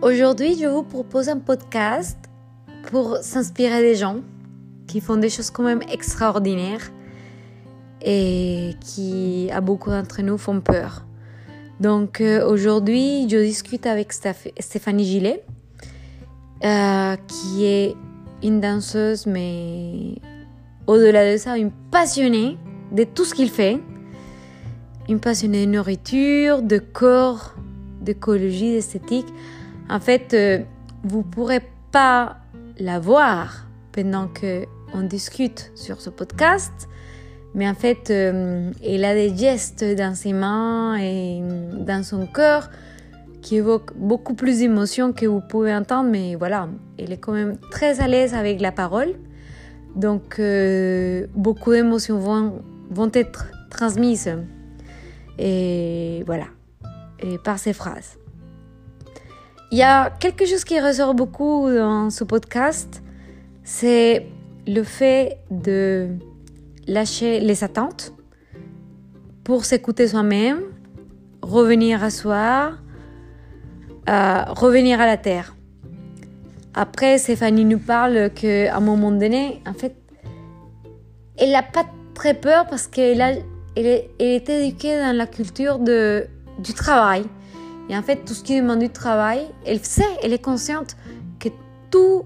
Aujourd'hui, je vous propose un podcast pour s'inspirer des gens qui font des choses quand même extraordinaires et qui, à beaucoup d'entre nous, font peur. Donc euh, aujourd'hui, je discute avec Stéphanie Gillet, euh, qui est une danseuse, mais au-delà de ça, une passionnée de tout ce qu'il fait. Une passionnée de nourriture, de corps, d'écologie, d'esthétique. En fait, euh, vous pourrez pas la voir pendant qu'on discute sur ce podcast, mais en fait, euh, elle a des gestes dans ses mains et dans son cœur qui évoquent beaucoup plus d'émotions que vous pouvez entendre, mais voilà, elle est quand même très à l'aise avec la parole. Donc, euh, beaucoup d'émotions vont, vont être transmises. Et voilà, et par ces phrases. Il y a quelque chose qui ressort beaucoup dans ce podcast, c'est le fait de lâcher les attentes pour s'écouter soi-même, revenir à soi, euh, revenir à la terre. Après, Stéphanie nous parle qu'à un moment donné, en fait, elle n'a pas très peur parce qu'elle elle, est, éduquée dans la culture du travail. Et en fait, tout ce qui demande du travail, elle sait, elle est consciente que tout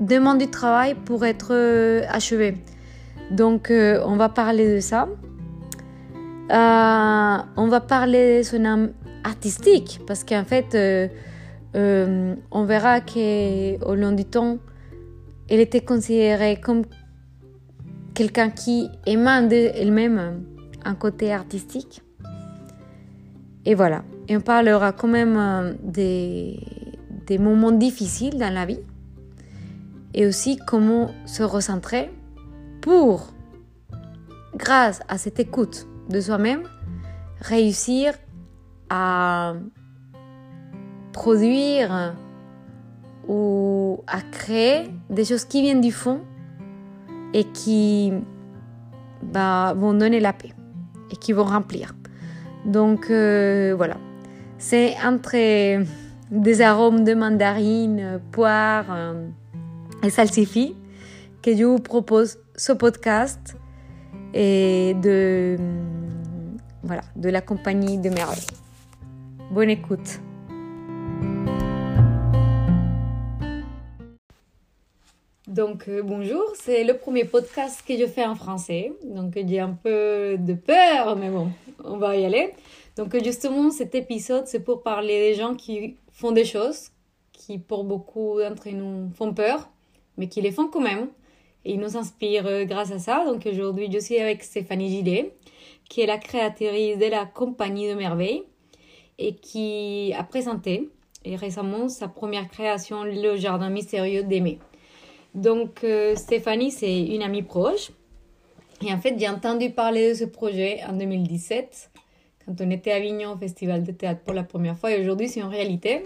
demande du travail pour être euh, achevé. Donc, euh, on va parler de ça. Euh, on va parler de son âme artistique parce qu'en fait, on verra qu'au long du temps, elle était considérée comme quelqu'un qui émane d'elle-même un côté artistique. Et voilà. Et on parlera quand même des, des moments difficiles dans la vie et aussi comment se recentrer pour, grâce à cette écoute de soi-même, réussir à produire ou à créer des choses qui viennent du fond et qui bah, vont donner la paix et qui vont remplir. Donc euh, voilà, c'est entre des arômes de mandarine, poire euh, et salsifis que je vous propose ce podcast et de, la compagnie de Merveille. Bonne écoute. Donc euh, bonjour, c'est le premier podcast que je fais en français. Donc j'ai un peu de peur, mais bon, on va y aller. Donc justement, cet épisode, c'est pour parler des gens qui font des choses qui pour beaucoup d'entre nous font peur, mais qui les font quand même. Et ils nous inspirent euh, grâce à ça. Donc aujourd'hui, je suis avec Stéphanie Gillet, qui est la créatrice de la Compagnie de Merveille et qui a présenté et récemment sa première création, Le Jardin Mystérieux d'Aimer. Donc euh, Stéphanie, c'est une amie proche. Et en fait, j'ai entendu parler de ce projet en 2017, quand on était à Avignon au Festival de théâtre pour la première fois. Et aujourd'hui, c'est une réalité.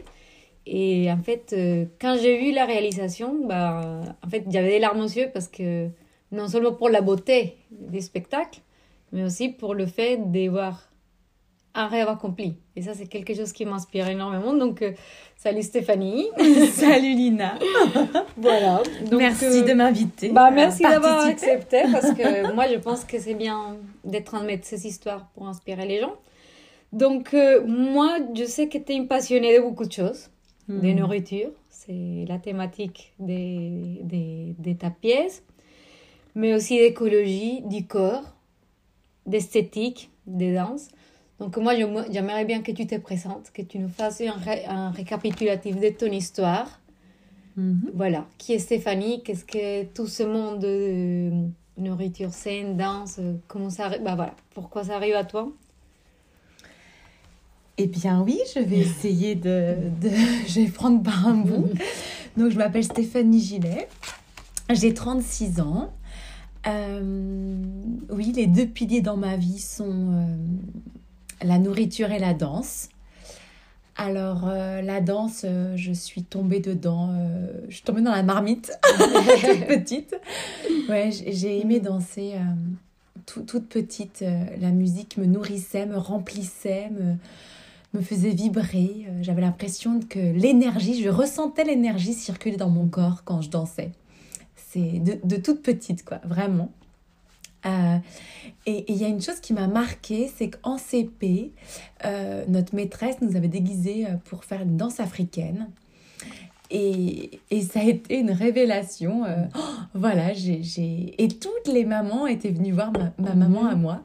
Et en fait, euh, quand j'ai vu la réalisation, bah, en fait, j'avais des larmes aux yeux parce que non seulement pour la beauté des spectacles, mais aussi pour le fait de voir un rêve accompli. Et ça, c'est quelque chose qui m'inspire énormément. Donc, euh, salut Stéphanie. salut Lina. voilà. merci euh, de m'inviter. Bah, merci d'avoir accepté parce que moi, je pense que c'est bien d'être transmettre ces histoires pour inspirer les gens. Donc, euh, moi, je sais que tu es une passionnée de beaucoup de choses, mm. de nourriture. C'est la thématique de, de, de ta pièce, mais aussi d'écologie, du corps, d'esthétique, des danses. Donc moi, j'aimerais bien que tu te présentes, que tu nous fasses un, récapitulatif de ton histoire. Mhm. Voilà, qui est Stéphanie? Qu'est-ce que tout ce monde de nourriture saine, danse, comment ça arrive bah voilà, pourquoi ça arrive à toi? Eh bien oui, je vais essayer de, de... je vais prendre par un bout. Donc je m'appelle Stéphanie Gillet, j'ai 36 ans. Euh, oui, les deux piliers dans ma vie sont euh, la nourriture et la danse. Alors, euh, la danse, euh, je suis tombée dedans. Euh, je suis tombée dans la marmite, toute petite. Ouais, j'ai aimé danser toute petite. la musique me nourrissait, me remplissait, me, me faisait vibrer. J'avais l'impression que l'énergie, je ressentais l'énergie circuler dans mon corps quand je dansais. C'est de, de toute petite, quoi, vraiment. Euh, et il y a une chose qui m'a marquée, c'est qu'en CP, euh, notre maîtresse nous avait déguisés euh, pour faire une danse africaine. Et, et ça a été une révélation. euh, oh, voilà, j'ai, j'ai- Et toutes les mamans étaient venues voir ma, ma maman à moi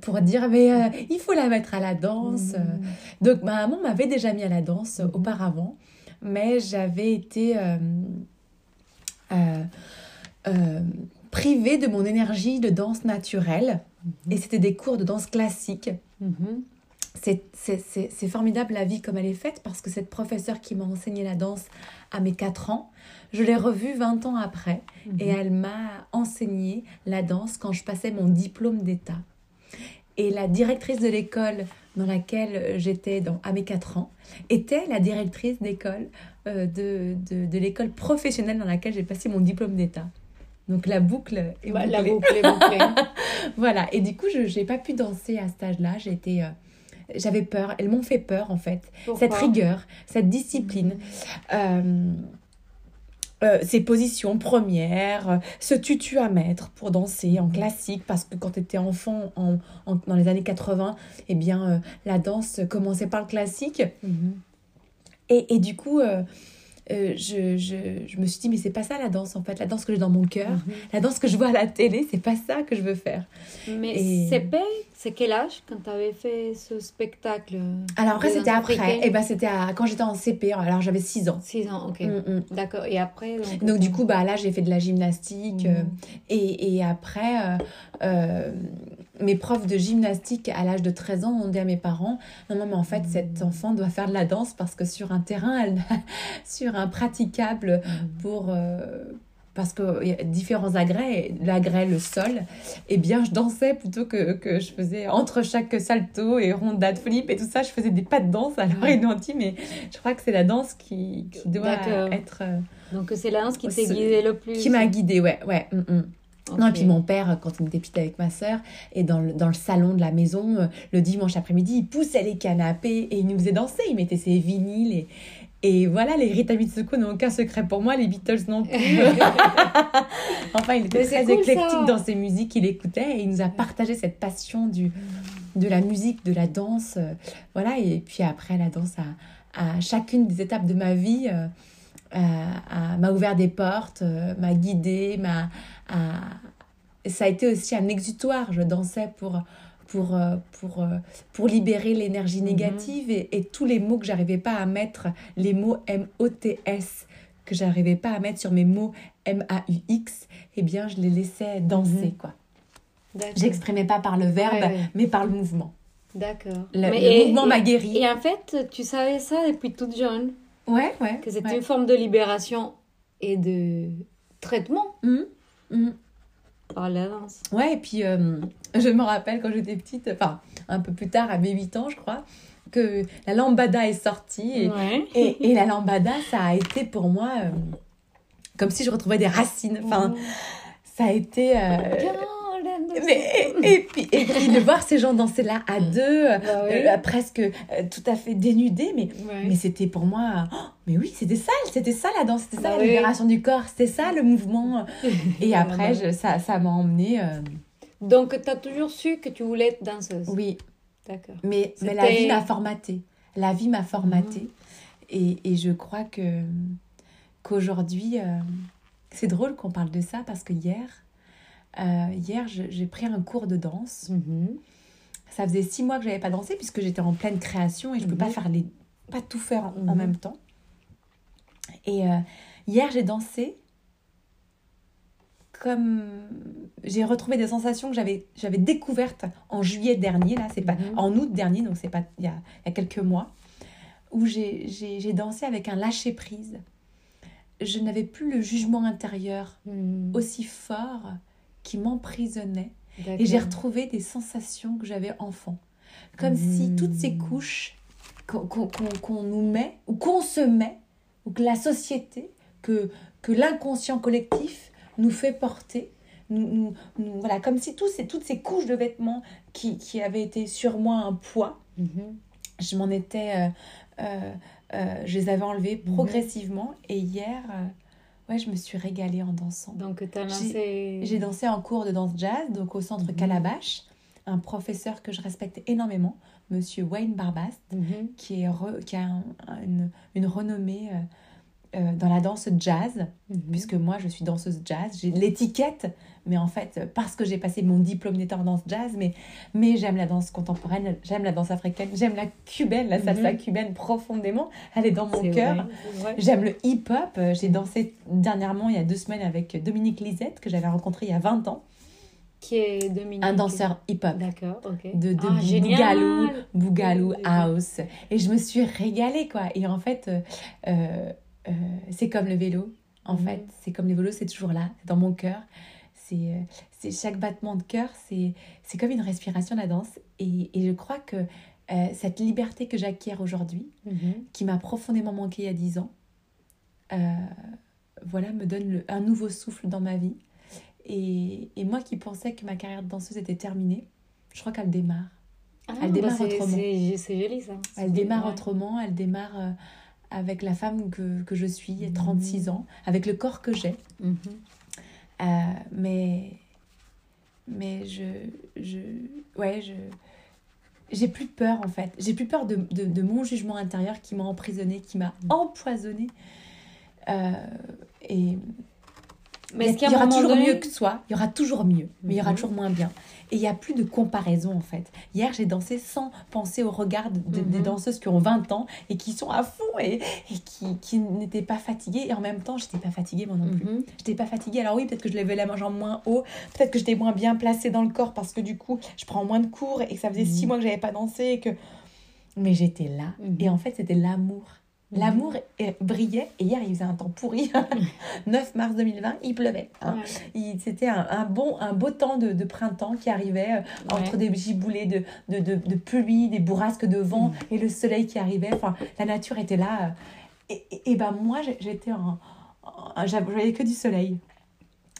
pour dire Mais il faut la mettre à la danse. Mhm. Donc ma maman m'avait déjà mis à la danse Mhm. auparavant, mais j'avais été euh, privée de mon énergie de danse naturelle. Et c'était des cours de danse classique. Mhm. C'est- formidable la vie comme elle est faite parce que cette professeure qui m'a enseigné la danse à mes 4 ans, je l'ai revue 20 ans après et elle m'a enseigné la danse quand je passais mon diplôme d'État. Et la directrice de l'école dans laquelle j'étais à mes 4 ans était la directrice d'école euh, de, de, de l'école professionnelle dans laquelle j'ai passé mon diplôme d'État. Donc la boucle est Bah, la boucle est bouclée. Voilà, et du coup, je n'ai pas pu danser à cet âge-là. J'étais, euh, j'avais peur. Elles m'ont fait peur, en fait. Pourquoi Cette rigueur, cette discipline, euh, euh, ces positions premières, ce tutu à mettre pour danser en classique, parce que quand tu étais enfant en, en- dans les années 80, eh bien, la danse commençait par le classique. Mhm. Et, et du coup, euh, euh, je, je, je me suis dit, mais c'est pas ça la danse, en fait. La danse que j'ai dans mon cœur, Mhm. la danse que je vois à la télé, c'est pas ça que je veux faire. Mais Et- CP, c'est quel âge quand tu avais fait ce spectacle? Alors après, c'était après. Et ben c'était à- quand j'étais en CP, alors j'avais 6 ans. 6 ans, ok. Mm, mm. D'accord. Et après donc, Donc du coup, bah, là, j'ai fait de la gymnastique. Euh, et, et après, euh, euh, mes profs de gymnastique à l'âge de 13 ans ont dit à mes parents, non, non, mais en fait, cet enfant doit faire de la danse parce que sur un terrain, elle, sur un praticable Mhm. pour... euh, parce qu'il y a différents agrès, l'agrès, le sol, eh bien, je dansais plutôt que, que je faisais entre chaque salto et ronda de flip et tout ça, je faisais des pas de danse. Alors, ils m'ont dit, mais je crois que c'est la danse qui, qui doit être... euh, Donc c'est la danse qui t'a guidé le plus. qui m'a guidée, ouais, ouais. mm, mm. Non, et puis mon père, quand il était petite avec ma sœur, et dans le, dans le salon de la maison, euh, le dimanche après-midi, il poussait les canapés et il nous faisait danser. Il mettait ses vinyles et, et voilà, les Rita Mitsuko n'ont aucun secret pour moi, les Beatles non plus. enfin, il était très cool, éclectique ça. dans ses musiques qu'il écoutait et il nous a partagé cette passion du, de la musique, de la danse. euh, voilà, et puis après, la danse à, à chacune des étapes de ma vie. Euh, m'a ouvert des portes, euh, m'a guidée, m'a, ça a été aussi un exutoire. Je dansais pour, pour, euh, pour, pour libérer l'énergie négative et, et tous les mots que j'arrivais pas à mettre, les mots M-O-T-S, que j'arrivais pas à mettre sur mes mots M-A-U-X, eh bien, je les laissais danser, Mhm. quoi. D'accord. J'exprimais pas par le verbe, Ouais, ouais. mais par le mouvement. D'accord. Le, Mais le et- mouvement m'a guéri. Et en fait, tu savais ça depuis toute jeune, Ouais, ouais. que c'était ouais. une forme de libération et de traitement Mhm, mhm. par la danse. Ouais, et puis euh, je me rappelle quand j'étais petite, enfin un peu plus tard, à mes 8 ans, je crois, que la lambada est sortie. Et, Ouais. et, et la lambada, ça a été pour moi euh, comme si je retrouvais des racines. Enfin, ça a été. euh, mais, et, et puis, et puis de voir ces gens danser là à deux, euh, Bah oui. euh, presque euh, tout à fait dénudés, mais Ouais. mais c'était pour moi, oh, mais oui, c'était ça, c'était ça la danse, c'était ça Bah la oui. libération du corps, c'était ça le mouvement. Et après, je- ça, ça m'a emmenée, euh, Donc, tu as toujours su que tu voulais être danseuse? oui, D'accord. mais, mais la vie m'a formatée. La vie m'a formatée. Et, et je crois que qu'aujourd'hui, c'est drôle qu'on parle de ça parce que hier, hier, je- j'ai pris un cours de danse. Mhm. Ça faisait six mois que j'avais pas dansé puisque j'étais en pleine création et je peux Mhm. pas faire les, pas tout faire en, en Mhm. même temps. Et euh, hier, j'ai dansé comme j'ai retrouvé des sensations que j'avais j'avais découvertes en juillet dernier là, c'est pas Mhm. en août dernier donc c'est pas il y a, il y a quelques mois où j'ai j'ai- j'ai dansé avec un lâcher prise. Je n'avais plus le jugement intérieur Mhm. aussi fort qui m'emprisonnait et j'ai retrouvé des sensations que j'avais enfant. Comme si Mm. toutes ces couches qu'on nous met, ou qu'on se met, ou que la société, que, que l'inconscient collectif nous fait porter, nous, nous- nous- voilà, comme si tous ces, toutes ces couches de vêtements qui, qui avaient été sur moi un poids, Mhm. je m'en étais. je les avais enlevés Mhm. progressivement. Et hier, ouais, je me suis régalée en dansant. Donc, tu as lancé. J'ai dansé en cours de danse jazz, donc au centre Mhm. Calabash. Un professeur que je respecte énormément, monsieur Wayne Barbast Mhm. qui, est re- qui a un- un- une, une renommée euh, euh, dans la danse jazz, Mhm. puisque moi je suis danseuse jazz, j'ai l'étiquette, mais en fait parce que j'ai passé mon diplôme d'état en danse jazz, mais, mais j'aime la danse contemporaine, j'aime la danse africaine, j'aime la cubaine, la salsa Mhm. cubaine profondément, elle est dans mon cœur. J'aime le hip-hop, j'ai dansé dernièrement il y a deux semaines avec Dominique Lisette, que j'avais rencontré il y a 20 ans, Qui est Dominique un danseur hip-hop. D'accord, ok. de, de Ah. Bougalou, Bougalou. House. Et je me suis régalée, quoi. Et en fait, euh, euh, euh, c'est comme le vélo. En Mhm. fait, c'est comme le vélo, c'est toujours là, dans mon cœur. C'est euh, c'est chaque battement de cœur, c'est c'est comme une respiration, la danse. Et, et je crois que euh, cette liberté que j'acquiers aujourd'hui, Mhm. qui m'a profondément manqué il y a 10 ans, euh, voilà, me donne le- un nouveau souffle dans ma vie. Et, et moi qui pensais que ma carrière de danseuse était terminée, je crois qu'elle démarre. Ah, Elle démarre bah, c'est- autrement. C'est c'est joli ça. Elle démarre autrement, elle démarre euh, avec la femme que, que je suis, Mhm. 36 ans, avec le corps que j'ai. Mhm. Euh, mais mais je, je ouais je j'ai plus peur en fait j'ai plus peur de, de, de mon jugement intérieur qui m'a emprisonné qui m'a Mhm. empoisonné Euh, et Mais il y, aura toujours donné- mieux que soi il y aura toujours mieux mais il y aura Mhm. toujours moins bien et il n'y a plus de comparaison en fait hier j'ai dansé sans penser au regard de- de- des Mhm. danseuses qui ont 20 ans et qui sont à fond et, et qui, qui n'étaient pas fatiguées et en même temps j'étais pas fatiguée moi non plus Mhm. J'étais pas fatiguée. Alors oui, peut-être que je levais la jambe moins haut, peut-être que j'étais moins bien placée dans le corps parce que du coup, je prends moins de cours et que ça faisait Mhm. six mois que j'avais pas dansé et que... Mais j'étais là. Mhm. Et en fait, c'était l'amour. Mhm. L'amour brillait. Et hier, il faisait un temps pourri. 9 mars 2020, il pleuvait. hein. Ouais. C'était un, un bon, un beau temps de, de printemps qui arrivait euh, entre des giboulées de, de, de, de pluie, des bourrasques de vent Mhm. et le soleil qui arrivait. Enfin, la nature était là. euh, Et, et, et ben moi, j'étais en... en- j'avais- que du soleil.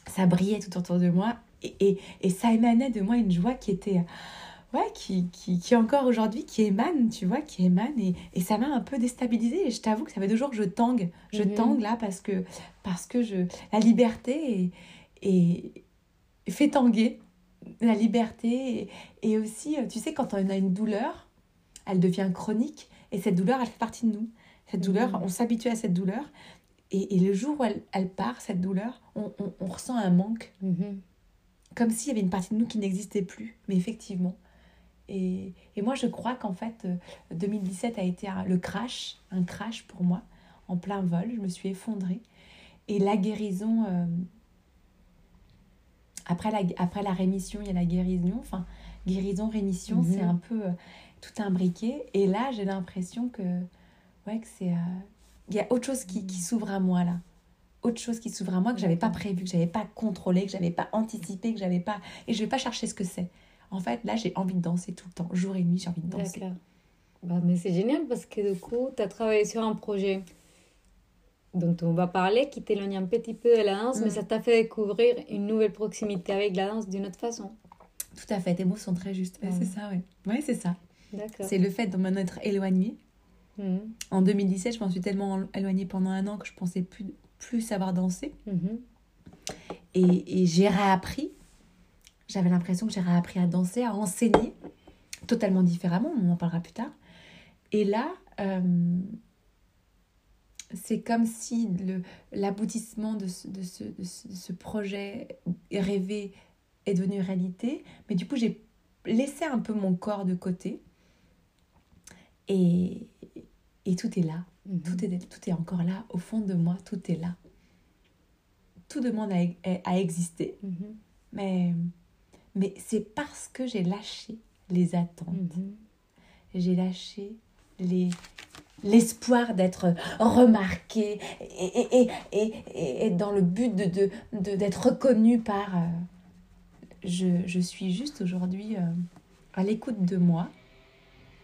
Ça brillait tout autour de moi. Et, et, et ça émanait de moi une joie qui était... Ouais, qui, qui, qui encore aujourd'hui, qui émane, tu vois, qui émane. Et, et ça m'a un peu déstabilisée. Et je t'avoue que ça fait deux jours que je tangue. Je Mhm. tangue là parce que, parce que je, la liberté est, est- fait tanguer. La liberté. Et, et aussi, euh, tu sais, quand on a une douleur, elle devient chronique. Et cette douleur, elle fait partie de nous. Cette douleur, Mhm. on s'habitue à cette douleur. Et, et le jour où elle, elle part, cette douleur, on, on- on ressent un manque. Mhm. Comme s'il y avait une partie de nous qui n'existait plus. Mais effectivement. Et, et moi, je crois qu'en fait, euh, 2017 a été un- le crash, un crash pour moi, en plein vol. Je me suis effondrée. Et la guérison, euh, après, la, après la rémission, il y a la guérison. Enfin, guérison, rémission, Mhm. c'est un peu euh, tout imbriqué. Et là, j'ai l'impression que, ouais, que c'est. euh, il y a autre chose qui, qui s'ouvre à moi là. Autre chose qui s'ouvre à moi que j'avais pas prévu, que j'avais pas contrôlé, que j'avais pas anticipé, que j'avais pas. Et je vais pas chercher ce que c'est. En fait, là, j'ai envie de danser tout le temps. Jour et nuit, j'ai envie de danser. D'accord. Bah, mais c'est génial parce que du coup, tu as travaillé sur un projet dont on va parler qui t'éloigne un petit peu de la danse, Mm. mais ça t'a fait découvrir une nouvelle proximité avec la danse d'une autre façon. Tout à fait, tes mots sont très justes. Ouais, Ouais. C'est ça, oui. Ouais, c'est ça. D'accord. C'est le fait de m'en être éloignée. Mhm. En 2017, je m'en suis tellement éloignée pendant un an que je pensais plus, plus savoir danser. Mhm. Et, et j'ai réappris. J'avais l'impression que j'ai réappris à danser, à enseigner, totalement différemment, on en parlera plus tard. Et là, euh, c'est comme si l'aboutissement de ce, de, ce, de ce- de ce projet rêvé est devenu réalité. Mais du coup, j'ai laissé un peu mon corps de côté. Et, et tout est là. Mhm. Tout est, tout est encore là. Au fond de moi, tout est là. Tout demande à, à exister. Mhm. Mais, mais c'est parce que j'ai lâché les attentes. Mhm. J'ai lâché les l'espoir d'être remarqué et, et, et, et, dans le but de, de, de- d'être reconnu par... euh, je, je suis juste aujourd'hui euh, à l'écoute de moi.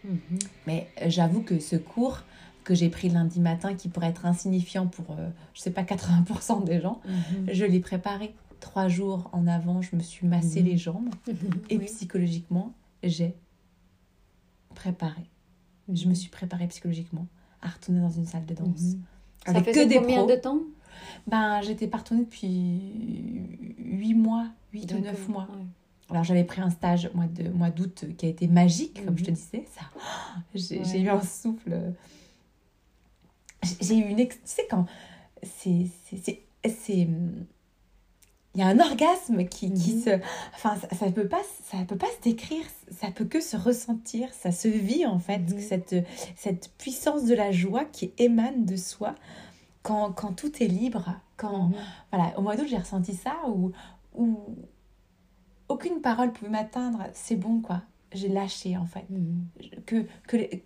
Mhm. Mais j'avoue que ce cours que j'ai pris lundi matin, qui pourrait être insignifiant pour, euh, je sais pas, 80% des gens, Mhm. je l'ai préparé trois jours en avant. Je me suis massé Mhm. les jambes et Oui. psychologiquement, j'ai préparé. je me suis préparée psychologiquement à retourner dans une salle de danse. Mhm. Ça Avec faisait que des combien pros. de temps? Ben, j'étais pas retournée depuis 8 mois, 8 ou 9 D'accord, mois. ouais. Alors j'avais pris un stage mois de mois d'août qui a été magique, comme je te Mhm. disais. Ça, j'ai Ouais. eu un souffle. J'ai j'ai eu une. ex- Tu sais, quand. C'est. Il y a un orgasme qui, qui Mhm. se. Enfin, ça, ça peut pas, ça peut pas se décrire, ça peut que se ressentir, ça se vit en fait, Mhm. cette, cette puissance de la joie qui émane de soi quand, quand tout est libre, quand, Mhm. voilà, au mois d'août, j'ai ressenti ça où, où aucune parole pouvait m'atteindre. C'est bon, quoi. J'ai lâché, en fait. Que, que les-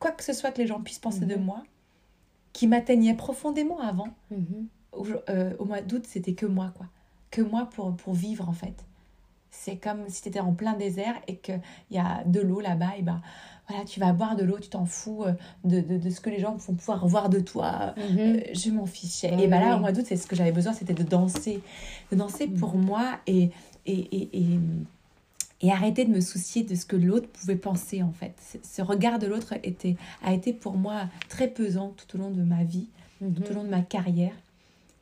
quoi que ce soit que les gens puissent penser de moi, qui m'atteignait profondément avant. Au, euh, au mois d'août, c'était que moi, quoi. Que moi pour, pour vivre, en fait. C'est comme si tu étais en plein désert et qu'il y a de l'eau là-bas, et ben voilà, tu vas boire de l'eau, tu t'en fous euh, de, de, de ce que les gens vont pouvoir voir de toi. Mhm. Euh, je m'en fichais. Et ben là, au mois d'août, c'est ce que j'avais besoin, c'était de danser. De danser pour Mhm. moi et, et, et, et, et arrêter de me soucier de ce que l'autre pouvait penser, en fait. Ce- regard de l'autre était, a été pour moi très pesant tout au long de ma vie, Mhm. tout au long de ma carrière.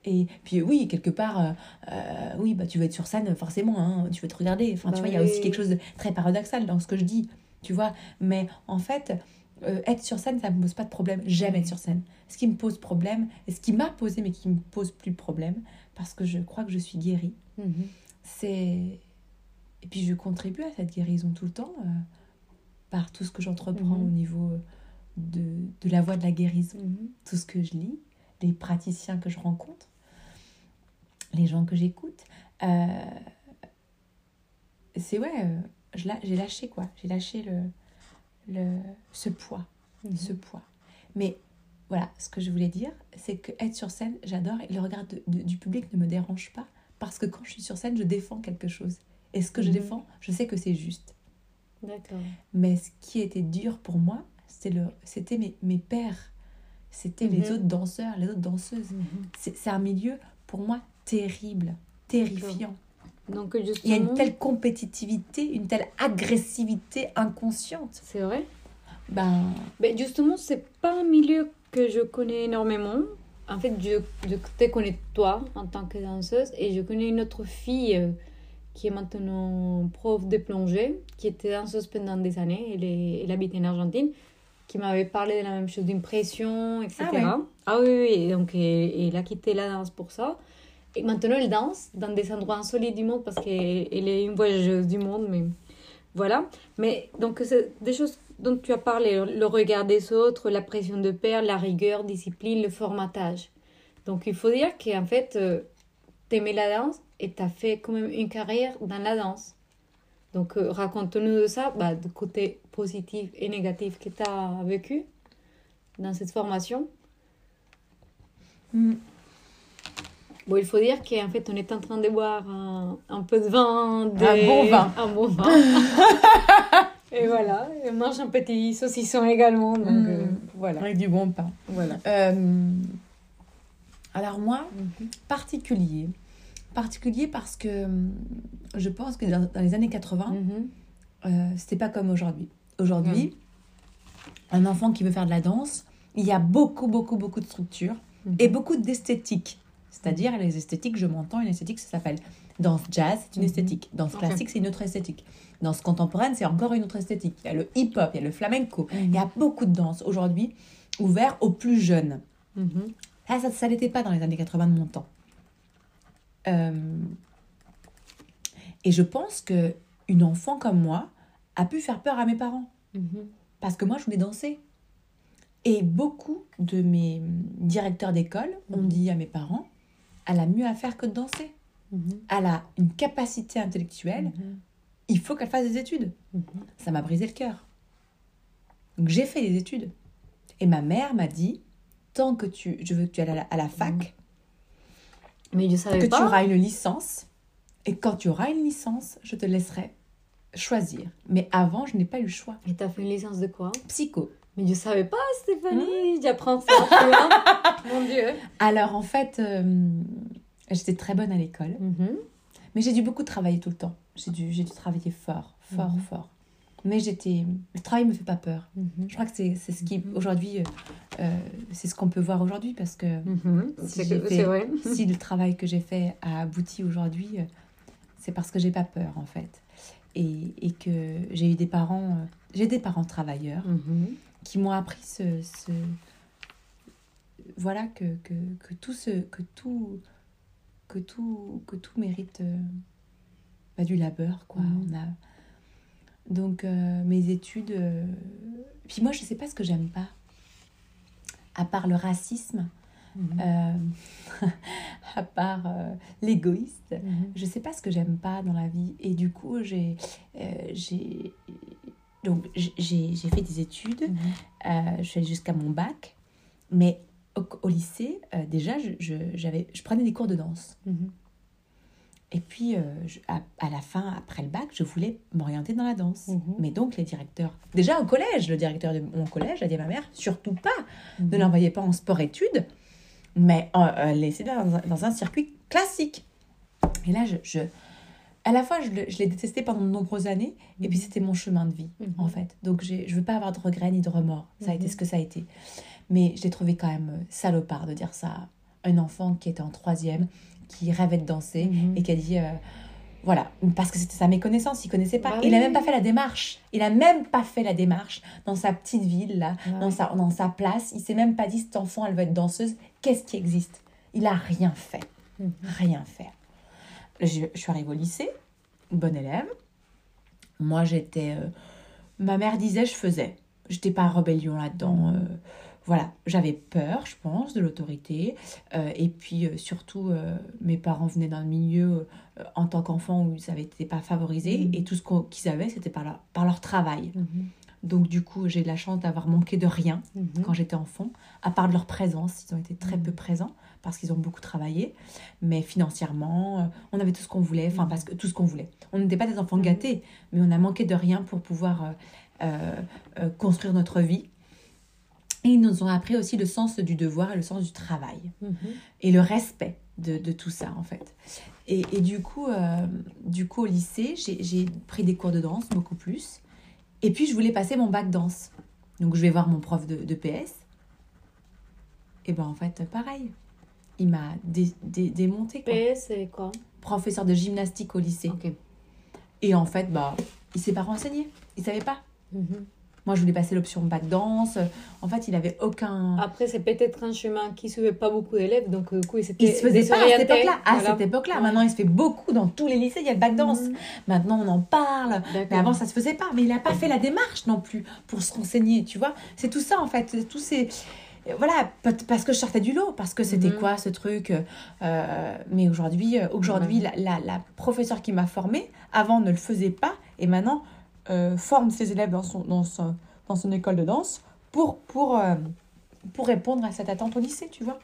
Et puis oui, quelque part, euh, euh, oui, bah, tu veux être sur scène, forcément, hein, tu veux te regarder. Enfin, tu Bah vois, il y a aussi quelque chose de très paradoxal dans ce que je dis, tu vois. Mais en fait, euh, être sur scène, ça ne me pose pas de problème. J'aime être sur scène. Ce qui me pose problème, et ce qui m'a posé, mais qui me pose plus de problème, parce que je crois que je suis guérie, Mhm. c'est... Et puis je contribue à cette guérison tout le temps, par tout ce que j'entreprends Mhm. au niveau de, de la voie de la guérison Mhm. tout ce que je lis, les praticiens que je rencontre, les gens que j'écoute. Euh, c'est ouais, euh, j'ai lâché quoi. J'ai lâché le, le, ce poids, Mhm. ce poids. Mais voilà, ce que je voulais dire, c'est que être sur scène, j'adore et le regard de- de- du public ne me dérange pas parce que quand je suis sur scène, je défends quelque chose. Et ce que je Mhm. défends, je sais que c'est juste. D'accord. Mais ce qui était dur pour moi, c'était mes, mes pères, c'était les Mhm. autres danseurs, les autres danseuses. C'est c'est un milieu pour moi terrible, terrifiant. Donc justement, Il y a une telle compétitivité, une telle agressivité inconsciente. c'est vrai? Ben, Ben justement, c'est pas un milieu que je connais énormément. En fait, je, je te connais toi en tant que danseuse et je connais une autre fille euh, qui est maintenant prof de plongée, qui était danseuse pendant des années. Elle, est, elle habite en Argentine, qui m'avait parlé de la même chose, d'une pression, etc. Ah ouais. Ah oui, oui, et donc elle, elle a quitté la danse pour ça. Et maintenant, elle danse dans des endroits insolites du monde parce qu'elle elle est une voyageuse du monde, mais voilà. Mais donc, c'est des choses dont tu as parlé, le regard des autres, la pression de père, la rigueur, discipline, le formatage. Donc, il faut dire qu'en fait, euh, t'aimais la danse et t'as fait quand même une carrière dans la danse. Donc, euh, raconte-nous de ça, bah, du côté positif et négatif que tu as vécu dans cette formation. hmm, Bon, il faut dire qu'en fait, on est en train de boire un, un peu de vin. Un bon vin. Un bon vin. et voilà, et on mange un petit saucisson également. Donc, Mm. euh, voilà. avec du bon pain. voilà. Euh, alors moi, Mhm. particulier. Particulier parce que hum, je pense que dans, dans les années 80, Mhm. euh, c'était pas comme aujourd'hui. Aujourd'hui, un enfant qui veut faire de la danse, il y a beaucoup, beaucoup, beaucoup de structures Mhm. et beaucoup d'esthétiques. C'est-à-dire, les esthétiques, je m'entends, une esthétique, ça s'appelle danse jazz, c'est une Mhm. esthétique. Danse classique, c'est une autre esthétique. Danse contemporaine, c'est encore une autre esthétique. Il y a le hip-hop, il y a le flamenco. Mhm. Il y a beaucoup de danse aujourd'hui ouvert aux plus jeunes. Mhm. Ça, ça, ça n'était pas dans les années 80 de mon temps. Euh, Et je pense que une enfant comme moi a pu faire peur à mes parents. Mhm. Parce que moi, je voulais danser. Et beaucoup de mes directeurs d'école ont dit à mes parents, elle a mieux à faire que de danser. Mhm. Elle a une capacité intellectuelle, Mhm. il faut qu'elle fasse des études. Mhm. Ça m'a brisé le cœur. Donc j'ai fait des études. Et ma mère m'a dit, tant que tu, je veux que tu ailles à la, à la fac, Mais je savais que pas. tu auras une licence. Et quand tu auras une licence, je te laisserai choisir. Mais avant, je n'ai pas eu le choix. Et t'as fait une licence de quoi? Psycho. Mais je savais pas, Stéphanie. Hmm. J'apprends ça. tu vois. Mon Dieu. Alors en fait, euh, j'étais très bonne à l'école. Mhm. Mais j'ai dû beaucoup travailler tout le temps. J'ai dû, j'ai dû travailler fort, fort, Mhm. fort. Mais j'étais. Le travail me fait pas peur. Mhm. Je crois que c'est c'est ce qui, aujourd'hui, euh, euh, c'est ce qu'on peut voir aujourd'hui parce que. Si C'est j'ai que- fait- c'est vrai. si le travail que j'ai fait a abouti aujourd'hui, euh, c'est parce que j'ai pas peur en fait. Et, et que j'ai eu des parents, euh, j'ai des parents travailleurs. Qui m'ont appris ce, ce- voilà que, que, que tout ce que tout que tout que tout mérite euh, bah, du labeur quoi. Mhm. On a donc euh, mes études euh, puis moi je sais pas ce que j'aime pas à part le racisme euh, à part l'égoïste Mhm. je sais pas ce que j'aime pas dans la vie et du coup j'ai j'ai donc j'ai fait des études Mhm. euh, je suis allée jusqu'à mon bac mais au, au lycée euh, déjà je, je, j'avais je prenais des cours de danse Mhm. et puis euh, je- à, à la fin après le bac je voulais m'orienter dans la danse Mhm. mais donc les directeurs déjà au collège le directeur de mon collège a dit à ma mère surtout pas ne l'envoyez pas en sport-études, mais euh, laissez-le dans, un- dans un circuit classique. Et là, je, je- à la fois, je, le- je l'ai détesté pendant de nombreuses années, et puis Mhm. c'était mon chemin de vie, Mhm. en fait. Donc, j'ai- je veux pas avoir de regrets ni de remords. Ça a été Mhm. ce que ça a été. Mais je l'ai trouvé quand même euh, salopard de dire ça à un enfant qui était en troisième, qui rêvait de danser, et qui a dit... euh, voilà, parce que c'était sa méconnaissance, il connaissait pas. Bah il a oui. même pas fait la démarche. Il a même pas fait la démarche dans sa petite ville là, Ouais. dans sa, dans sa place. Il s'est même pas dit, cet enfant, elle va être danseuse. Qu'est-ce qui existe? Il a rien fait. Rien fait. Je, je suis arrivée au lycée, bonne élève. Moi, j'étais... euh, ma mère disait, je faisais. J'étais pas rébellion là-dedans. Euh, voilà, j'avais peur, je pense, de l'autorité. Euh, et puis, euh, surtout, euh, mes parents venaient d'un milieu, en tant qu'enfant, où ça n'était pas favorisé. Mhm. Et tout ce qu'ils avaient, c'était par, leur- par leur travail. Mhm. Donc, du coup, j'ai de la chance d'avoir manqué de rien Mhm. quand j'étais enfant, à part de leur présence. Ils ont été très Mhm. peu présents parce qu'ils ont beaucoup travaillé, mais financièrement, euh, on avait tout ce qu'on voulait, enfin, Mhm. parce que tout ce qu'on voulait. On n'était pas des enfants Mhm. gâtés, mais on a manqué de rien pour pouvoir euh, euh, construire notre vie. Et ils nous ont appris aussi le sens du devoir et le sens du travail Mhm. et le respect de, de tout ça en fait. Et, et du, coup, euh, du coup, au lycée, j'ai j'ai pris des cours de danse, beaucoup plus. Et puis, je voulais passer mon bac danse. Donc, je vais voir mon prof de, de PS. Et ben en fait, pareil. Il m'a dé- dé- démonté, quoi. C'est quoi? Professeur de gymnastique au lycée. Et en fait, bah, il s'est pas renseigné. Il savait pas. Mhm. Moi, je voulais passer l'option bac danse. En fait, il avait aucun... Après, c'est peut-être un chemin qui ne suivait pas beaucoup d'élèves, donc euh, du coup, il s'était Il se faisait pas à cette époque-là. À Voilà. cette époque-là. Ouais. Maintenant, il se fait beaucoup dans tous les lycées. Il y a le bac danse. Mhm. Maintenant, on en parle. Mais avant, ça se faisait pas. Mais il n'a pas fait la démarche non plus pour se renseigner, tu vois. C'est tout ça, en fait. Tous ces... Voilà, pa- parce que je sortais du lot, parce que c'était Mhm. quoi ce truc euh, Mais aujourd'hui, euh, aujourd'hui la, la, la professeure qui m'a formée, avant ne le faisait pas, et maintenant euh, forme ses élèves dans son, dans, son, dans son école de danse pour, pour, euh, pour répondre à cette attente au lycée, tu vois.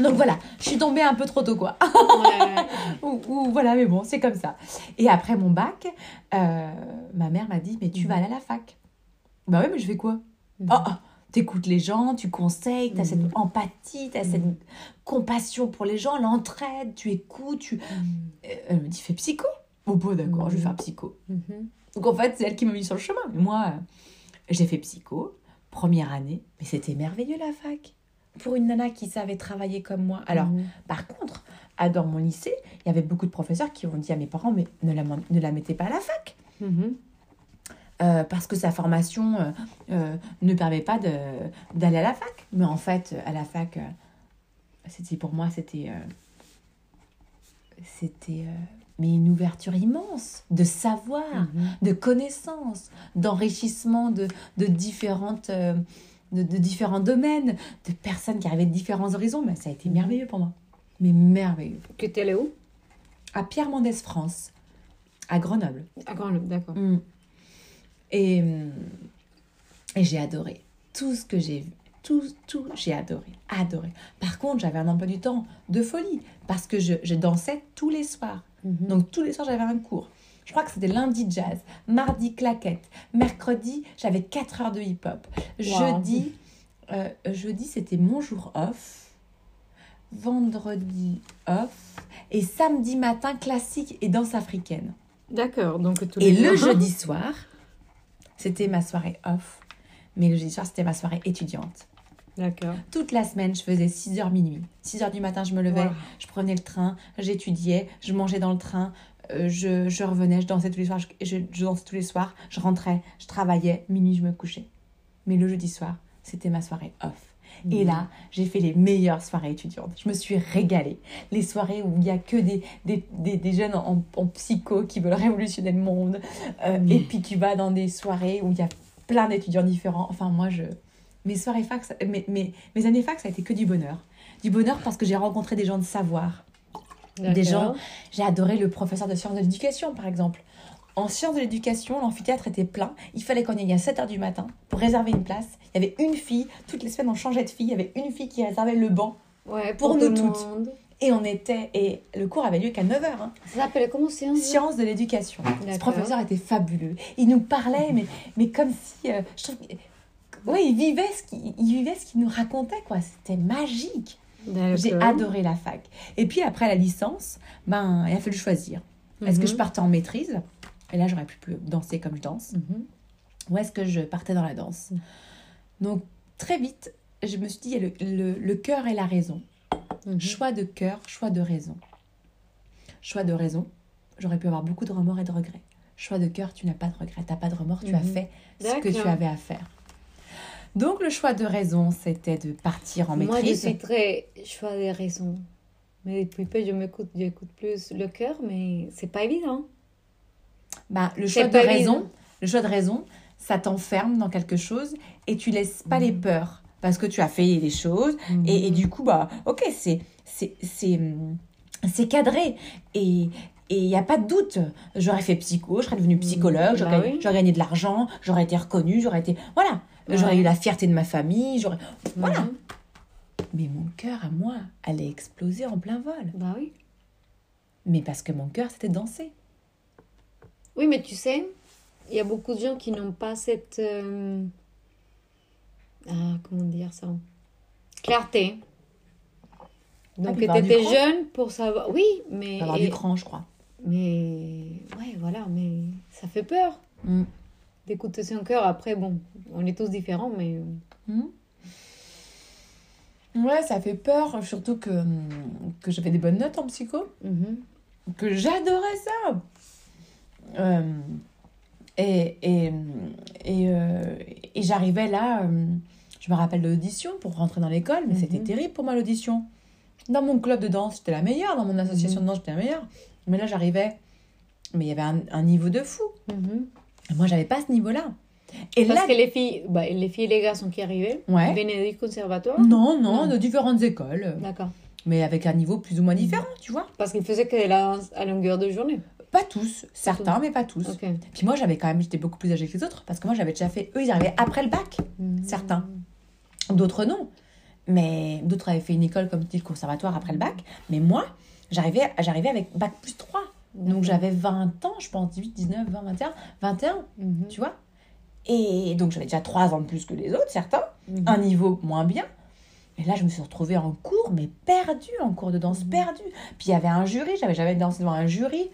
Donc voilà, je suis tombée un peu trop tôt, quoi. Ouais. ou, ou voilà, mais bon, c'est comme ça. Et après mon bac, euh, ma mère m'a dit, mais tu Mhm. vas aller à la fac. Bah ouais, mais je fais quoi? Mhm. Oh, oh, t'écoutes les gens, tu conseilles, t'as Mhm. cette empathie, t'as cette Mhm. compassion pour les gens, l'entraide, tu écoutes, tu... Mhm. Euh, Elle me dit, fais psycho. Oh, bon, d'accord, je vais faire psycho. Mhm. Donc en fait, c'est elle qui m'a mis sur le chemin. Moi, euh, j'ai fait psycho, première année, mais c'était merveilleux la fac. Pour une nana qui savait travailler comme moi. Alors, par contre, à- dans mon lycée, il y avait beaucoup de professeurs qui ont dit à mes parents, mais ne la, ne la mettez pas à la fac. Euh, parce que sa formation euh, euh, ne permet pas d'aller à la fac. Mais en fait, à la fac, c'était pour moi, c'était... c'était... mais une ouverture immense de savoir, Mhm. de connaissances, d'enrichissement de, de, différentes, de, de différents domaines, de personnes qui arrivaient de différents horizons. Mais ça a été Mhm. merveilleux pour moi. Mais merveilleux. Que t'es allé où? À Pierre Mendès France, à Grenoble. À Grenoble, d'accord. Mm. Et, hum, et j'ai adoré tout ce que j'ai vu. Tout, tout, j'ai adoré, adoré. Par contre, j'avais un emploi du temps de folie parce que je, je dansais tous les soirs. Mhm. Donc, tous les soirs, j'avais un cours. Je crois que c'était lundi jazz, mardi claquette, mercredi, j'avais 4 heures de hip-hop. Wow. Jeudi, euh, jeudi c'était mon jour off. Vendredi off. Et samedi matin, classique et danse africaine. D'accord, donc tous Et le jours. jeudi soir, c'était ma soirée off. Mais le jeudi soir, c'était ma soirée étudiante. D'accord. Toute la semaine, je faisais 6h minuit. 6h du matin, je me levais, Wow. je prenais le train, j'étudiais, je mangeais dans le train, euh, je, je revenais, je dansais tous les soirs, je, je, je dansais tous les soirs, je rentrais, je travaillais, minuit, je me couchais. Mais le jeudi soir, c'était ma soirée off. Et là, j'ai fait les meilleures soirées étudiantes. Je me suis régalée. Les soirées où il n'y a que des, des, des, des jeunes en, en psycho qui veulent révolutionner le monde. Euh, Mm. Et puis tu vas dans des soirées où il y a plein d'étudiants différents. Enfin, moi, je... mes soirées fac, ça- mes, mes, mes années fac, ça a été que du bonheur. Du bonheur parce que j'ai rencontré des gens de savoir. Des gens, j'ai adoré le professeur de sciences de l'éducation, par exemple. En sciences de l'éducation, l'amphithéâtre était plein. Il fallait qu'on y aille à 7h du matin pour réserver une place. Il y avait une fille. Toutes les semaines, on changeait de fille. Il y avait une fille qui réservait le banc. Ouais, pour pour, nous toutes. monde. Et on était... Et le cours avait lieu qu'à 9h. Hein. Ça s'appelle comment c'est Sciences de l'éducation. Ce professeur était fabuleux. Il nous parlait, mais, mais comme si... euh, je trouve... Ouais, il vivait ce qu'il il vivait ce qu'il nous racontait, quoi. C'était magique. J'ai adoré la fac. Et puis après la licence, ben, il a fallu choisir. Est-ce que je partais en maîtrise? Et là, j'aurais pu plus danser comme je danse. Mhm. Ou est-ce que je partais dans la danse Donc, très vite, je me suis dit, le, le, le cœur et la raison. Mhm. Choix de cœur, choix de raison. Choix de raison, j'aurais pu avoir beaucoup de remords et de regrets. Choix de cœur, tu n'as pas de regrets, tu n'as pas de remords, tu as Mhm. fait ce que tu avais à faire. Donc, le choix de raison, c'était de partir en Moi, je maîtrise. suis très choix des raisons. Mais depuis peu, je m'écoute, j'écoute plus le cœur, mais c'est pas évident. Bah, le choix de raison, le choix de raison, ça t'enferme dans quelque chose et tu laisses pas les peurs parce que tu as fait les choses et, et du coup bah ok c'est c'est c'est c'est cadré et et il n'y a pas de doute. J'aurais fait psycho, je serais devenue psychologue, j'aurais Bah oui. j'aurais gagné de l'argent, j'aurais été reconnue, j'aurais été... Voilà, j'aurais eu la fierté de ma famille, j'aurais... Voilà. Mhm. Mais mon cœur à moi allait exploser en plein vol. Bah oui. Mais parce que mon cœur, c'était danser. Oui, mais tu sais, il y a beaucoup de gens qui n'ont pas cette. euh, Ah, comment dire ça? Clarté. Donc, Ah, tu étais jeune pour savoir. Oui, mais. Avoir du cran, je crois. Mais. Ouais, voilà, mais ça fait peur Mm. d'écouter son cœur. Après, bon, on est tous différents, mais. Hmm. Ouais, ça fait peur, surtout que, hum, que j'avais des bonnes notes en psycho, Mhm. que j'adorais ça. Euh, et et, et, euh, et j'arrivais là, euh, je me rappelle de l'audition pour rentrer dans l'école, mais Mhm. c'était terrible pour moi l'audition. Dans mon club de danse, j'étais la meilleure, dans mon association Mhm. de danse, j'étais la meilleure. Mais là, j'arriais, mais il y avait un, un niveau de fou. Mhm. Et moi, j'avais pas ce niveau-là. Et Parce là, que les filles, bah, les filles et les garçons qui arrivaient Ouais. venaient du conservatoire. non, non, Non. de différentes écoles. D'accord. mais avec un niveau plus ou moins différent, tu vois. Parce qu'ils faisaient que la à longueur de journée. Pas tous, certains, mais pas tous. Puis moi, j'avais quand même, j'étais beaucoup plus âgée que les autres, parce que moi, j'avais déjà fait, eux, ils arrivaient après le bac, Mhm. certains. D'autres, non. Mais d'autres avaient fait une école, comme dit le conservatoire, après le bac. Mais moi, j'arrivais, j'arrivais avec bac plus 3. Donc j'avais 20 ans, je pense, 18, 19, 20, 21, 21, Mhm. tu vois. Et donc j'avais déjà 3 ans de plus que les autres, certains. Mhm. un niveau moins bien. Et là, je me suis retrouvée en cours, mais perdue, en cours de danse, Mhm. perdue. Puis il y avait un jury, j'avais jamais dansé devant un jury.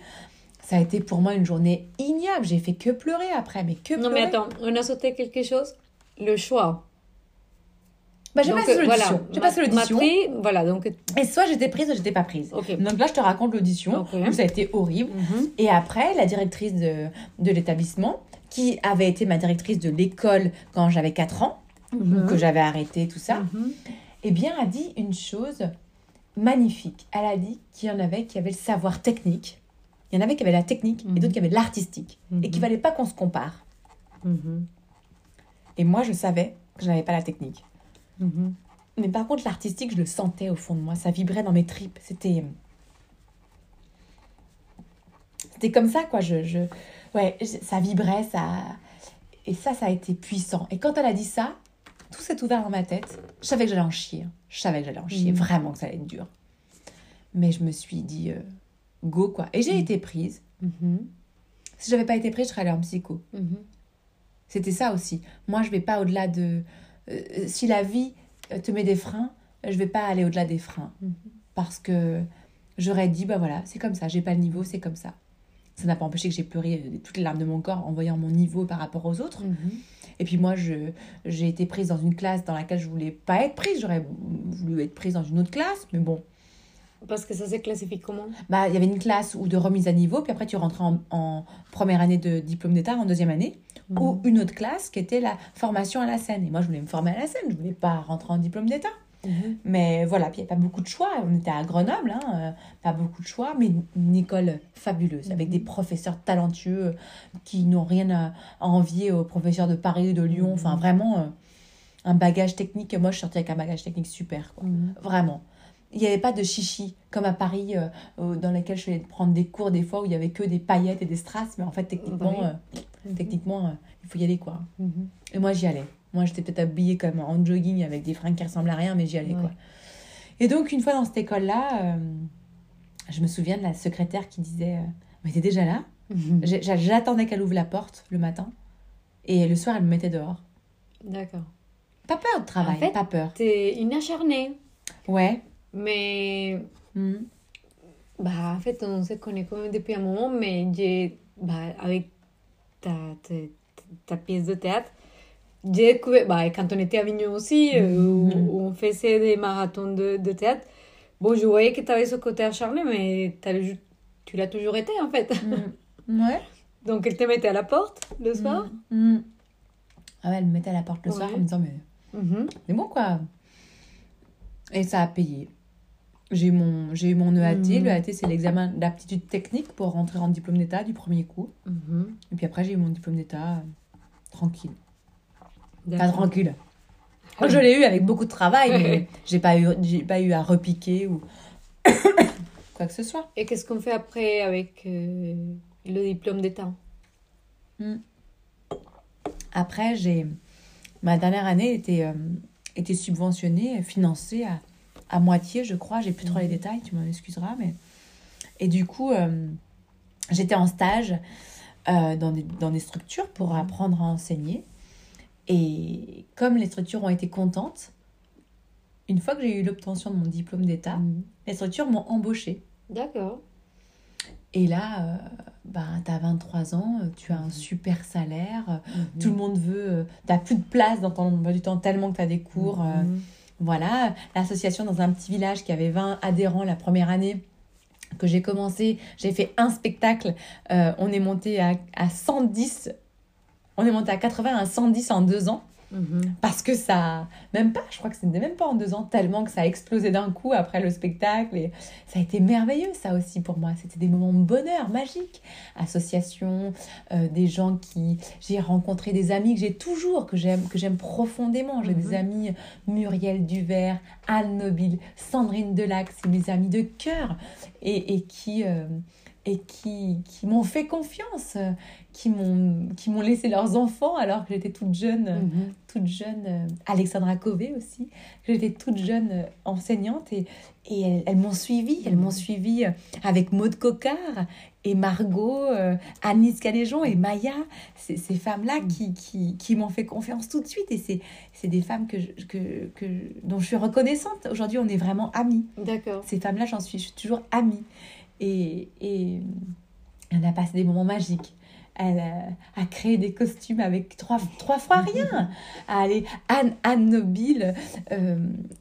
Ça a été pour moi une journée ignoble. J'ai fait que pleurer après, mais que Non, pleurer. mais attends, on a sauté quelque chose? Le choix. Bah, j'ai passé l'audition. J'ai passé Ma- l'audition. Voilà, donc. Et soit j'étais prise, soit j'étais pas prise. Donc là, je te raconte l'audition. Ça a été horrible. Mhm. Et après, la directrice de, de l'établissement, qui avait été ma directrice de l'école quand j'avais 4 ans, Mhm. que j'avais arrêté, tout ça, eh bien, a dit une chose magnifique. Elle a dit qu'il y en avait qui avaient le savoir technique, il y en avait qui avaient la technique Mhm. et d'autres qui avaient l'artistique, et qu'il Mhm. fallait pas qu'on se compare. Mhm. Et moi, je savais que je n'avais pas la technique. Mhm. Mais par contre, l'artistique, je le sentais au fond de moi, ça vibrait dans mes tripes. C'était. C'était comme ça, quoi. Je, je... Ouais, je- ça vibrait, ça. Et ça, ça a été puissant. Et quand elle a dit ça, tout s'est ouvert dans ma tête. Je savais que j'allais en chier. Je savais que j'allais en chier. Mhm. Vraiment que ça allait être dur. Mais je me suis dit, euh, go, quoi. Et j'ai Mhm. été prise. Mhm. Si j'avais pas été prise, je serais allée en psycho. Mhm. C'était ça aussi. Moi, je vais pas au-delà de. euh, si la vie euh, te met des freins, je vais pas aller au-delà des freins. Mhm. Parce que j'aurais dit, bah voilà, c'est comme ça, j'ai pas le niveau, c'est comme ça. ça n'a pas empêché que j'ai pleuré euh, toutes les larmes de mon corps en voyant mon niveau par rapport aux autres. Et puis moi, je, j'ai été prise dans une classe dans laquelle je voulais pas être prise. J'aurais voulu être prise dans une autre classe, mais bon. Parce que ça se classifie comment? Bah, il y avait une classe ou de remise à niveau, puis après tu rentrais en, en première année de diplôme d'État, en deuxième année, ou Mhm. une autre classe qui était la formation à la scène. Et moi, je voulais me former à la scène, je voulais pas rentrer en diplôme d'État. Mhm. Mais voilà, puis il n'y a pas beaucoup de choix. On était à Grenoble, hein, euh, pas beaucoup de choix, mais une école fabuleuse, avec Mhm. des professeurs talentueux euh, qui n'ont rien à, envier aux professeurs de Paris, de Lyon. Enfin, Mhm. vraiment, euh, un bagage technique. Moi, je suis sortie avec un bagage technique super, quoi. Mhm. Vraiment. Il n'y avait pas de chichi, comme à Paris, euh, dans lesquels je faisais prendre des cours des fois où il y avait que des paillettes et des strass, mais en fait, techniquement, Bah euh, techniquement euh, il faut y aller, quoi. Mhm. Et moi, j'y allais. Moi, j'étais peut-être habillée comme en jogging avec des fringues qui ressemblent à rien, mais j'y allais, Ouais. quoi. Et donc, une fois dans cette école-là, je me souviens de la secrétaire qui disait Mais t'es déjà là? Mhm. J'attendais qu'elle ouvre la porte le matin. Et le soir, elle me mettait dehors. D'accord. Pas peur de travail, En fait- pas peur. T'es une acharnée, Ouais. Mais bah, en fait, on se connaît quand même depuis un moment, mais j'ai, bah, avec ta, ta, ta pièce de théâtre, j'ai découvert, bah, quand on était à Avignon aussi, où, où on faisait des marathons de, de théâtre, bon, je voyais que tu avais ce côté acharné, mais tu l'as toujours été, en fait. Mhm. Ouais. Donc, elle te mettait à la porte le soir. Mhm. Ah ouais, elle me mettait à la porte le soir en me disant Mais Mhm. c'est bon, quoi. Et ça a payé. J'ai eu mon, j'ai mon EAT. Mhm. Le EAT, c'est l'examen d'aptitude technique pour rentrer en diplôme d'État du premier coup. Mhm. Et puis après, j'ai eu mon diplôme d'État euh, tranquille. Pas tranquille. Je l'ai eu avec beaucoup de travail, mais j'ai pas eu, j'ai pas eu à repiquer ou quoi que ce soit. Et qu'est-ce qu'on fait après avec euh, le diplôme d'État? Après, j'ai ma dernière année était euh, était subventionnée, financée à, à moitié, je crois. J'ai plus trop les détails, tu m'en excuseras, mais et du coup, euh, j'étais en stage euh, dans des dans des structures pour apprendre à enseigner. Et comme les structures ont été contentes, une fois que j'ai eu l'obtention de mon diplôme d'État, Mhm. les structures m'ont embauchée. D'accord. Et là, euh, bah, tu as 23 ans, tu as un super salaire, tout le monde veut, euh, t'as plus de place dans ton emploi du temps tellement que tu as des cours. Mhm. Voilà, l'association dans un petit village qui avait 20 adhérents la première année que j'ai commencé, j'ai fait un spectacle, euh, on est monté à, à 110, on est monté à 80 à 110 en deux ans. Mhm. Parce que ça, même pas, je crois que c'était même pas en deux ans, tellement que ça a explosé d'un coup après le spectacle. Et ça a été merveilleux, ça aussi pour moi. C'était des moments de bonheur, magiques. Association, euh, des gens qui. J'ai rencontré des amis que j'ai toujours, que j'aime, que j'aime profondément. J'ai Mhm. des amis, Muriel Duvert, Anne Nobile, Sandrine Delac, c'est mes amis de cœur. Et, et qui. euh, et qui, qui m'ont fait confiance, qui m'ont, qui m'ont laissé leurs enfants alors que j'étais toute jeune Mhm. toute jeune, euh, Alexandra Cové aussi, que j'étais toute jeune euh, enseignante et, et elles, elles m'ont suivie, elles m'ont suivie euh, avec Maude Cocard et Margot, euh, Anis Caléjon et Maya, ces, femmes-là qui, qui, qui m'ont fait confiance tout de suite et c'est, c'est des femmes que je- que, que, dont je suis reconnaissante. Aujourd'hui, on est vraiment amis. D'accord. Ces femmes-là, j'en suis, je suis toujours amie. Et, et on a passé des moments magiques. Elle a, a créé des costumes avec trois, trois fois rien. À aller, Anne, Anne Nobile, euh,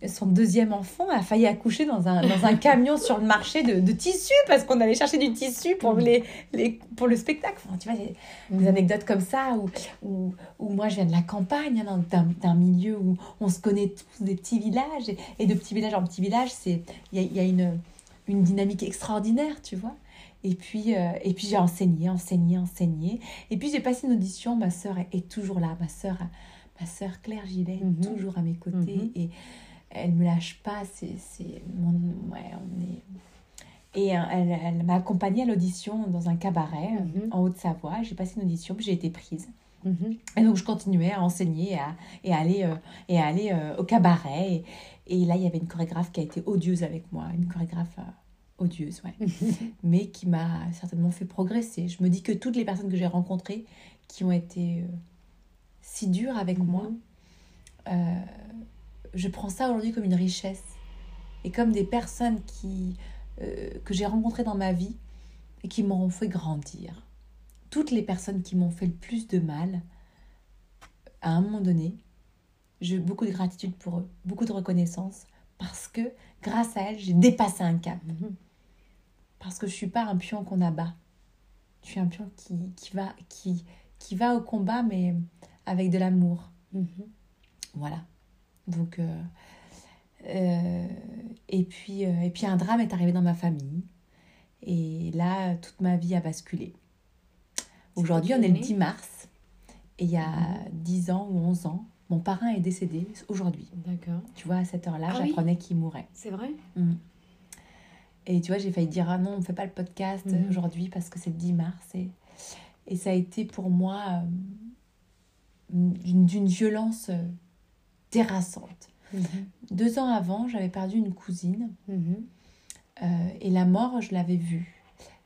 son deuxième enfant, a failli accoucher dans un, dans un camion sur le marché de, de tissus parce qu'on allait chercher du tissu pour, les, les, pour le spectacle. Enfin, tu vois, des, des anecdotes comme ça où, où, où moi je viens de la campagne, hein, d'un milieu où on se connaît tous, des petits villages. Et, et de petit village en petit village, il y a, il y a une, une dynamique extraordinaire, tu vois. Et puis, euh, et puis j'ai enseigné, enseigné, enseigné. Et puis j'ai passé une audition, ma sœur est, est toujours là. Ma sœur, ma sœur Claire Gillet Mhm. toujours à mes côtés. Mhm. Et elle me lâche pas. C'est, c'est mon, ouais, on est... Et euh, elle, elle m'a accompagnée à l'audition dans un cabaret euh, Mhm. en Haute-Savoie. J'ai passé une audition, puis j'ai été prise. Et donc, je continuais à enseigner et à, et à aller, euh, et à aller euh, au cabaret. Et, et là, il y avait une chorégraphe qui a été odieuse avec moi, une chorégraphe euh, odieuse, ouais. mais qui m'a certainement fait progresser. Je me dis que toutes les personnes que j'ai rencontrées qui ont été euh, si dures avec moi, euh, je prends ça aujourd'hui comme une richesse. Et comme des personnes qui, que j'ai rencontrées dans ma vie et qui m'ont fait grandir. Toutes les personnes qui m'ont fait le plus de mal, à un moment donné, j'ai beaucoup de gratitude pour eux, beaucoup de reconnaissance, parce que grâce à elles, j'ai dépassé un cap. Mhm. Parce que je suis pas un pion qu'on abat. Je suis un pion qui, qui, va, qui, qui va au combat, mais avec de l'amour. Mhm. Voilà. Donc, euh, euh, et, puis, euh, et puis un drame est arrivé dans ma famille. Et là, toute ma vie a basculé. Aujourd'hui, on est le 10 mars. Et il y a 10 ans ou 11 ans, mon parrain est décédé aujourd'hui. D'accord. Tu vois, à cette heure-là, Ah oui j'apprenais qu'il mourait. C'est vrai? Mm. Et tu vois, j'ai failli dire, ah non, on ne fait pas le podcast Mhm. aujourd'hui parce que c'est le 10 mars. Et, et ça a été pour moi euh, d'une violence euh, terrassante. Mhm. Deux ans avant, j'avais perdu une cousine. Mhm. euh, et la mort, je l'avais vue.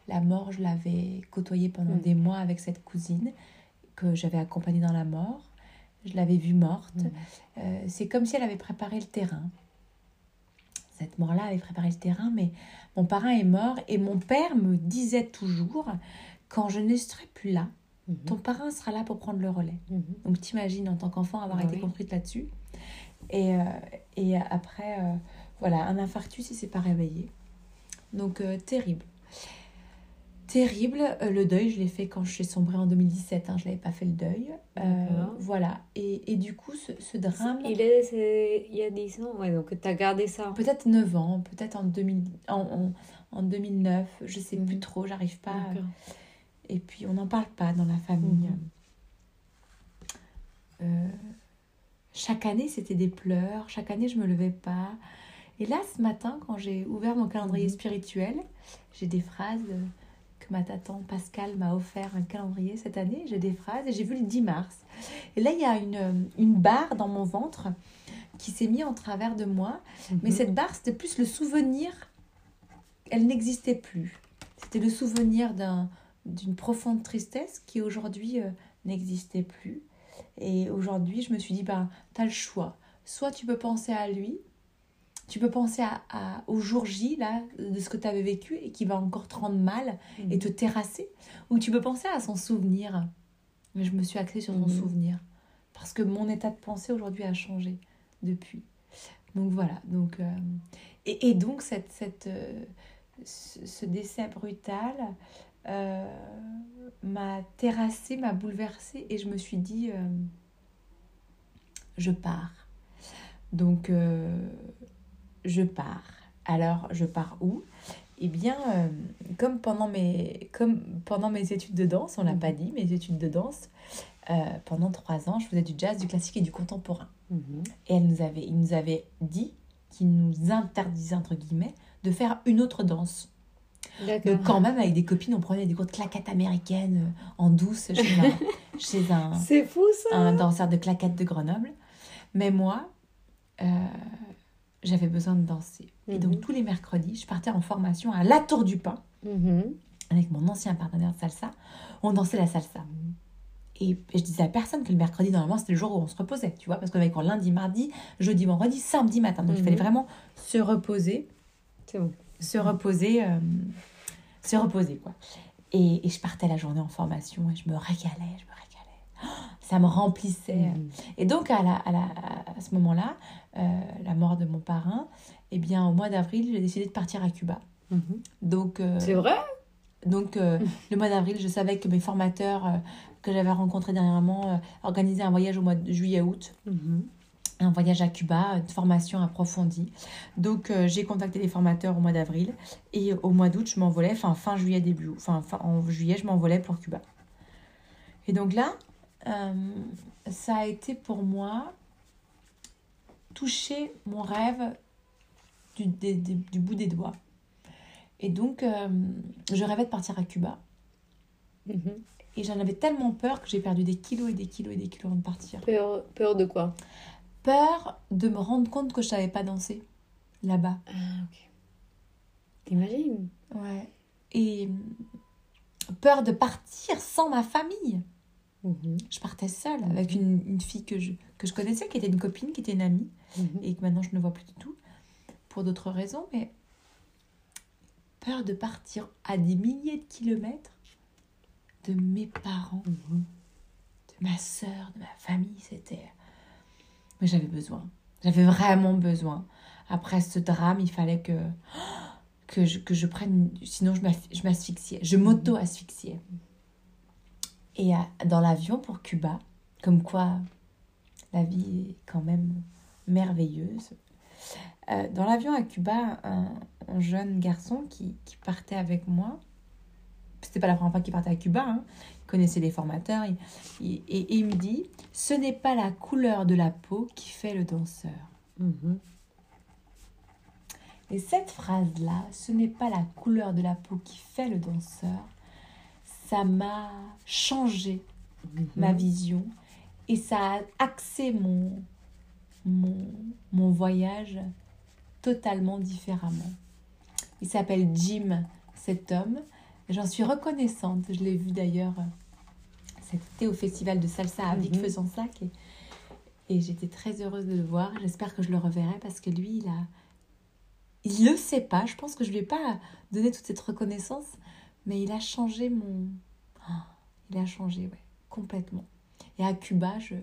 La mort, je l'avais côtoyée pendant des mois avec cette cousine que j'avais accompagnée dans la mort. Je l'avais vue morte. Mhm. Euh, c'est comme si elle avait préparé le terrain. Cette mort-là avait préparé le terrain, mais mon parrain est mort et mon père me disait toujours quand je ne serai plus là, Mhm. ton parrain sera là pour prendre le relais. Mhm. Donc t'imagines en tant qu'enfant avoir Ah été oui. construite là-dessus. Et, euh, et après, euh, voilà, un infarctus, il s'est pas réveillé. Donc terrible. Terrible. Euh, le deuil, je l'ai fait quand je suis sombrée en 2017. Hein, je l'avais pas fait le deuil. Euh, voilà. Et, et du coup, ce, ce drame... Il est il y a 10 ans, ouais, donc tu as gardé ça. Peut-être 9 ans, peut-être en, 2000, en, en, en 2009, je sais plus Mhm. trop, j'arrive pas. à-. Et puis on n'en parle pas dans la famille. Mhm. Euh, chaque année, c'était des pleurs. Chaque année, je me levais pas. Et là, ce matin, quand j'ai ouvert mon calendrier Mhm. spirituel, j'ai des phrases euh, ma tante Pascal m'a offert un calendrier cette année. J'ai des phrases et j'ai vu le 10 mars. Et là, il y a une, une barre dans mon ventre qui s'est mise en travers de moi. Mais Mhm. cette barre, c'était plus le souvenir. Elle n'existait plus. C'était le souvenir d'un, d'une profonde tristesse qui aujourd'hui euh, n'existait plus. Et aujourd'hui, je me suis dit, ben, tu as le choix. Soit tu peux penser à lui, tu peux penser à, à- au jour J là, de ce que tu avais vécu et qui va encore te rendre mal et te terrasser, ou tu peux penser à son souvenir. Mais je me suis axée sur son Mhm. souvenir. Parce que mon état de pensée aujourd'hui a changé depuis. Donc voilà. Donc, euh, et, et donc cette, cette, euh, ce, ce décès brutal euh, m'a terrassée, m'a bouleversée et je me suis dit, je pars. Donc je pars. Alors je pars où? Eh bien, euh, comme, pendant mes, comme pendant mes études de danse, on l'a Mhm. pas dit, mes études de danse, euh, pendant trois ans, je faisais du jazz, du classique et du contemporain. Mhm. Et elle nous avait, il nous avait dit qu'il nous interdisait, entre guillemets, de faire une autre danse. Donc quand même, avec des copines, on prenait des cours de claquettes américaines euh, en douce chez un, chez un, fou ça un danseur de claquettes de Grenoble. Mais moi, euh, j'avais besoin de danser. Et donc Mhm. tous les mercredis, je partais en formation à La Tour du Pain Mhm. avec mon ancien partenaire de salsa. On dansait la salsa. Et je disais à personne que le mercredi, normalement, c'était le jour où on se reposait, tu vois, parce qu'on avait cours lundi, mardi, jeudi, vendredi, samedi matin. Donc il Mhm. fallait vraiment se reposer, C'est bon. se reposer, euh, se reposer, quoi. Et, et je partais la journée en formation et je me régalais, je me régalais. Oh, ça me remplissait. Mhm. Et donc, à, la, à, la, à ce moment-là, euh, la mort de mon parrain, eh bien, au mois d'avril, j'ai décidé de partir à Cuba. Mhm. Donc, euh, C'est vrai? donc euh, le mois d'avril, je savais que mes formateurs euh, que j'avais rencontrés dernièrement organisaient un voyage au mois de juillet-août, Mhm. un voyage à Cuba, une formation approfondie. Donc, j'ai contacté les formateurs au mois d'avril et au mois d'août, je m'envolais, enfin fin juillet, début, enfin fin, en juillet, je m'envolais pour Cuba. Et donc là, ça a été pour moi toucher mon rêve du, des- des- du bout des doigts. Et donc, euh, je rêvais de partir à Cuba. Mhm. Et j'en avais tellement peur que j'ai perdu des kilos et des kilos et des kilos avant de partir. Peur, peur de quoi? Peur de me rendre compte que je savais pas danser là-bas. Ah, ok. T'imagines? Ouais. Et euh, peur de partir sans ma famille. Mhm. Je partais seule avec une, une fille que je, que je connaissais, qui était une copine, qui était une amie. Et que maintenant je ne vois plus du tout, pour d'autres raisons. Mais peur de partir à des milliers de kilomètres de mes parents, Mhm. de ma soeur, de ma famille. C'était. Mais j'avais besoin. J'avais vraiment besoin. Après ce drame, il fallait que, que, je, que je prenne. Sinon, je m'asphy- je m'asphyxiais. Je m'auto-asphyxiais. Et dans l'avion pour Cuba, comme quoi la vie est quand même merveilleuse. Euh, dans l'avion à Cuba, un, un jeune garçon qui, qui partait avec moi, c'était pas la première fois qu'il partait à Cuba, hein, il connaissait les formateurs, il- il- et, et il me dit Ce n'est pas la couleur de la peau qui fait le danseur. Mhm. Et cette phrase-là, ce n'est pas la couleur de la peau qui fait le danseur, ça m'a changé ma vision et ça a axé mon, mon, mon voyage totalement différemment. Il s'appelle Jim, cet homme. J'en suis reconnaissante. Je l'ai vu d'ailleurs cet été au festival de salsa à Vic Mhm. Fezensac et, et j'étais très heureuse de le voir. J'espère que je le reverrai parce que lui, il a. Il le sait pas. Je pense que je lui ai pas donné toute cette reconnaissance, mais il a changé mon. Ah, il a changé, ouais, complètement. Et à Cuba, je,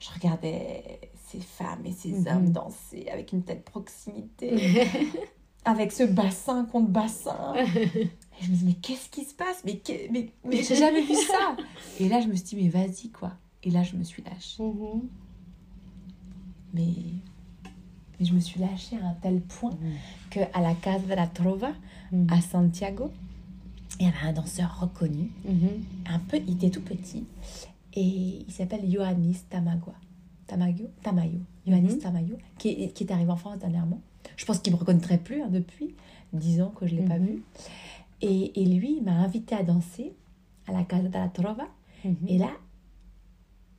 je regardais ces femmes et ces Mhm. hommes danser avec une telle proximité, avec ce bassin contre bassin. Et je me dis, mais qu'est-ce qui se passe? Mais, mais, mais j'ai jamais vu ça Et là, je me suis dit, mais vas-y, quoi. Et là, je me suis lâchée. Mhm. Mais, mais je me suis lâchée à un tel point que à la Casa de la Trova, Mhm. à Santiago, il y avait un danseur reconnu. Mhm. un peu, il était tout petit et il s'appelle Ioannis Tamagua. Tamayo Tamayo. Ioannis Mhm. Tamayo, qui est, qui est arrivé en France dernièrement. Je pense qu'il ne me reconnaîtrait plus hein, depuis 10 ans que je ne l'ai pas Mhm. vu. Et, et lui, il m'a invité à danser à la Casa de la Trova. Mhm. Et là,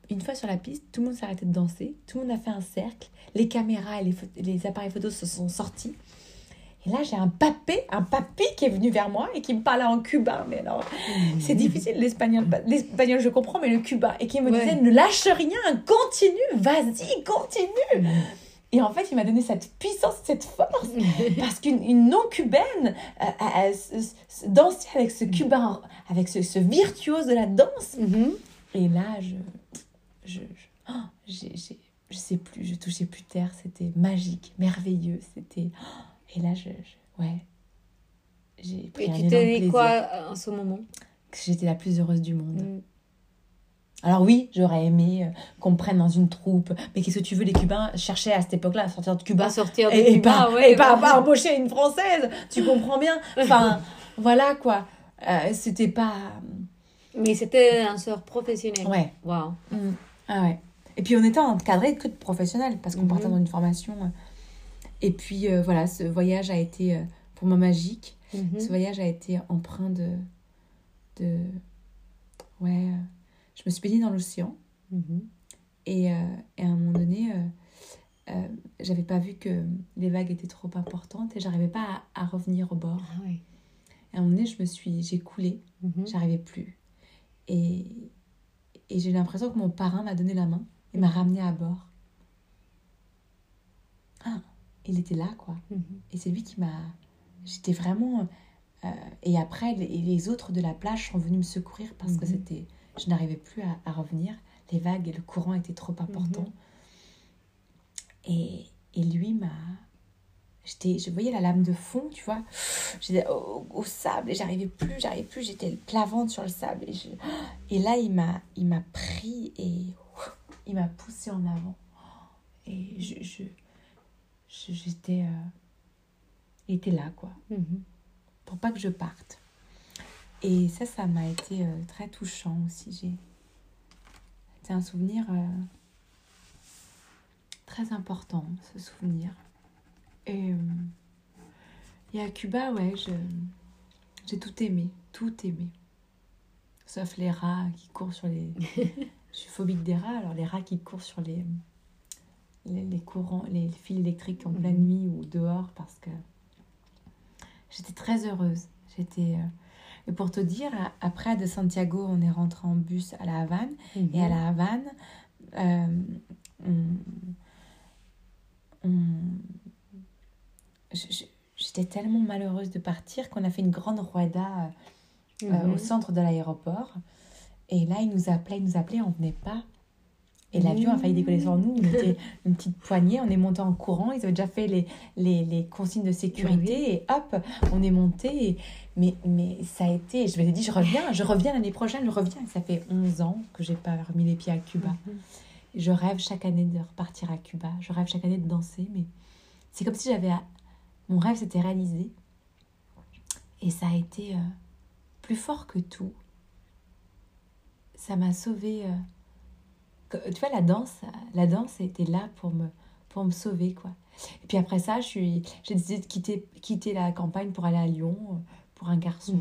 une fois sur la piste, tout le monde s'est arrêté de danser. Tout le monde a fait un cercle. Les caméras et les, les appareils photos se sont sortis. Et là, j'ai un papé, un papy qui est venu vers moi et qui me parlait en cubain. Mais alors, c'est difficile l'espagnol. L'espagnol, je comprends, mais le cubain. Et qui me Ouais. disait, ne lâche rien, continue, vas-y, continue. Et en fait, il m'a donné cette puissance, cette force. Parce qu'une une non-cubaine euh, euh, dansait avec ce cubain, avec ce, ce virtuose de la danse. Mhm. Et là, je. Je. je, oh, je sais plus, je touchais plus terre. C'était magique, merveilleux. C'était. oh, et là, je. je- ouais. J'ai pris Et un tu t'es quoi euh, en ce moment? Que J'étais la plus heureuse du monde. Mhm. Alors oui, j'aurais aimé euh, qu'on me prenne dans une troupe. Mais qu'est-ce que tu veux, les Cubains? Cherchaient à cette époque-là à sortir de Cuba. Pas sortir de Et, Cuba, pas, ouais, et pas, pas embaucher une Française. Tu comprends bien? Enfin, voilà quoi. Euh, C'était pas... Mais c'était un sort professionnel. Ouais. Waouh. Mm. Ah ouais. Et puis on était encadré que de professionnels parce qu'on Mhm. partait dans une formation. Et puis euh, voilà, ce voyage a été euh, pour moi magique. Mhm. Ce voyage a été empreint de. de ouais. euh, je me suis baignée dans l'océan Mhm. et, et à un moment donné, j'avais pas vu que les vagues étaient trop importantes et j'arrivais pas à, à revenir au bord. Ah oui. Et à un moment donné, je me suis. j'ai coulé, Mhm. j'arrivais plus. Et, et j'ai l'impression que mon parrain m'a donné la main et m'a ramené à bord. Ah, il était là, quoi. Mhm. Et c'est lui qui m'a. J'étais vraiment. euh, et après, les, les autres de la plage sont venus me secourir parce que Mhm. c'était. Je n'arrivais plus à, à revenir. Les vagues et le courant étaient trop importants. Mhm. Et, et lui m'a. J'étais, je voyais la lame de fond, tu vois. J'étais au, au sable et j'arrivais plus, j'arrivais plus. J'étais le plat-ventre sur le sable. Et, je- et là, il m'a, il m'a pris et il m'a poussé en avant. Et je- j'étais, euh, était là, quoi Mhm. pour pas que je parte. Et ça, ça m'a été euh, très touchant aussi. J'ai... C'était un souvenir euh, très important, ce souvenir. Et, et à Cuba, ouais, je, j'ai tout aimé, tout aimé. Sauf les rats qui courent sur les... je suis phobique des rats, alors les rats qui courent sur les, les, les courants, les fils électriques en pleine Mhm. nuit ou dehors parce que J'étais très heureuse. J'étais. euh, Et pour te dire, après de Santiago, on est rentré en bus à la Havane. Et à la Havane, euh, on. on- j'étais tellement malheureuse de partir qu'on a fait une grande roida euh, Mhm. au centre de l'aéroport. Et là, il nous appelait, il nous appelait, on venait pas. Et l'avion a failli décoller sur nous. On était une petite poignée, on est monté en courant. Ils avaient déjà fait les, les, les consignes de sécurité et hop, on est monté. Et- mais, mais ça a été, je me suis dit, je reviens, je reviens l'année prochaine, je reviens. Et ça fait 11 ans que j'ai pas remis les pieds à Cuba. Mhm. Je rêve chaque année de repartir à Cuba. Je rêve chaque année de danser, mais c'est comme si j'avais. Mon rêve s'était réalisé. Et ça a été euh, plus fort que tout. Ça m'a sauvé. euh, Tu vois, la danse, la danse était là pour me, pour me sauver, quoi. Et puis après ça, je suis, j'ai décidé de quitter, quitter la campagne pour aller à Lyon, euh, pour un garçon.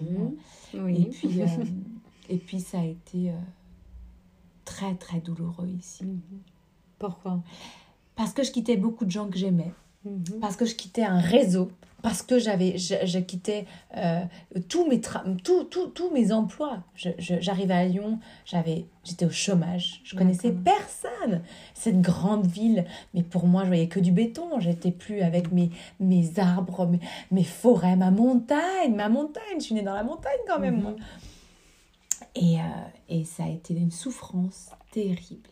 Mhm. Oui. Et puis, euh, et puis ça a été euh, très, très douloureux ici. Mhm. Pourquoi? Parce que je quittais beaucoup de gens que j'aimais, Mhm. parce que je quittais un réseau, parce que j'avais, je, je quittais euh, tous mes tra- tous tous- mes emplois. J'arrivais à Lyon, j'avais, j'étais au chômage, je connaissais personne. Cette grande ville, mais pour moi, je voyais que du béton. J'étais plus avec mes, mes arbres, mes, mes forêts, ma montagne, ma montagne. Je suis née dans la montagne quand même, Mhm. moi. Et, euh, et ça a été une souffrance terrible,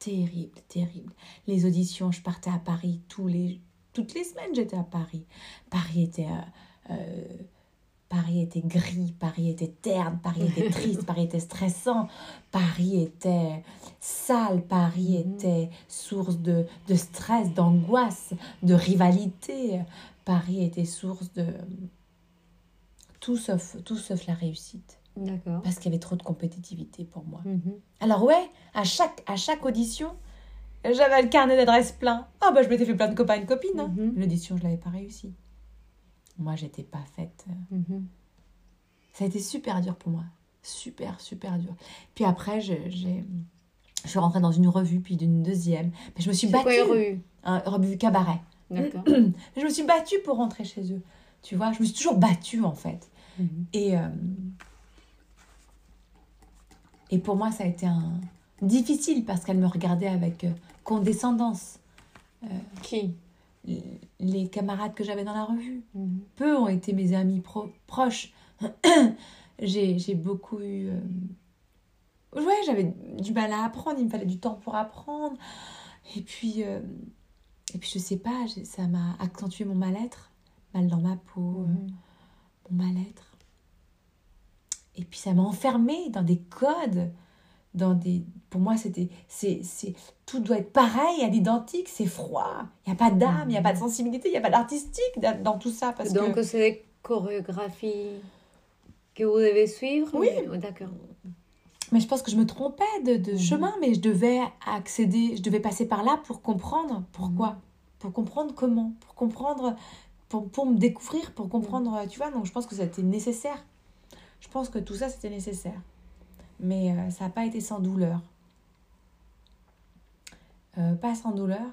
terrible, terrible. Les auditions, je partais à Paris tous les, toutes les semaines, j'étais à Paris. Paris était, euh, euh, Paris était gris, Paris était terne, Paris était triste, Paris était stressant, Paris était sale, Paris Mhm. était source de, de stress, d'angoisse, de rivalité. Paris était source de tout sauf, tout sauf la réussite D'accord. parce qu'il y avait trop de compétitivité pour moi. Mhm. Alors ouais, à chaque, à chaque audition, j'avais le carnet d'adresses plein. Ah bah je m'étais fait plein de copains et de copines. hein. Mhm. L'audition, je l'avais pas réussi. Moi, j'étais pas faite. Mhm. Ça a été super dur pour moi. Super, super dur. Puis après, je, j'ai... Je suis rentrée dans une revue, puis d'une deuxième. Mais je me suis battue. quoi une Un revue cabaret. D'accord. Je me suis battue pour rentrer chez eux. Tu vois, je me suis toujours battue en fait. Mhm. Et, euh, et pour moi, ça a été un... difficile parce qu'elle me regardait avec euh, condescendance. Qui? L- Les camarades que j'avais dans la revue, Mhm. peu ont été mes amis pro- proches. j'ai, j'ai beaucoup eu... euh, Ouais, j'avais du mal à apprendre, il me fallait du temps pour apprendre. Et puis, euh, et puis je sais pas, ça m'a accentué mon mal-être, mal dans ma peau, euh, Mhm. mon mal-être. Et puis ça m'a enfermée dans des codes, dans des... Pour moi, c'était... C'est, c'est... Tout doit être pareil, à l'identique, c'est froid. Il n'y a pas d'âme, il n'y a pas de sensibilité, il n'y a pas d'artistique dans- tout ça. Parce Donc que... c'est des chorégraphies que vous devez suivre Oui. mais- D'accord. Mais je pense que je me trompais de, de Mhm. chemin, mais je devais accéder, je devais passer par là pour comprendre pourquoi, pour comprendre comment, pour comprendre, pour, pour me découvrir, pour comprendre, tu vois. Donc je pense que c'était nécessaire. Je pense que tout ça, c'était nécessaire. Mais euh, ça n'a pas été sans douleur. Euh, pas sans douleur.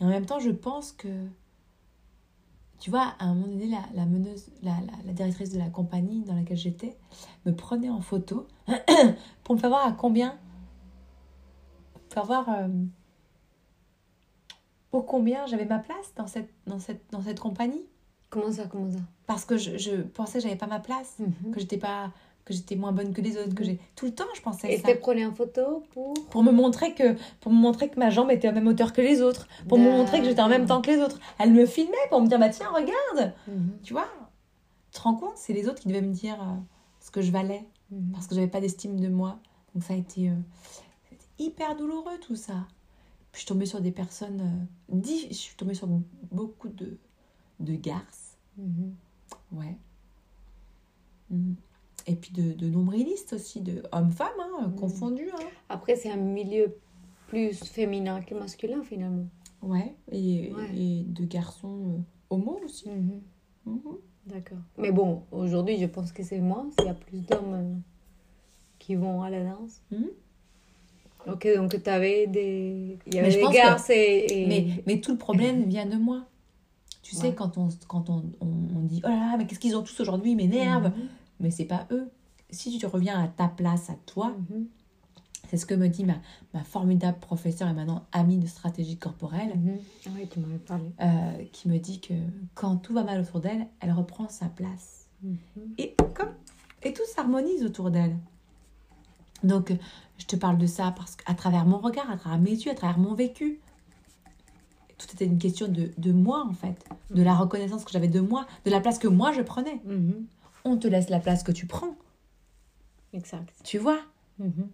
Et en même temps, je pense que, tu vois, à un moment donné, la, la meneuse, la, la, la directrice de la compagnie dans laquelle j'étais me prenait en photo pour me faire voir à combien. Faire voir euh, pour combien j'avais ma place dans cette, dans cette, dans cette compagnie. Comment ça, comment ça? Parce que je, je pensais que j'avais pas ma place, Mhm. que j'étais pas que j'étais moins bonne que les autres, que j'ai tout le temps je pensais Et ça. te prenais en photo pour Pour me montrer que pour me montrer que ma jambe était à même hauteur que les autres, pour me montrer que j'étais en même temps que les autres. Elle me filmait pour me dire bah tiens regarde, Mhm. tu vois? Tu te rends compte, c'est les autres qui devaient me dire euh, ce que je valais Mhm. parce que j'avais pas d'estime de moi. Donc ça a été, euh, hyper douloureux tout ça. Puis je suis tombée sur des personnes, euh, je suis tombée sur beaucoup de, de garces, Mhm. ouais. Et puis de, de nombrilistes aussi, de hommes-femmes, hein, Mhm. confondus. Hein. Après, c'est un milieu plus féminin que masculin finalement. Ouais, et, Ouais. et de garçons euh, homo aussi. Mhm. Mhm. D'accord. Mais bon, aujourd'hui, je pense que c'est moins. Il y a plus d'hommes euh, qui vont à la danse. Ok, donc tu avais des. Il y Mais avait je des garces et. et- Mais, mais tout le problème vient de moi. Tu sais, quand, on, quand on, on, on dit Oh là là, mais qu'est-ce qu'ils ont tous aujourd'hui Ils m'énervent. Mais c'est pas eux. Si tu reviens à ta place, à toi, Mhm. C'est ce que me dit ma, ma formidable professeure et maintenant amie de stratégie corporelle, Mhm. Ah oui, parlé. euh, qui me dit que quand tout va mal autour d'elle, elle reprend sa place. Mhm. Et comme et tout s'harmonise autour d'elle. Donc, je te parle de ça parce qu'à travers mon regard, à travers mes yeux, à travers mon vécu, tout était une question de, de moi en fait, de la reconnaissance que j'avais de moi, de la place que moi je prenais. On te laisse la place que tu prends, Exact. tu vois? Mhm.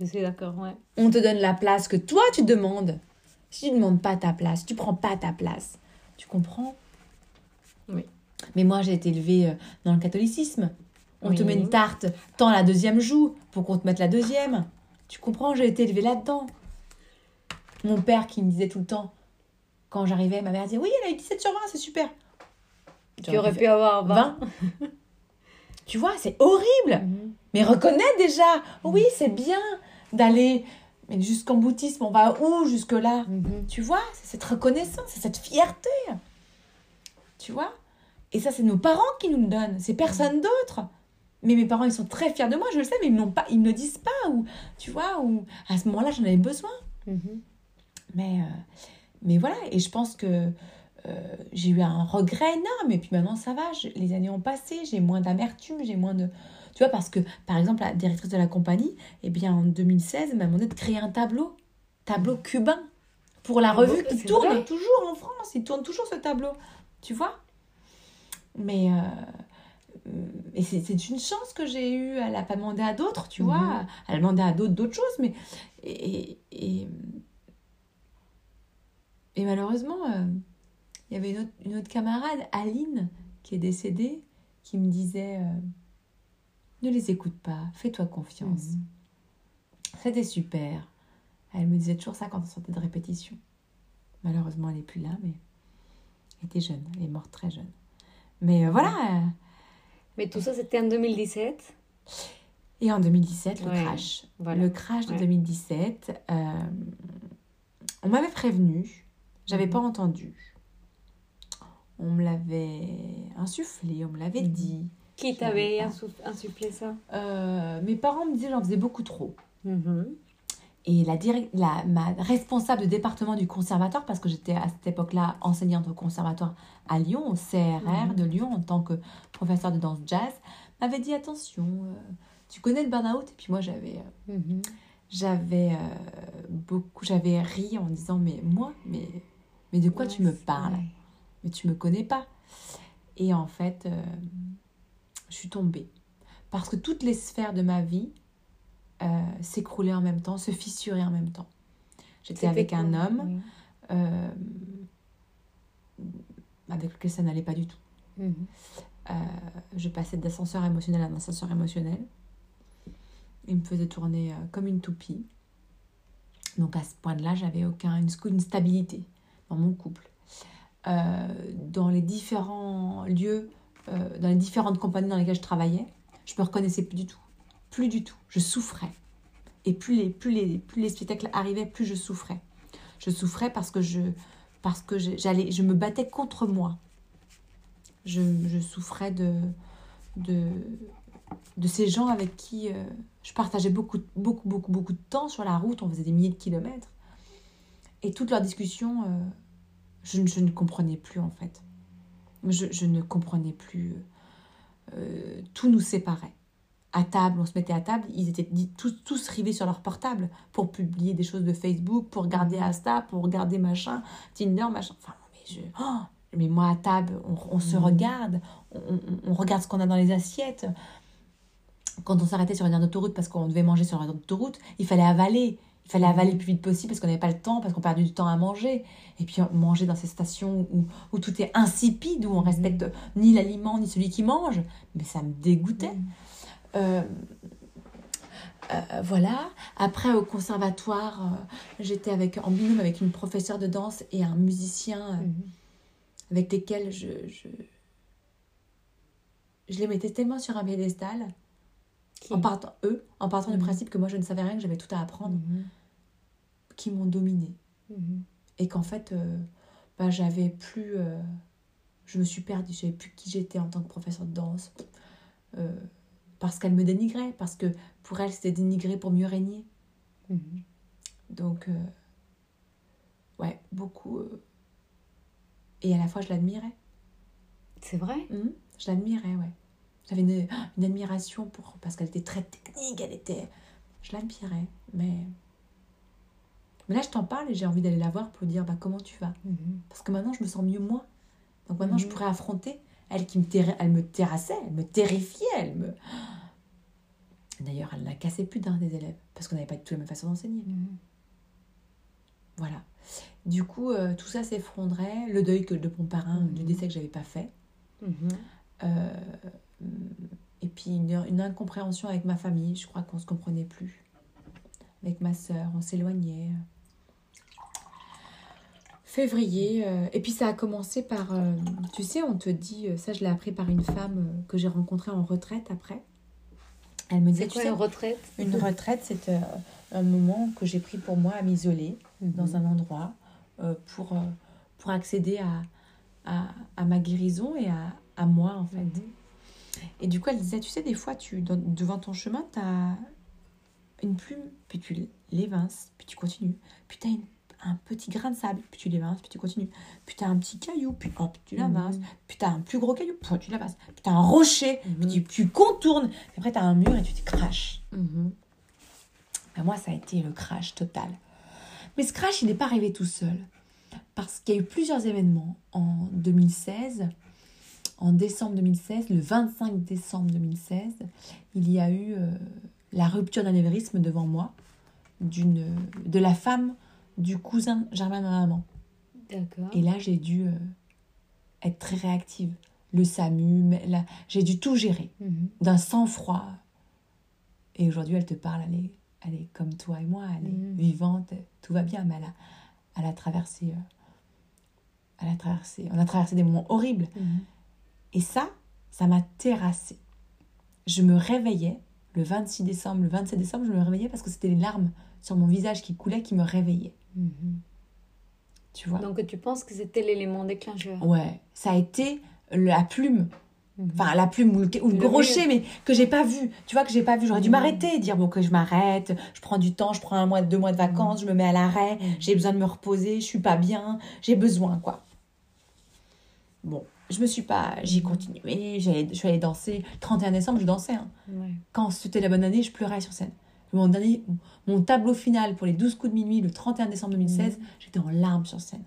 Je suis d'accord, ouais. On te donne la place que toi tu demandes. Si tu ne demandes pas ta place, si tu prends pas ta place, tu comprends? Oui. Mais moi j'ai été élevée euh, dans le catholicisme. On te met une tarte, tends la deuxième joue pour qu'on te mette la deuxième. Tu comprends? J'ai été élevée là-dedans. Mon père qui me disait tout le temps, quand j'arrivais, ma mère disait Oui, elle a eu 17 sur 20, c'est super. Tu aurais pu avoir 20. 20. tu vois, c'est horrible. Mhm. Mais reconnais déjà, oui, c'est bien d'aller mais jusqu'en bouddhisme, on va où jusque-là? Mhm. Tu vois, c'est cette reconnaissance, c'est cette fierté. Tu vois? Et ça, c'est nos parents qui nous le donnent, c'est personne d'autre. Mais mes parents, ils sont très fiers de moi, je le sais, mais ils ne pas, ils me le disent pas. Ou, tu vois, ou à ce moment-là, j'en avais besoin. Mhm. Mais, euh, mais voilà, et je pense que j'ai eu un regret énorme. Et puis maintenant, ça va, je- les années ont passé, j'ai moins d'amertume, j'ai moins de... Tu vois, parce que, par exemple, la directrice de la compagnie, eh bien, en 2016, elle m'a demandé de créer un tableau, tableau cubain, pour la Ah revue qui tourne vrai toujours en France. Il tourne toujours ce tableau, tu vois Mais... euh, et c'est une chance que j'ai eue. Elle n'a pas demandé à d'autres, tu Mhm. vois. Elle a demandé à d'autres d'autres choses, mais... Et, et, et malheureusement, euh, il y avait une autre, une autre camarade, Aline, qui est décédée, qui me disait euh, Ne les écoute pas, fais-toi confiance. Mhm. C'était super. Elle me disait toujours ça quand on sortait de répétition. Malheureusement, elle n'est plus là, mais elle était jeune. Elle est morte très jeune. Mais euh, voilà. Mais tout ça, c'était en 2017. Et en 2017, le Ouais, crash. voilà. Le crash de Ouais. 2017, euh, on m'avait prévenu, j'avais Mhm. pas entendu. On me l'avait insufflé, on me l'avait Mhm. dit. Qui t'avait insufflé ça? Euh, mes parents me disaient que j'en faisais beaucoup trop. Mhm. Et la, la, ma responsable de département du conservatoire, parce que j'étais à cette époque-là enseignante au conservatoire à Lyon, au CRR Mhm. de Lyon, en tant que professeur de danse jazz, m'avait dit attention, euh, tu connais le burn-out? Et puis moi, j'avais euh, j'avais beaucoup j'avais ri en disant mais moi mais mais de quoi tu me parles? Mais tu me connais pas et en fait euh, je suis tombée parce que toutes les sphères de ma vie euh, s'écroulaient en même temps se fissuraient en même temps j'étais avec un homme Oui. euh, avec lequel ça n'allait pas du tout Mhm. je passais d'ascenseur émotionnel à un ascenseur émotionnel. Il me faisait tourner comme une toupie. Donc à ce point-là, j'avais aucun, une, une stabilité dans mon couple. Euh, dans les différents lieux, euh, dans les différentes compagnies dans lesquelles je travaillais, je me reconnaissais plus du tout. Plus du tout. Je souffrais. Et plus les, plus les, plus les spectacles arrivaient, plus je souffrais. Je souffrais parce que je, parce que j'allais, je me battais contre moi je, souffrais de, de, de ces gens avec qui euh, je partageais beaucoup, beaucoup, beaucoup, beaucoup de temps sur la route. On faisait des milliers de kilomètres. Et toutes leurs discussions, je, ne- je ne comprenais plus en fait. Je, je ne comprenais plus. euh, tout nous séparait. À table, on se mettait à table, ils étaient tous, tous rivés sur leur portable pour publier des choses de Facebook, pour regarder Insta, pour regarder machin, Tinder, machin. Enfin, mais je. oh, mais moi, à table, on, on se Mhm. regarde, on, on- on regarde ce qu'on a dans les assiettes. Quand on s'arrêtait sur une aire d'autoroute parce qu'on devait manger sur une aire d'autoroute, il fallait avaler. Il fallait avaler le plus vite possible parce qu'on n'avait pas le temps, parce qu'on perdait du temps à manger. Et puis on mangeait dans ces stations où, où tout est insipide, où on respecte ni l'aliment ni celui qui mange. Mais ça me dégoûtait. Mhm. Euh, euh, voilà. Après, au conservatoire, euh, j'étais avec, en binôme avec une professeure de danse et un musicien euh, Mhm. avec lesquels je, je, je les mettais tellement sur un piédestal, Qui en partant, eux, en partant du Mhm. principe que moi je ne savais rien, que j'avais tout à apprendre, Mhm. qui m'ont dominée. Mhm. Et qu'en fait, euh, bah, j'avais plus. euh, je me suis perdue, je savais plus qui j'étais en tant que professeur de danse. Euh, parce qu'elle me dénigrait, parce que pour elle, c'était dénigrer pour mieux régner. Donc, ouais, beaucoup. Et à la fois, je l'admirais. C'est vrai? Je l'admirais, ouais. J'avais une, une admiration pour parce qu'elle était très technique, elle était. Je l'admirais, mais. Mais là, je t'en parle et j'ai envie d'aller la voir pour lui dire bah, comment tu vas? Mhm. Parce que maintenant, je me sens mieux moi. Donc maintenant, je Mhm. pourrais affronter. Elle qui me, elle me terrassait, elle me terrifiait, elle me. D'ailleurs, elle n'a cassé plus d'un des élèves parce qu'on n'avait pas du tout la même façon d'enseigner. Mhm. Voilà. Du coup, euh, tout ça s'effondrait. Le deuil que de mon parrain, du décès que j'avais pas fait. Euh, et puis une, une incompréhension avec ma famille. Je crois qu'on se comprenait plus. Avec ma sœur, on s'éloignait. Février. euh, et puis ça a commencé par. euh, tu sais, on te dit. euh, Ça, je l'ai appris par une femme que j'ai rencontrée en retraite après. Elle me disait, C'est tu quoi sais, une retraite? une retraite, c'est euh, un moment que j'ai pris pour moi à m'isoler dans un endroit pour, pour accéder à, à, à ma guérison et à, à moi, en fait. Mhm. Et du coup, elle disait, tu sais, des fois, tu, dans- devant ton chemin, tu as une plume, puis tu l'évinces, puis tu continues. Puis tu as un petit grain de sable, puis tu l'évinces, puis tu continues. Puis tu as un petit caillou, puis hop, tu. Mhm. Puis tu as un plus gros caillou, puis tu l'évinces. Puis tu as un rocher, puis Mhm. tu, tu contournes. Puis après, tu as un mur et tu te craches. Mhm. Ben, moi, ça a été le crash total. Mais ce crash, il n'est pas arrivé tout seul. Parce qu'il y a eu plusieurs événements en 2016. En décembre 2016, le 25 décembre 2016, il y a eu euh, la rupture d'anévrisme devant moi d'une, de la femme du cousin germain de ma maman. D'accord. Et là, j'ai dû euh, être très réactive. Le SAMU, j'ai dû tout gérer Mhm. d'un sang-froid. Et aujourd'hui, elle te parle, elle est, elle est comme toi et moi, elle est Mhm. vivante, tout va bien, mais elle a, elle a traversé. euh, elle a traversé. On a traversé des moments horribles. Mhm. Et ça, ça m'a terrassée. Je me réveillais le 26 décembre, le 27 décembre, je me réveillais parce que c'était les larmes sur mon visage qui coulaient qui me réveillaient. Mhm. Tu vois? Donc tu penses que c'était l'élément déclencheur? Ouais, ça a été la plume. Mhm. enfin la plume ou le, ou le Le rocher mais que j'ai pas vu. Tu vois que j'ai pas vu. J'aurais dû Mhm. m'arrêter et dire bon que je m'arrête je prends du temps je prends un mois deux mois de vacances je me mets à l'arrêt j'ai besoin de me reposer je suis pas bien j'ai besoin quoi. Bon je me suis pas j'ai Mhm. continué j'ai- je suis allée danser 31 décembre je dansais hein. Ouais. quand c'était la bonne année je pleurais sur scène mon dernier mon tableau final pour les 12 coups de minuit le 31 décembre 2016 j'étais en larmes sur scène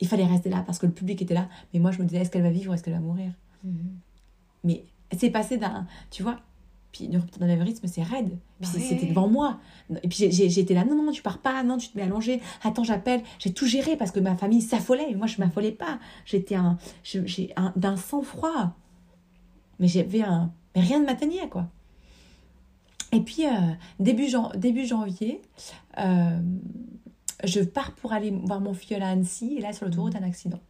il fallait rester là parce que le public était là mais moi je me disais est-ce qu'elle va vivre ou est-ce qu'elle va mourir? Mhm. mais c'est passé d'un. Tu vois Puis une rupture d'anévrisme, c'est raide. Puis c'était devant moi. Et puis j'étais là, non, non, tu pars pas, non, tu te mets allongé. Attends, j'appelle. J'ai tout géré parce que ma famille s'affolait. Moi, je m'affolais pas. J'étais un, j'ai un, d'un sang-froid. Mais j'avais un. Mais rien ne m'atteignait, quoi. Et puis, euh, début, jan- début janvier, euh, je pars pour aller voir mon filleul à Annecy. Et là, sur l'autoroute, un accident.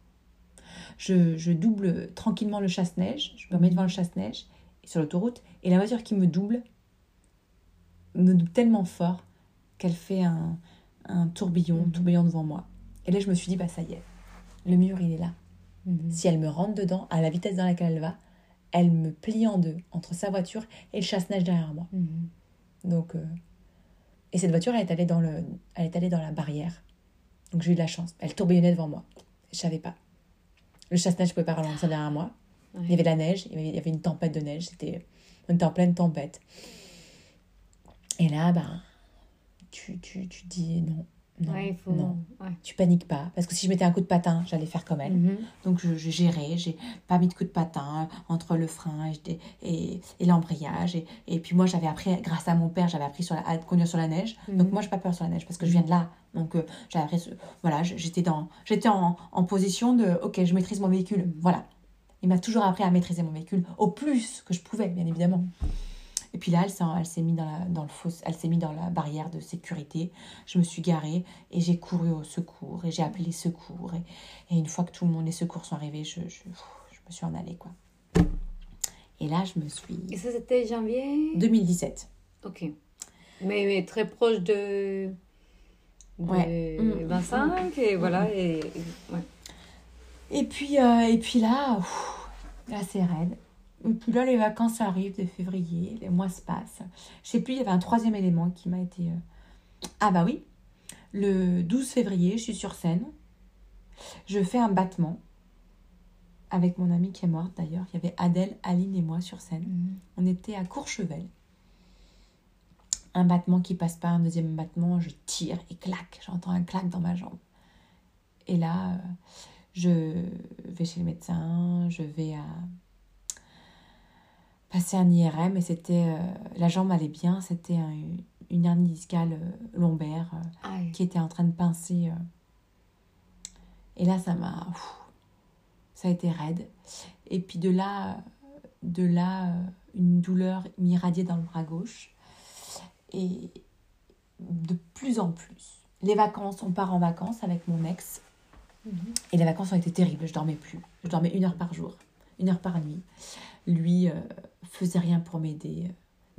Je, je double tranquillement le chasse-neige. Je me mets devant le chasse-neige sur l'autoroute. Et la voiture qui me double me double tellement fort qu'elle fait un, un tourbillon, Mhm. tourbillon devant moi. Et là, je me suis dit, bah ça y est, le mur, il est là. Mhm. Si elle me rentre dedans, à la vitesse dans laquelle elle va, elle me plie en deux entre sa voiture et le chasse-neige derrière moi. Mhm. Donc, euh, et cette voiture, elle est allée dans le, elle est allée dans la barrière. Donc j'ai eu de la chance. Elle tourbillonnait devant moi. Je savais pas. Le chasse-neige, je pouvais pas ralentir derrière moi. Ouais. Il y avait de la neige, il y avait, une tempête de neige. C'était, on était en pleine tempête. Et là, ben, tu, tu, tu dis non, non, Ouais, il faut. non. ouais. Tu paniques pas. Parce que si je mettais un coup de patin, j'allais faire comme elle. Mhm. Donc je, je gérais, j'ai pas mis de coup de patin entre le frein et, et, et l'embrayage. Et, et puis moi j'avais appris, grâce à mon père, j'avais appris sur la, à conduire sur la neige. Donc Mhm. moi j'ai pas peur sur la neige parce que je viens de là. Donc euh, j'avais voilà, j'étais dans, j'étais en, en position de, ok, je maîtrise mon véhicule. Voilà. Il m'a toujours appris à maîtriser mon véhicule au plus que je pouvais, bien évidemment. Et puis là, elle s'est, elle s'est mise dans, la, dans le fosse, elle s'est mise dans la barrière de sécurité. Je me suis garée et j'ai couru au secours et j'ai appelé les secours. Et, et une fois que tout le monde, les secours sont arrivés, je, je, je me suis en allée, quoi. Et là, je me suis... Et ça, c'était janvier? 2017. Ok. Mais, mais très proche de. de Ouais. Mm. 25, et voilà. Et, et- ouais. Et puis, euh, et puis là, ouf, là c'est raide. Et puis là, les vacances arrivent de février, les mois se passent. Je sais plus, il y avait un troisième élément qui m'a été, euh, Ah bah oui, le 12 février, je suis sur scène. Je fais un battement avec mon amie qui est morte d'ailleurs. Il y avait Adèle, Aline et moi sur scène. Mhm. On était à Courchevel. Un battement qui passe pas, un deuxième battement, je tire et clac, j'entends un clac dans ma jambe. Et là, euh, je vais chez le médecin, je vais à passer un IRM et c'était euh, la jambe allait bien, c'était un- une hernie discale euh, lombaire euh, Aïe. qui était en train de pincer. Et là, ça m'a. Ça a été raide. Et puis de là, de là, une douleur m'irradiait dans le bras gauche. Et de plus en plus. Les vacances, on part en vacances avec mon ex. Mhm. Et les vacances ont été terribles. Je dormais plus. Je dormais une heure par jour, une heure par nuit. Lui euh, faisait rien pour m'aider,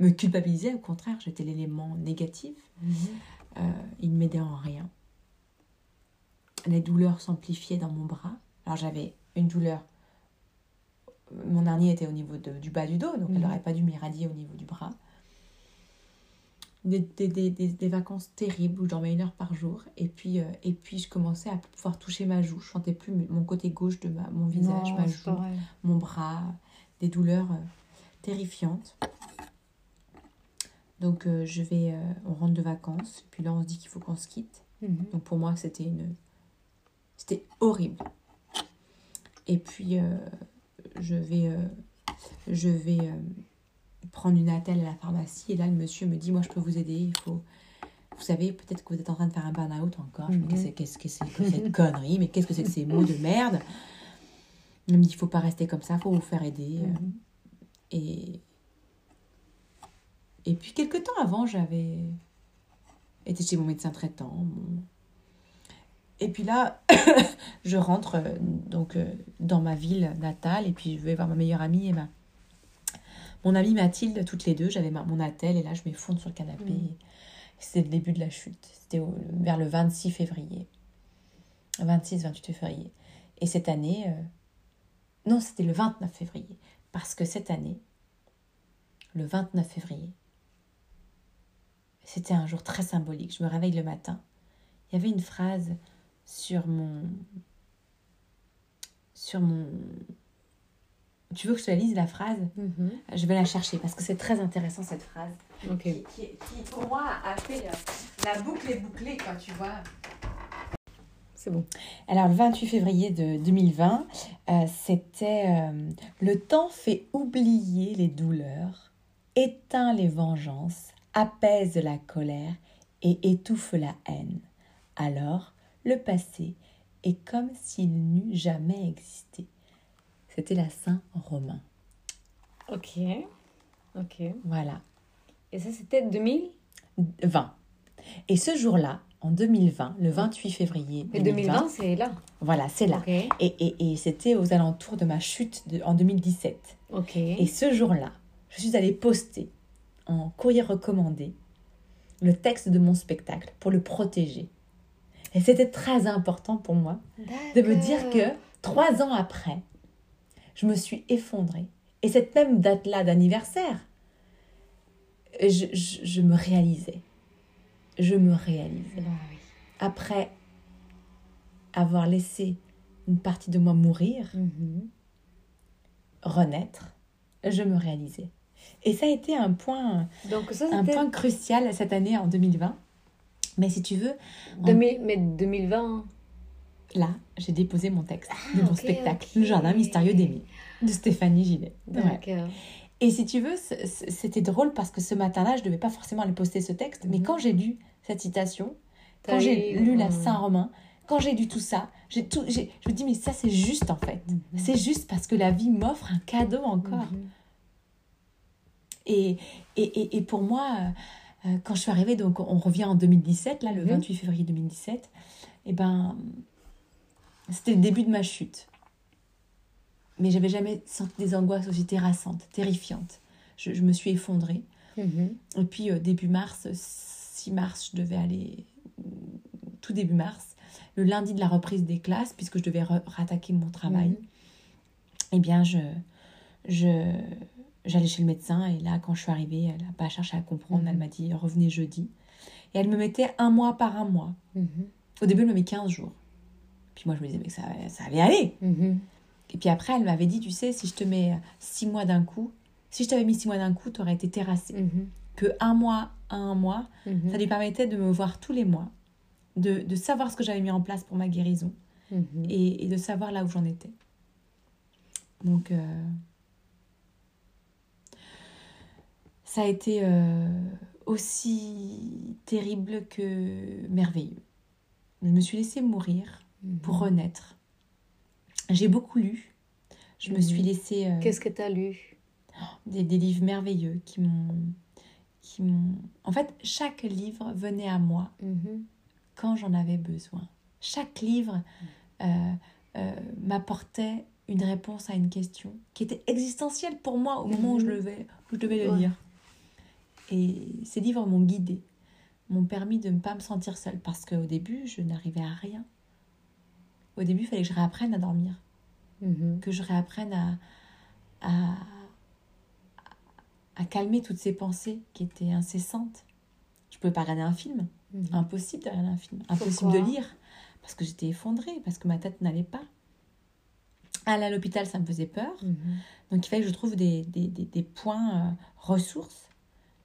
euh, me culpabilisait. Au contraire, j'étais l'élément négatif. Mhm. Euh, il ne m'aidait en rien. Les douleurs s'amplifiaient dans mon bras. Alors j'avais une douleur. Mon dernier était au niveau de- du bas du dos, donc elle Mhm. n'aurait pas dû m'irradier au niveau du bras. Des, des, des, des- vacances terribles où je dormais une heure par jour. Et puis, euh, et puis je commençais à pouvoir toucher ma joue. Je sentais plus mon côté gauche de ma, mon visage, Non, ma joue, mon bras. Des douleurs euh, terrifiantes. Donc euh, je vais, on rentre de vacances. Puis là on se dit qu'il faut qu'on se quitte. Mhm. Donc pour moi, c'était une... C'était horrible. Et puis, je vais, je vais prendre une attelle à la pharmacie. Et là, le monsieur me dit, moi, je peux vous aider. Il faut... Vous savez, peut-être que vous êtes en train de faire un burn-out encore. Je me dis, Mhm. qu'est-ce que c'est que cette connerie Mais qu'est-ce que c'est que ces mots de merde? Il me dit, il faut pas rester comme ça, il faut vous faire aider. Mhm. Et, et puis, quelques temps avant, j'avais été chez mon médecin traitant. mon- Et puis là, je rentre euh, donc euh, dans ma ville natale et puis je vais voir ma meilleure amie et ma... mon amie Mathilde, toutes les deux. J'avais mon attel et là, je m'effondre sur le canapé. Mhm. C'était le début de la chute. C'était vers le 26 février. 26-28 février. Et cette année, euh, non, c'était le 29 février. Parce que cette année, le 29 février, c'était un jour très symbolique. Je me réveille le matin. Il y avait une phrase sur mon. Sur mon. Tu veux que je te la lise la phrase? Mhm. Je vais la chercher parce que c'est très intéressant cette phrase. Ok. Qui, qui- qui, pour moi a fait euh, la boucle est bouclée, quoi, tu vois. C'est bon. Alors, le 28 février de 2020, euh, c'était euh, Le temps fait oublier les douleurs, éteint les vengeances, apaise la colère et étouffe la haine. Alors, le passé est comme s'il n'eût jamais existé. C'était la Saint-Romain. Ok. Ok. Voilà. Et ça, c'était 2000 20. Et ce jour-là, en 2020, le 28 février Et 2020, 2020, c'est là. voilà, c'est là. Et, et, et c'était aux alentours de ma chute de- en 2017. Ok. Et ce jour-là, je suis allée poster en courrier recommandé le texte de mon spectacle pour le protéger. Et c'était très important pour moi de me dire que trois ans après, je me suis effondrée. Et cette même date-là d'anniversaire, je, je- je me réalisais. Je me réalisais. Oui. Après avoir laissé une partie de moi mourir, Mhm. renaître, je me réalisais. Et ça a été un point, Donc ça, un point crucial cette année en 2020. Mais si tu veux, 2000 mais 2020. Là, j'ai déposé mon texte de Ah, mon ok, spectacle. Le Jardin mystérieux d'Émile, de Stéphanie Gillet. D'accord. Et si tu veux, c'était drôle parce que ce matin-là, je ne devais pas forcément aller poster ce texte, mais Mhm. quand j'ai lu cette citation, quand j'ai lu la Saint-Romain, quand j'ai lu tout ça, j'ai tout, je me dis, mais ça, c'est juste en fait. Mhm. C'est juste parce que la vie m'offre un cadeau encore. Mhm. Et, et, et, et pour moi, euh, quand je suis arrivée, donc on revient en 2017, là, le Mhm. 28 février 2017, et ben, c'était le début de ma chute. Mais j'avais jamais senti des angoisses aussi terrassantes, terrifiantes. Je, je me suis effondrée. Mhm. Et puis, euh, début mars, 6 mars, je devais aller, tout début mars, le lundi de la reprise des classes, puisque je devais rattaquer mon travail Mhm. eh bien, je, je, j'allais chez le médecin et là, quand je suis arrivée, elle n'a pas cherché à comprendre. Mhm. Elle m'a dit revenez jeudi. Et elle me mettait un mois par un mois. Mhm. Au début, elle me met 15 jours. Puis moi, je me disais, mais ça, ça allait aller. Mhm. Et puis après, elle m'avait dit, tu sais, si je te mets 6 mois d'un coup, si je t'avais mis 6 mois d'un coup, tu aurais été terrassée. Mhm. Que un mois à un mois, Mhm. ça lui permettait de me voir tous les mois, de, de savoir ce que j'avais mis en place pour ma guérison et, et de savoir là où j'en étais. Donc, euh, ça a été euh, aussi terrible que merveilleux. Je me suis laissée mourir pour renaître. J'ai beaucoup lu. Je me Mhm. suis laissée euh, Qu'est-ce que tu as lu? des, des livres merveilleux qui m'ont... qui m'ont... En fait, chaque livre venait à moi Mhm. quand j'en avais besoin. Chaque livre euh, euh, m'apportait une réponse à une question qui était existentielle pour moi au moment où, je, Mhm. le vais, où je devais le Ouais. lire. Et ces livres m'ont guidée, m'ont permis de ne pas me sentir seule parce qu'au début, je n'arrivais à rien. Au début, il fallait que je réapprenne à dormir, Mhm. que je réapprenne à, à, à calmer toutes ces pensées qui étaient incessantes. Je pouvais pas regarder un film, Mhm. Impossible de regarder un film. Impossible Pourquoi? de lire. Parce que j'étais effondrée, parce que ma tête n'allait pas. Aller à l'hôpital, ça me faisait peur. Mhm. Donc il fallait que je trouve des, des, des, des points euh, ressources.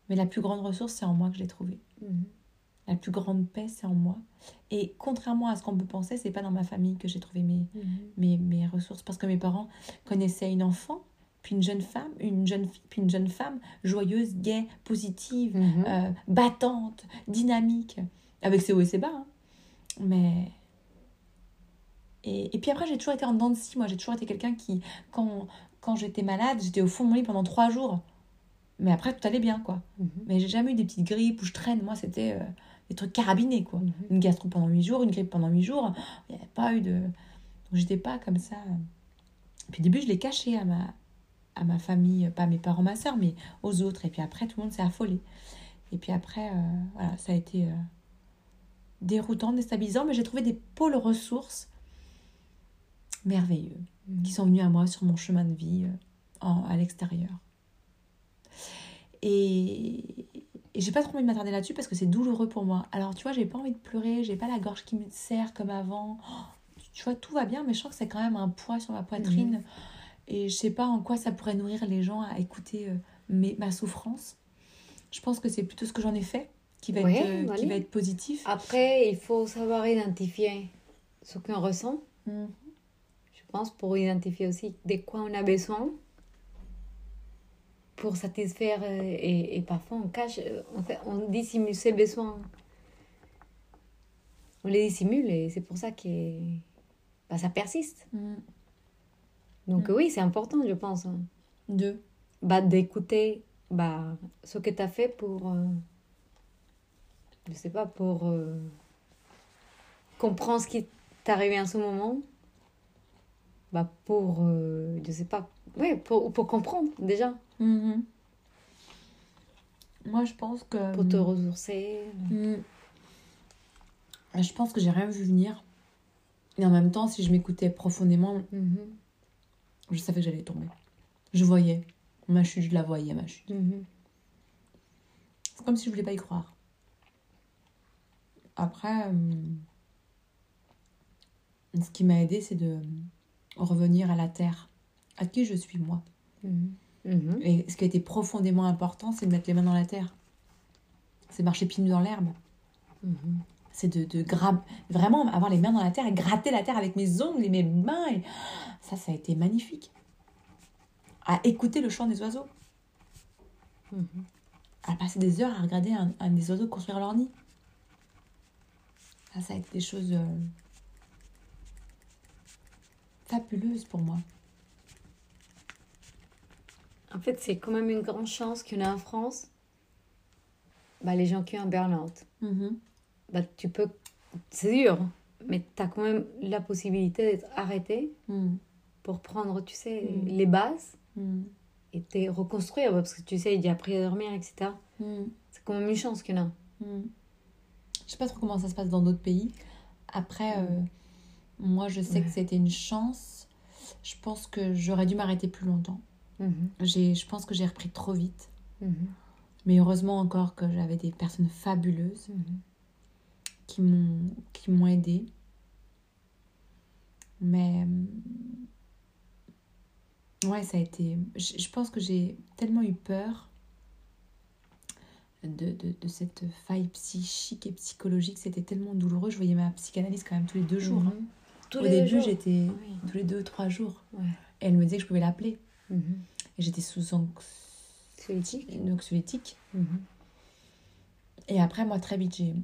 Mais la plus grande ressource, c'est en moi que je l'ai trouvée. La plus grande paix, c'est en moi. Et contrairement à ce qu'on peut penser, c'est pas dans ma famille que j'ai trouvé mes, Mhm. mes, mes ressources. Parce que mes parents connaissaient une enfant, puis une jeune femme, une jeune fille, puis une jeune femme joyeuse, gaie, positive, Mhm. euh, battante, dynamique, avec ses hauts et ses bas. hein. Mais. Et, et puis après, j'ai toujours été en dents de scie. Moi, j'ai toujours été quelqu'un qui, quand, quand j'étais malade, j'étais au fond de mon lit pendant trois jours. Mais après, tout allait bien, quoi. Mhm. Mais j'ai jamais eu des petites grippes où je traîne. Moi, c'était euh, des trucs carabinés, quoi. Mhm. Une gastro pendant huit jours, une grippe pendant huit jours. Il n'y avait pas eu de. Donc, j'étais pas comme ça. Puis au début, je l'ai caché à ma, à ma famille, pas à mes parents, ma soeur, mais aux autres. Et puis après, tout le monde s'est affolé. Et puis après, euh, voilà, ça a été euh, déroutant, déstabilisant, mais j'ai trouvé des pôles ressources merveilleux Mhm. qui sont venus à moi sur mon chemin de vie euh, en- à l'extérieur. Et, et j'ai pas trop envie de m'attarder là-dessus parce que c'est douloureux pour moi. Alors tu vois, j'ai pas envie de pleurer, j'ai pas la gorge qui me serre comme avant. Oh, tu vois, tout va bien, mais je sens que c'est quand même un poids sur ma poitrine. Et je sais pas en quoi ça pourrait nourrir les gens à écouter euh, mes- ma souffrance. Je pense que c'est plutôt ce que j'en ai fait qui va, Ouais, être, euh, qui va être positif. Après, il faut savoir identifier ce qu'on ressent, Mm. je pense, pour identifier aussi de quoi on a besoin pour satisfaire. euh, Et, et parfois, on cache, euh, on, fait- on dissimule ses besoins. On les dissimule et c'est pour ça que bah, ça persiste. Mm. Donc, Mm. oui, c'est important, je pense, hein, Deux. bah, d'écouter bah, ce que tu as fait pour. euh, je sais pas, pour euh, comprendre ce qui t'est arrivé en ce moment. Bah, pour. euh, je sais pas. Ouais, pour, pour comprendre déjà. Mhm. Moi, je pense que. Pour te ressourcer. Mm. Je pense que j'ai rien vu venir. Et en même temps, si je m'écoutais profondément, Mhm, je savais que j'allais tomber. Je voyais. Ma chute, je la voyais, ma chute. mhm, C'est comme si je voulais pas y croire. Après, euh, ce qui m'a aidé, c'est de revenir à la terre. À qui je suis, moi. Mhm. Et ce qui a été profondément important, c'est de mettre les mains dans la terre. C'est marcher pieds nus dans l'herbe. Mhm. C'est de, de grab... vraiment avoir les mains dans la terre et gratter la terre avec mes ongles et mes mains. Et... Ça, ça a été magnifique. À écouter le chant des oiseaux. Mhm. À passer des heures à regarder un, un des oiseaux construire leur nid. Ça, ça a été des choses euh, fabuleuses pour moi. En fait, c'est quand même une grande chance qu'on a en France. Bah, les gens qui ont un burn-out. Bah, tu peux. C'est dur, mais tu as quand même la possibilité d'être arrêté Mm. pour prendre, tu sais, Mm. les bases et te reconstruire parce que tu sais, il y a appris à dormir, etc. C'est quand même une chance qu'on a. Mm. Je sais pas trop comment ça se passe dans d'autres pays. Après, euh, moi, je sais Ouais. que c'était une chance. Je pense que j'aurais dû m'arrêter plus longtemps. Mhm, J'ai, je pense que j'ai repris trop vite. mhm, Mais heureusement encore que j'avais des personnes fabuleuses qui m'ont qui m'ont aidé. Mais ouais, ça a été. Je, je pense que j'ai tellement eu peur de, de, de cette faille psychique et psychologique. C'était tellement douloureux. Je voyais ma psychanalyste quand même tous les deux jours. hein. Tous Au les début, j'étais Oui. tous les deux, trois jours. Ouais. Et elle me disait que je pouvais l'appeler. Mhm. Et j'étais sous anxiolytique. Mhm. Et après, moi, très vite, j'ai.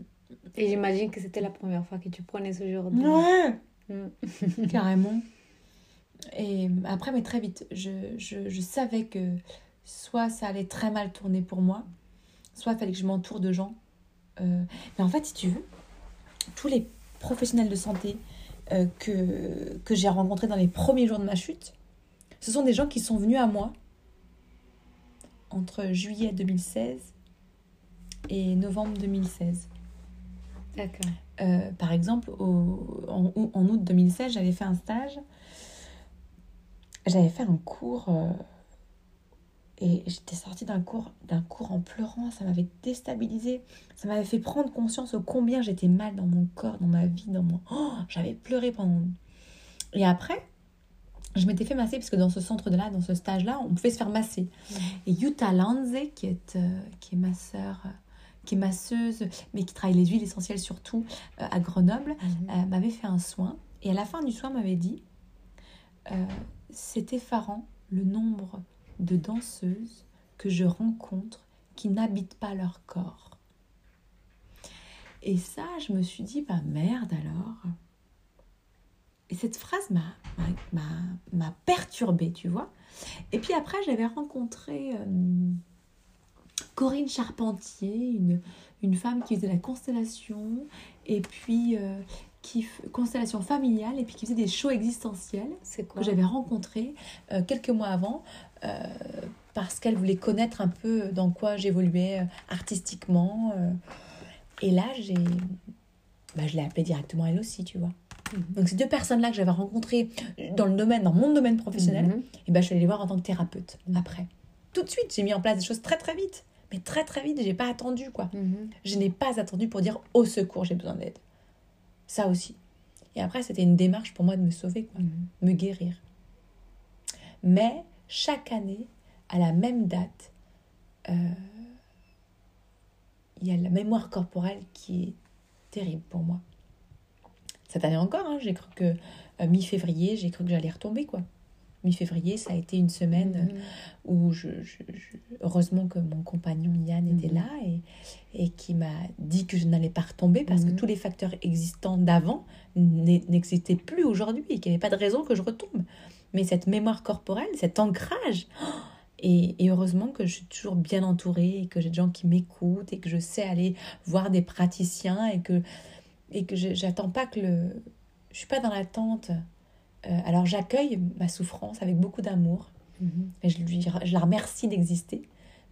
Et j'imagine que c'était la première fois que tu prenais ce genre de... Ouais Mm. Carrément. Et après, mais très vite, je, je, je savais que soit ça allait très mal tourner pour moi, soit il fallait que je m'entoure de gens. euh, Mais en fait, si tu veux, tous les professionnels de santé euh, que, que j'ai rencontrés dans les premiers jours de ma chute, ce sont des gens qui sont venus à moi entre juillet 2016 et novembre 2016. D'accord. Euh, par exemple, au- en, en août 2016, j'avais fait un stage. J'avais fait un cours euh, et j'étais sortie d'un cours, d'un cours en pleurant. Ça m'avait déstabilisée. Ça m'avait fait prendre conscience au combien j'étais mal dans mon corps, dans ma vie, dans mon. Oh, j'avais pleuré pendant. Et après, je m'étais fait masser parce que dans ce centre-là, dans ce stage-là, on pouvait se faire masser. Et Yuta Lanze, qui est, euh, qui est ma sœur, euh, qui est masseuse, mais qui travaille les huiles essentielles surtout euh, à Grenoble, Mhm. euh, m'avait fait un soin. Et à la fin du soin, m'avait dit C'est effarant le nombre de danseuses que je rencontre qui n'habitent pas leur corps. Et ça, je me suis dit Bah merde alors. Et cette phrase m'a, m'a, m'a- m'a perturbée, tu vois. Et puis après, j'avais rencontré euh, Corinne Charpentier, une, une femme qui faisait la constellation, et puis euh, qui constellation familiale, et puis qui faisait des shows existentiels C'est quoi? que j'avais rencontré euh, quelques mois avant parce qu'elle voulait connaître un peu dans quoi j'évoluais artistiquement. et là, j'ai, bah, je l'ai appelée directement elle aussi, tu vois. Mhm. Donc ces deux personnes-là que j'avais rencontrées dans le domaine, dans mon domaine professionnel, Mhm. et ben je suis allée les voir en tant que thérapeute Mhm. après. Tout de suite, j'ai mis en place des choses très très vite. Mais très très vite, j'ai pas attendu quoi. Je n'ai pas attendu pour dire au secours, j'ai besoin d'aide. Ça aussi. Et après, c'était une démarche pour moi de me sauver, quoi, me guérir. Mais chaque année, à la même date, euh, il y a la mémoire corporelle qui est terrible pour moi. Cette année encore, hein, j'ai cru que euh, mi-février, j'ai cru que j'allais retomber, quoi. Mi-février, ça a été une semaine Mhm. où je, je- je- heureusement que mon compagnon Yann était Mhm. là et, et qui m'a dit que je n'allais pas retomber parce Mhm. que tous les facteurs existants d'avant n'e- n'existaient plus aujourd'hui et qu'il n'y avait pas de raison que je retombe. Mais cette mémoire corporelle, cet ancrage, oh, et, et heureusement que je suis toujours bien entourée et que j'ai des gens qui m'écoutent et que je sais aller voir des praticiens et que, et que je- j'attends pas que le... Je suis pas dans l'attente. Euh, alors j'accueille ma souffrance avec beaucoup d'amour. Mhm. Et je, lui, je la remercie d'exister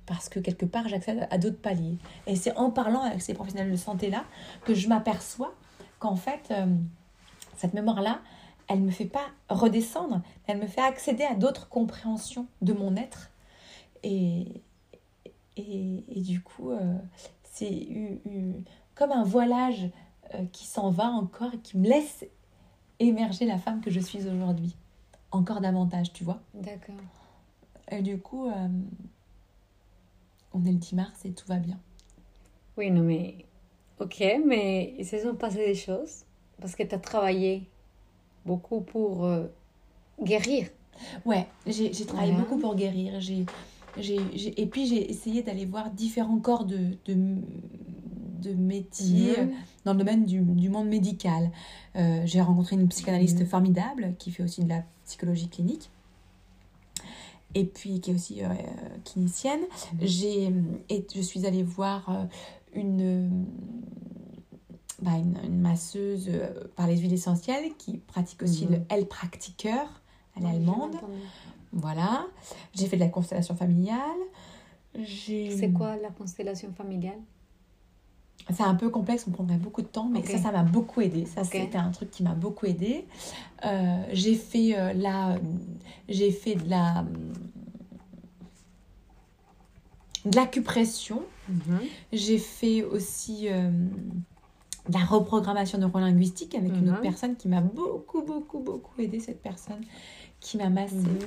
parce que quelque part, j'accède à d'autres paliers. Et c'est en parlant avec ces professionnels de santé-là que je m'aperçois qu'en fait, euh, cette mémoire-là, elle ne me fait pas redescendre, elle me fait accéder à d'autres compréhensions de mon être. Et, et, et du coup, euh, c'est comme un voilage qui s'en va encore et qui me laisse émerger la femme que je suis aujourd'hui. Encore davantage, tu vois. D'accord. Et du coup, euh, on est le 10 mars et tout va bien. Oui, non, mais. Ok, mais il se sont passées des choses parce que tu as travaillé beaucoup pour euh, guérir. Ouais, j'ai travaillé Voilà. beaucoup pour guérir. J'ai, j'ai, j'ai- et puis j'ai essayé d'aller voir différents corps de, de, de métiers Mhm. dans le domaine du, du monde médical. Euh, j'ai rencontré une psychanalyste Mhm. formidable qui fait aussi de la psychologie clinique. Et puis qui est aussi euh, clinicienne. Mhm. J'ai, et je suis allée voir euh, une, bah, une, une masseuse euh, par les huiles essentielles qui pratique aussi le L-practiqueur. Elle est Oui, j'ai allemande. entendu. Voilà. J'ai fait de la constellation familiale. J'ai... C'est quoi la constellation familiale? C'est un peu complexe, on prendrait beaucoup de temps, mais ça, ça m'a beaucoup aidé. Ça, c'était un truc qui m'a beaucoup aidé. Euh, j'ai fait euh, la, j'ai fait de la, de l'acupression. Mhm. J'ai fait aussi euh, de la reprogrammation neurolinguistique avec une Mhm. autre personne qui m'a beaucoup, beaucoup, beaucoup aidé, cette personne qui m'a massée. Mhm.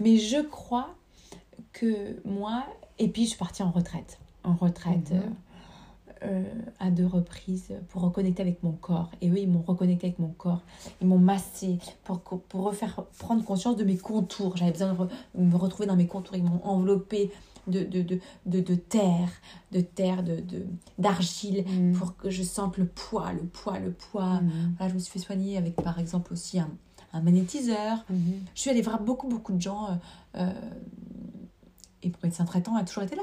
Mais je crois que moi, et puis je suis partie en retraite. En retraite Mhm. Euh, à deux reprises pour reconnecter avec mon corps. Et eux, ils m'ont reconnecté avec mon corps. Ils m'ont massé pour, pour refaire prendre conscience de mes contours. J'avais besoin de re- me retrouver dans mes contours. Ils m'ont enveloppé de, de, de, de, de terre, de terre, de, de, d'argile Mhm. pour que je sente le poids, le poids, le poids. Voilà, je me suis fait soigner avec, par exemple, aussi un, un magnétiseur. Mhm. Je suis allée voir beaucoup, beaucoup de gens. euh, euh, et mon médecin traitant a toujours été là.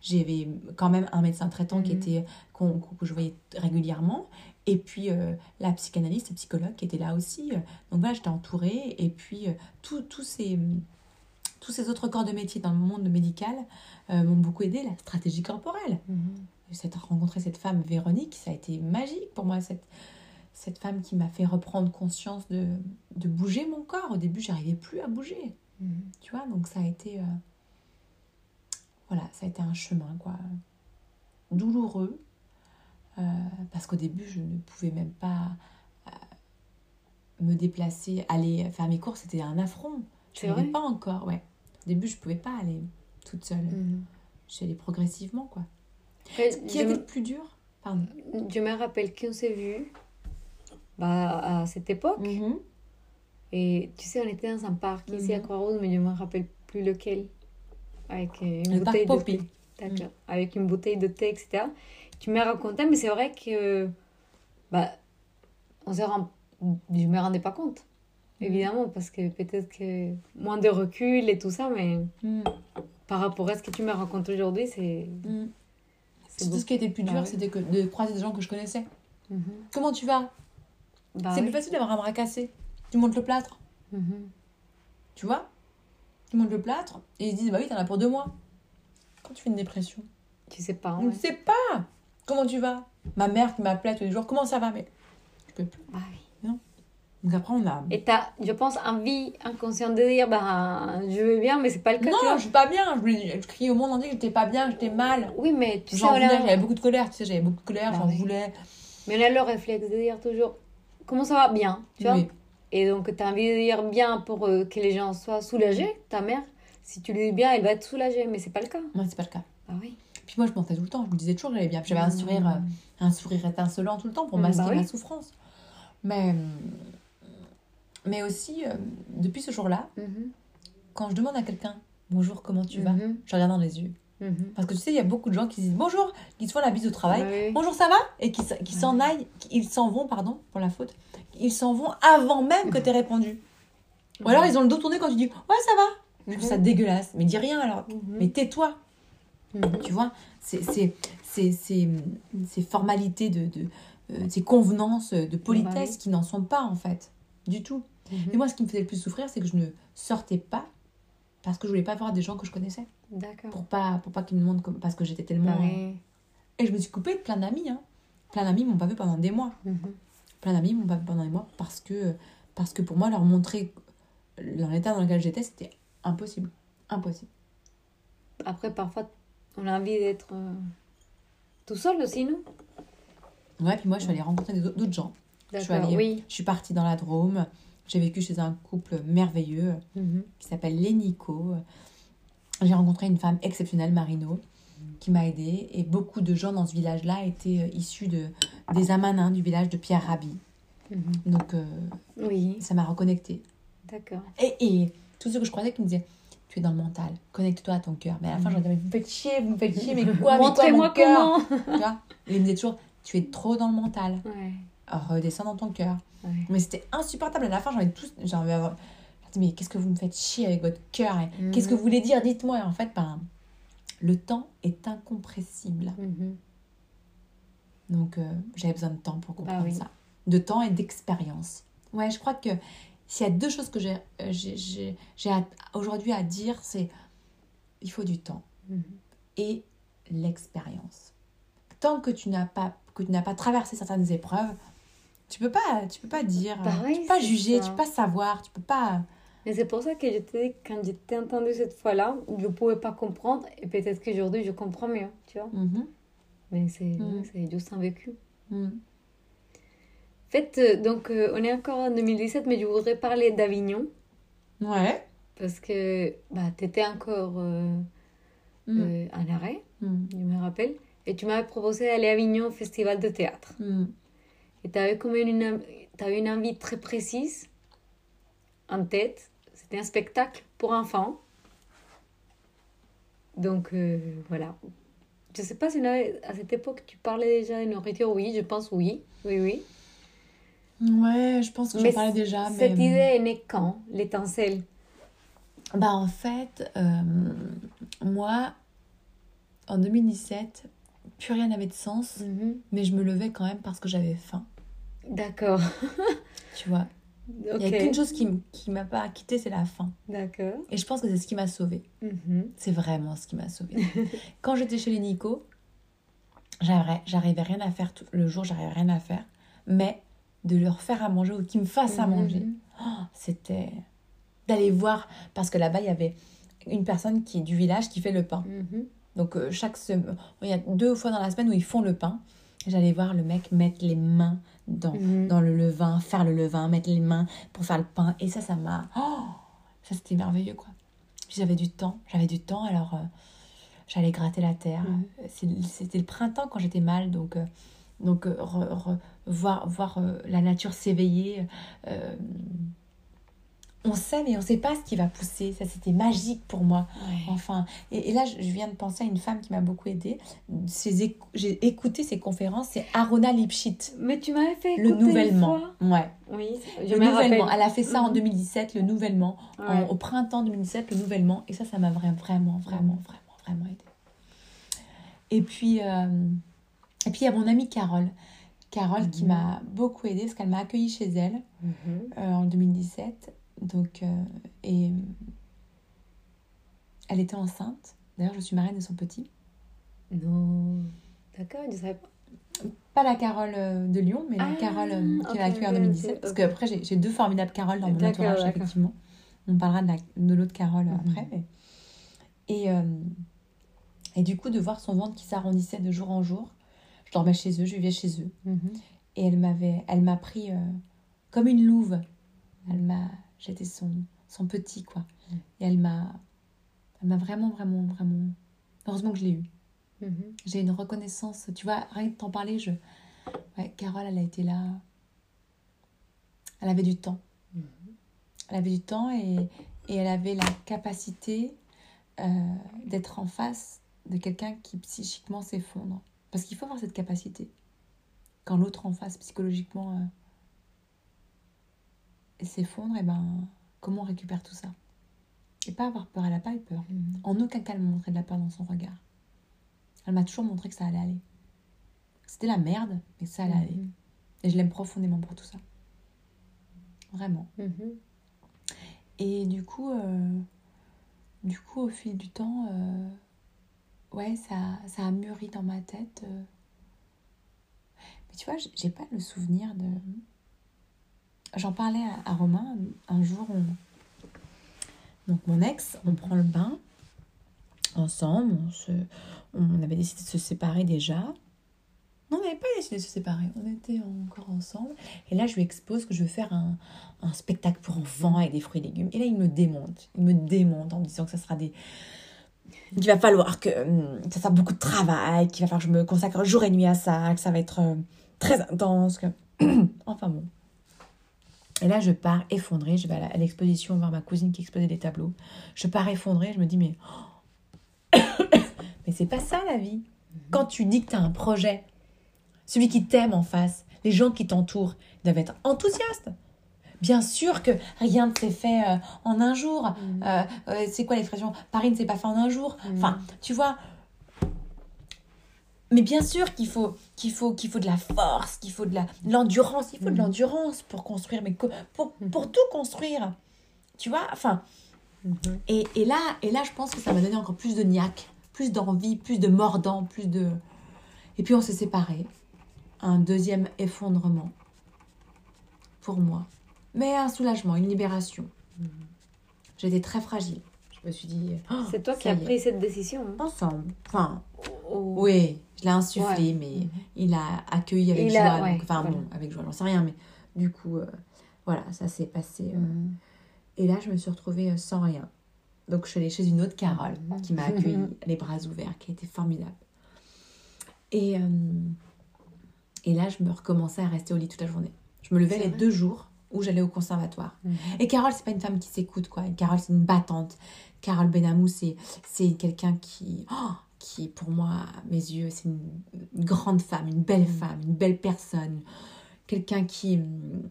J'avais quand même un médecin traitant qui Mhm. était, qu'on- que je voyais régulièrement. Et puis euh, la psychanalyste, la psychologue qui était là aussi. Donc voilà, j'étais entourée. Et puis euh, tous ces, tous ces autres corps de métier dans le monde médical euh, m'ont beaucoup aidé. La stratégie corporelle. Mhm. Cette, rencontrer cette femme, Véronique, ça a été magique pour moi. Cette, cette femme qui m'a fait reprendre conscience de, de bouger mon corps. Au début, j'arrivais plus à bouger. Mhm. Tu vois, donc ça a été. Voilà, ça a été un chemin, quoi. Douloureux. euh, parce qu'au début, je ne pouvais même pas euh, me déplacer, aller faire mes courses, c'était un affront. Je n'arrivais vrai? pas encore, ouais. Au début, je ne pouvais pas aller toute seule. Mhm. J'allais progressivement, quoi. Après, Ce qui je a été me- le plus dur Pardon. Je me rappelle qu'on s'est vu bah, à cette époque. Et tu sais, on était dans un parc ici à Mhm. Croix-Rouge, mais je me rappelle plus lequel. Avec euh, une Le bouteille de thé. D'accord. Avec une bouteille de thé, etc. Tu m'as raconté, mais c'est vrai que. Bah, on s'est rend... Je me rendais pas compte. Évidemment, parce que peut-être que moins de recul et tout ça, mais Mm. par rapport à ce que tu me racontes aujourd'hui, c'est. Mm. c'est Tout ce qui était plus Bah dur, ouais. c'était que de croiser des gens que je connaissais. Mhm. Comment tu vas? Bah C'est oui. plus facile d'avoir un bras cassé. Tu montes le plâtre, Mhm. tu vois? Montes le plâtre et ils se disent Bah oui, t'en as pour deux mois. Quand tu fais une dépression, Tu sais pas. on ne sait pas comment tu vas? Ma mère qui m'appelait tous les jours Comment ça va? Mais je peux plus. Bah oui. Donc après, on a. Et t'as, je pense, envie inconsciente de dire, bah, je vais bien, mais c'est pas le cas. Non, je suis pas bien. Je, je criais au monde entier que j'étais pas bien, j'étais mal. Oui, mais tu sais, J'en voulais, j'avais beaucoup de colère, tu sais, j'avais beaucoup de colère, Bah j'en oui. voulais. mais on a le réflexe de dire toujours, comment ça va? Bien, tu vois. Oui. Et donc, tu as envie de dire bien pour euh, que les gens soient soulagés. Ta mère, si tu lui dis bien, elle va être soulagée, mais c'est pas le cas. Moi, c'est pas le cas. Ah oui. Puis moi, je mentais tout le temps. Je me disais toujours que j'allais bien. J'avais un sourire, euh, un sourire étincelant tout le temps pour Mm, masquer bah oui. ma souffrance. Mais, mais aussi, euh, depuis ce jour-là, Mhm. quand je demande à quelqu'un Bonjour, comment tu vas? Je regarde dans les yeux. Mhm. Parce que tu sais, il y a beaucoup de gens qui disent Bonjour, qui se font la bise au travail. Ah oui. Bonjour, ça va? Et qui, qui s'en aillent, qui- ils s'en vont, pardon, pour la faute. Ils s'en vont avant même que tu aies répondu. Ou alors ils ont le dos tourné quand tu dis Ouais, ça va. Je trouve ça dégueulasse. Mais dis rien alors. Mhm. Mais tais-toi. Mhm. Tu vois, c'est- ces formalités, de, de, euh, ces convenances de politesse Bah qui n'en sont pas en fait, du tout. Mhm. Et moi, ce qui me faisait le plus souffrir, c'est que je ne sortais pas parce que je voulais pas voir des gens que je connaissais. D'accord. Pour pas, pour pas qu'ils me demandent comme- parce que j'étais tellement. Ah oui. Et je me suis coupée de plein d'amis. Hein. Plein d'amis m'ont pas vu pendant des mois. Mhm. Plein d'amis m'ont pas vu pendant des mois parce que, parce que pour moi, leur montrer dans l'état dans lequel j'étais, c'était impossible. Impossible. Après, parfois, on a envie d'être euh, tout seul aussi, non Ouais, puis moi, je suis allée rencontrer d'autres gens. Je suis D'accord, allée- oui. Je suis partie dans la Drôme. J'ai vécu chez un couple merveilleux Mhm. qui s'appelle les Nico. J'ai rencontré une femme exceptionnelle, Marino, qui m'a aidée. Et beaucoup de gens dans ce village-là étaient euh, issus de, des Amanins du village de Pierre Rabhi. Mhm. Donc, euh, Oui, ça m'a reconnectée. d'accord. Et, et tous ceux que je croisais qui me disaient Tu es dans le mental, connecte-toi à ton cœur. Mais à la fin, je leur disais Mais vous me faites chier, vous me faites chier, mais quoi, Montrez-moi comment Tu vois? Et ils me disaient toujours Tu es trop dans le mental, Ouais, redescends dans ton cœur. Ouais. Mais c'était insupportable. À la fin, j'avais tous. J'avais avoir. Je dis, mais qu'est-ce que vous me faites chier avec votre cœur et Mhm. Qu'est-ce que vous voulez dire? Dites-moi. Et en fait, ben, le temps est incompressible. Mhm. Donc, euh, j'avais besoin de temps pour comprendre oui. ça. De temps et d'expérience. Ouais, je crois que s'il y a deux choses que j'ai euh, aujourd'hui à dire, c'est il faut du temps Mhm. et l'expérience. Tant que tu n'as pas que tu n'as pas traversé certaines épreuves, tu peux pas tu peux pas dire, Bah tu peux pas juger, ça. tu peux pas savoir, tu peux pas Mais c'est pour ça que je te dis, quand je t'ai entendu cette fois-là, je ne pouvais pas comprendre. Et peut-être qu'aujourd'hui, je comprends mieux, tu vois. Mhm. Mais c'est Mm. c'est juste un vécu. Mm. En fait, euh, donc, euh, on est encore en 2017, mais je voudrais parler d'Avignon. Ouais. Parce que bah, tu étais encore euh, Mm. euh, en arrêt, je me rappelle. Et tu m'avais proposé d'aller à Avignon au festival de théâtre. Et tu avais comme une, t'avais une envie très précise en tête. C'était un spectacle pour enfants. Donc euh, voilà. Je sais pas si à cette époque tu parlais déjà de nourriture. Oui, je pense oui. Oui, oui. Ouais, je pense que j'en parlais déjà. Mais... Cette idée est née quand L'étincelle? Bah en fait, euh, moi, en 2017, plus rien n'avait de sens, mais je me levais quand même parce que j'avais faim, D'accord. tu vois. Il n'y a qu'une chose qui, qui m'a pas quitté, c'est la faim. D'accord. Et je pense que c'est ce qui m'a sauvée. Mhm. C'est vraiment ce qui m'a sauvée. Quand j'étais chez les Nico, j'arrivais, rien à faire tout, le jour, j'arrivais rien à faire, mais de leur faire à manger ou qu'ils me fassent à Mhm. manger, oh, c'était d'aller voir parce que là-bas il y avait une personne qui est du village qui fait le pain. Mhm. Donc euh, chaque semaine, il y a deux fois dans la semaine où ils font le pain. J'allais voir le mec mettre les mains dans, Mhm. dans le levain, faire le levain, mettre les mains pour faire le pain. Et ça, ça m'a... Oh, ça, c'était merveilleux, quoi. Puis j'avais du temps. J'avais du temps, alors euh, j'allais gratter la terre. C'est- C'était le printemps quand j'étais mal, donc... euh, donc, euh, re- re- voir, voir euh, la nature s'éveiller. On sait, mais on ne sait pas ce qui va pousser. Ça, c'était magique pour moi. Ouais. Enfin, et, et là, je viens de penser à une femme qui m'a beaucoup aidée. J'ai écouté ses conférences, c'est Arona Lipschitz. Mais tu m'avais fait Le écouter une nouvellement. fois. Ouais. Oui, je Le me nouvellement. rappelle. Elle a fait ça en Mhm. 2017, le nouvellement. En- au printemps 2017, le nouvellement. Et ça, ça m'a vraiment, vraiment, vraiment, vraiment, vraiment aidé. Et puis, euh, et puis il y a mon amie Carole. Carole qui Mhm. m'a beaucoup aidée parce qu'elle m'a accueillie chez elle Mhm. euh, en 2017. Donc, euh, et elle était enceinte. D'ailleurs, je suis marraine de son petit. Non. D'accord, je savais pas. Pas la Carole euh, de Lyon, mais la Ah, Carole euh, qui ok, l'a accueillie en ok, 2017. ok, Parce ok. qu'après, j'ai deux formidables Carole dans mon entourage, effectivement. On parlera de la- de l'autre Carole Mhm. après. mais- Et, euh, et du coup, de voir son ventre qui s'arrondissait de jour en jour. Je dormais chez eux, je vivais chez eux. Mhm. Et elle m'avait, elle m'a pris euh, comme une louve. Elle m'a, j'étais son, son petit quoi. Mm. Et elle m'a, elle m'a vraiment, vraiment, vraiment. Heureusement que je l'ai eu. Mhm. J'ai une reconnaissance. Tu vois, rien que t'en parler, je. Ouais, Carole, elle a été là. Elle avait du temps. Mhm. Elle avait du temps et, et elle avait la capacité euh, d'être en face de quelqu'un qui psychiquement s'effondre. Parce qu'il faut avoir cette capacité. Quand l'autre en face psychologiquement euh, s'effondre, et ben comment on récupère tout ça? Et pas avoir peur, elle n'a pas eu peur. Mhm. En aucun cas elle m'a montré de la peur dans son regard. Elle m'a toujours montré que ça allait aller. C'était la merde, mais ça allait aller. Mhm. Et je l'aime profondément pour tout ça. Vraiment. Mhm. Et du coup, euh, du coup, au fil du temps, euh, ouais, ça, ça a mûri dans ma tête. euh. Mais tu vois, j'ai- j'ai pas le souvenir de. J'en parlais à, Romain un jour. on- Donc mon ex, on prend le bain ensemble. On, avait décidé de se séparer déjà. Non, on n'avait pas décidé de se séparer. On était encore ensemble. Et là, je lui expose que je veux faire un, spectacle pour enfants avec des fruits et légumes. Et là, il me démonte. Il me démonte en disant que ça sera des. Qu'il va falloir que hum, ça sera beaucoup de travail, qu'il va falloir que je me consacre jour et nuit à ça, que ça va être euh, très intense. Enfin bon. Et là, je pars effondrée. Je vais à l'exposition voir ma cousine qui exposait des tableaux. Je pars effondrée. Je me dis, mais. mais c'est pas ça la vie. Quand tu dis que tu as un projet, celui qui t'aime en face, les gens qui t'entourent doivent être enthousiastes. Bien sûr que rien ne s'est fait euh, en un jour. Mhm. Euh, euh, c'est quoi l'expression? Paris ne s'est pas fait en un jour. Mhm. Enfin, tu vois. Mais bien sûr qu'il faut, qu'il faut, qu'il faut de la force, qu'il faut de la- l'endurance. Il faut de Mhm. l'endurance pour construire, mais pour, pour Mhm. tout construire. Tu vois Enfin, Mhm. et, et là, et là, je pense que ça m'a donné encore plus de niaque, plus d'envie, plus de mordant, plus de. Et puis on s'est séparés. Un deuxième effondrement pour moi. Mais un soulagement, une libération. J'étais très fragile. Je me suis dit, oh, C'est toi qui as pris cette décision. hein. ensemble. Enfin, Oh. oui, je l'ai insufflé, Ouais. mais il a accueilli avec Il joie. a- ouais, donc, enfin, voilà. bon, avec joie, j'en sais rien, mais du coup, euh, voilà, ça s'est passé. euh, Mhm. Et là, je me suis retrouvée euh, sans rien. Donc, je suis allée chez une autre Carole Mhm. qui m'a accueillie les bras ouverts, qui a été formidable. Et, euh, et là, je me recommençais à rester au lit toute la journée. Je me levais les vrai deux jours où j'allais au conservatoire. Mhm. Et Carole, c'est pas une femme qui s'écoute, quoi. Carole, c'est une battante. Carole Benamou, c'est, quelqu'un qui, oh, qui, pour moi, à mes yeux, c'est une, une grande femme, une belle femme, une belle personne. Quelqu'un qui, hum,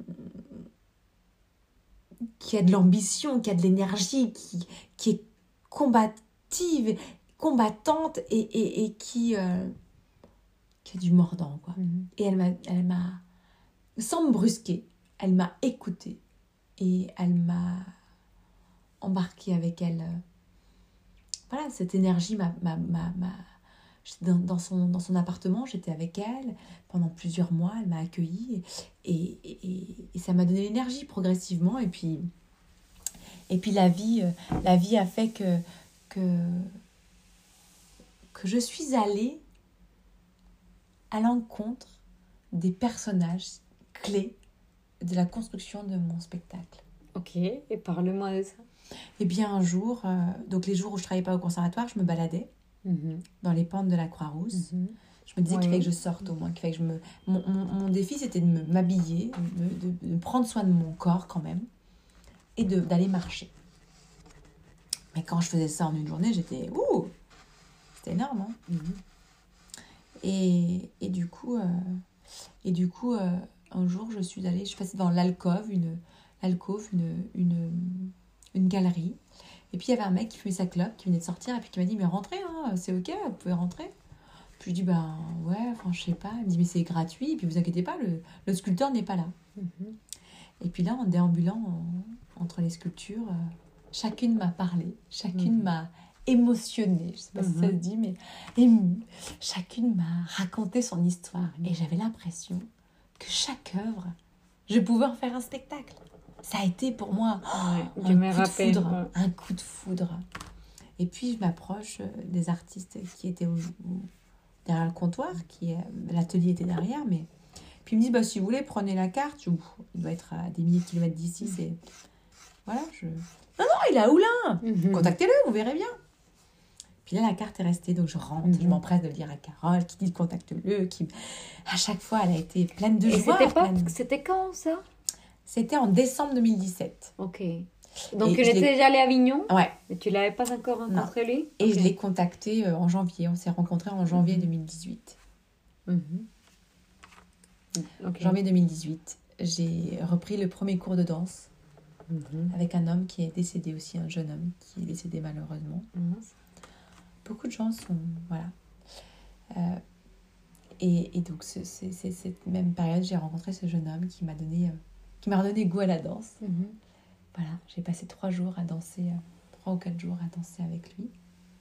qui a de l'ambition, qui a de l'énergie, qui, qui est combative, combattante et, et, et qui, euh, qui a du mordant, quoi. Mhm. Et elle m'a, elle m'a, sans me brusquer, elle m'a écoutée et elle m'a embarquée avec elle. euh, Voilà, cette énergie m'a, m'a, dans son, dans son appartement, j'étais avec elle pendant plusieurs mois, elle m'a accueillie et, et, et- et ça m'a donné l'énergie progressivement et puis et puis la vie, euh, la vie a fait que que que je suis allée à l'encontre des personnages clés de la construction de mon spectacle. Ok, et parle-moi de ça. Et bien un jour, euh, donc les jours où je travaillais pas au conservatoire, je me baladais Mhm. dans les pentes de la Croix-Rousse. Mhm. Je me disais qu'il fallait que je sorte au moins, qu'il fallait que je me... Mon, mon- mon défi, c'était de m'habiller, de, de- de prendre soin de mon corps quand même, et de- d'aller marcher. Mais quand je faisais ça en une journée, j'étais... Ouh C'était énorme, hein Mhm. Et, et du coup, euh, et du coup euh, un jour, je suis allée, je suis passée dans l'alcôve, une, l'alcôve, une, une, une galerie. Et puis il y avait un mec qui fumait sa clope, qui venait de sortir, et puis qui m'a dit Mais rentrez, hein, c'est ok, vous pouvez rentrer. Puis je dis Ben ouais, enfin je sais pas. Il me dit Mais c'est gratuit, et puis vous inquiétez pas, le, le sculpteur n'est pas là. Mhm. Et puis là, en déambulant en- entre les sculptures, euh, chacune m'a parlé, chacune Mhm. m'a émotionnée, je sais pas si ça se Mhm. dit, mais émue. Chacune m'a raconté son histoire. Et j'avais l'impression que chaque œuvre, je pouvais en faire un spectacle. Ça a été pour moi Ouais, je un me coup de foudre, ouais. un coup de foudre. Et puis je m'approche euh, des artistes qui étaient au- derrière le comptoir, qui euh, l'atelier était derrière, mais puis il me dit bah si vous voulez prenez la carte. Je- il doit être à des milliers de kilomètres d'ici, c'est voilà je non non il est à Oulin. Mhm. Contactez-le, vous verrez bien. Puis là, la carte est restée, donc je rentre, je Mhm. m'empresse de le dire à Carole, qui dit contacte-le, qui... À chaque fois, elle a été pleine de Et joie. c'était pas... pleine- C'était quand ça? C'était en décembre 2017. Ok. Donc il était déjà allé à Avignon, Ouais, mais tu l'avais pas encore rencontré lui et je l'ai contacté euh, en janvier. On s'est rencontrés en janvier Mhm. 2018. Mhm. Ok. Janvier 2018, j'ai repris le premier cours de danse Mhm. avec un homme qui est décédé aussi, un jeune homme qui est décédé malheureusement. Beaucoup de gens sont. Voilà. Euh, et, et donc, ce- c'est c'est cette même période, j'ai rencontré ce jeune homme qui m'a donné, euh, qui m'a redonné goût à la danse. Mhm. Voilà, j'ai passé trois jours à danser, euh, trois ou quatre jours à danser avec lui,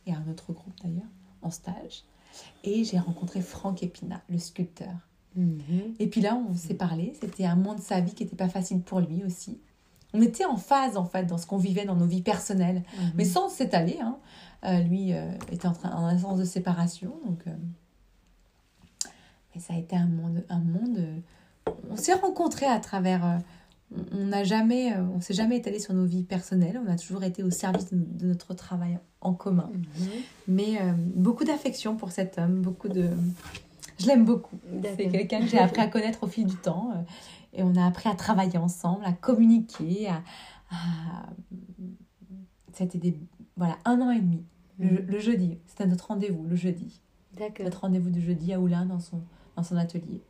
et un autre groupe d'ailleurs, en stage. Et j'ai rencontré Franck Épinat, le sculpteur. Mhm. Et puis là, on s'est parlé. C'était un moment de sa vie qui n'était pas facile pour lui aussi. On était en phase, en fait, dans ce qu'on vivait dans nos vies personnelles Mhm. mais sans s'étaler. Hein. Euh, lui euh, était en train en instance de séparation, donc. euh, Mais ça a été un monde, un monde. On s'est rencontrés à travers. euh, on- n'a jamais, euh, on s'est jamais étalé sur nos vies personnelles. On a toujours été au service de, de notre travail en commun. Mhm. Mais euh, beaucoup d'affection pour cet homme, beaucoup de. Je l'aime beaucoup. C'est quelqu'un que j'ai appris à connaître au fil du temps. euh, Et on a appris à travailler ensemble, à communiquer, à. à- C'était des. Voilà, un an et demi. Le, Mhm. le jeudi, c'était notre rendez-vous, le jeudi. D'accord. Notre rendez-vous de jeudi à Oulin dans son, dans son atelier.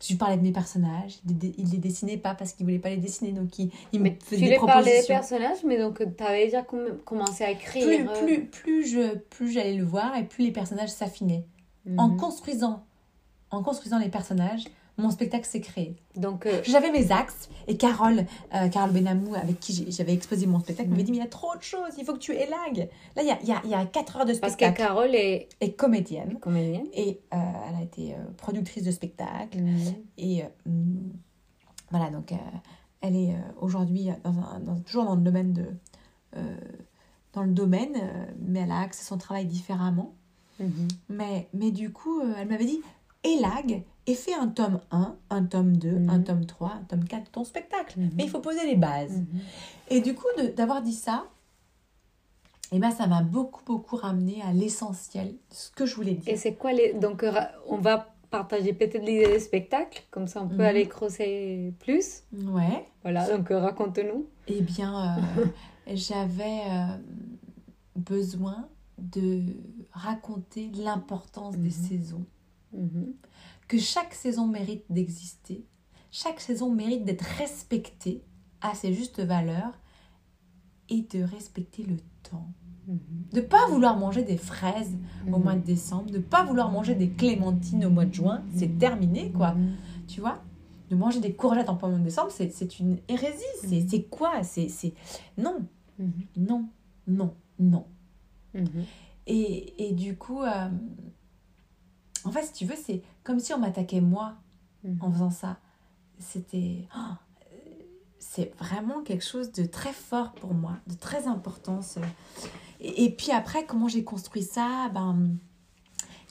Je lui parlais de mes personnages. Il les, il les dessinait pas parce qu'il voulait pas les dessiner, donc il, il me faisait tu des les parlais des propositions. personnages, mais donc tu avais déjà com- commencé à écrire. Plus, euh, plus, plus je plus j'allais le voir et plus les personnages s'affinaient. Mhm. En construisant, en construisant les personnages, mon spectacle s'est créé. Donc, euh, J'avais mes axes et Carole, euh, Carole Benamou, avec qui j'avais exposé mon spectacle, m'avait Mhm. dit Mais il y a trop de choses, il faut que tu élagues. Là, il y a, y a, y a 4 heures de parce que spectacle. Carole est comédienne. comédienne. Et euh, elle a été productrice de spectacle. Mhm. Et hum, voilà, donc elle est aujourd'hui dans toujours dans le domaine de, dans le domaine, mais elle a à son travail différemment. Mhm. Mais, mais du coup, elle m'avait dit élague et fais un tome 1, un tome 2, Mhm. un tome 3, un tome 4 de ton spectacle. Mhm. Mais il faut poser les bases. Mhm. Et du coup, d'avoir dit ça, eh ben, ça m'a beaucoup, beaucoup ramené à l'essentiel, ce que je voulais dire. Et c'est quoi les... Donc, euh, on va partager peut-être l'idée des spectacles, comme ça on peut aller creuser plus. Ouais. Voilà, donc euh, raconte-nous. Eh bien, euh, j'avais euh, besoin de raconter l'importance des saisons. Que chaque saison mérite d'exister. Chaque saison mérite d'être respectée à ses justes valeurs et de respecter le temps. Mhm. De pas vouloir manger des fraises au Mhm. mois de décembre, de pas vouloir manger des clémentines au mois de juin, c'est terminé quoi. Tu vois? De manger des courgettes en mois de décembre, c'est une hérésie. C'est quoi? C'est Non, non, non, non. Mhm. Et, et du coup, euh, en fait, si tu veux, c'est comme si on m'attaquait moi Mhm. en faisant ça. C'était. oh, c'est vraiment quelque chose de très fort pour moi, de très important. ce- Et, et puis après, comment j'ai construit ça? Ben,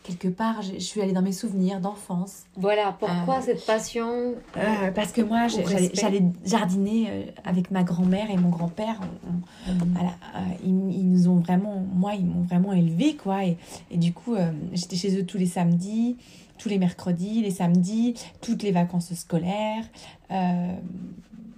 Quelque part, je je suis allée dans mes souvenirs d'enfance. Voilà, pourquoi Euh, cette passion? Euh, parce que moi, j'allais jardiner euh, avec ma grand-mère et mon grand-père. On- voilà, euh, ils, ils nous ont vraiment, moi, ils m'ont vraiment élevé, quoi. Et, et du coup, j'étais chez eux tous les samedis, tous les mercredis, les samedis, toutes les vacances scolaires. Euh,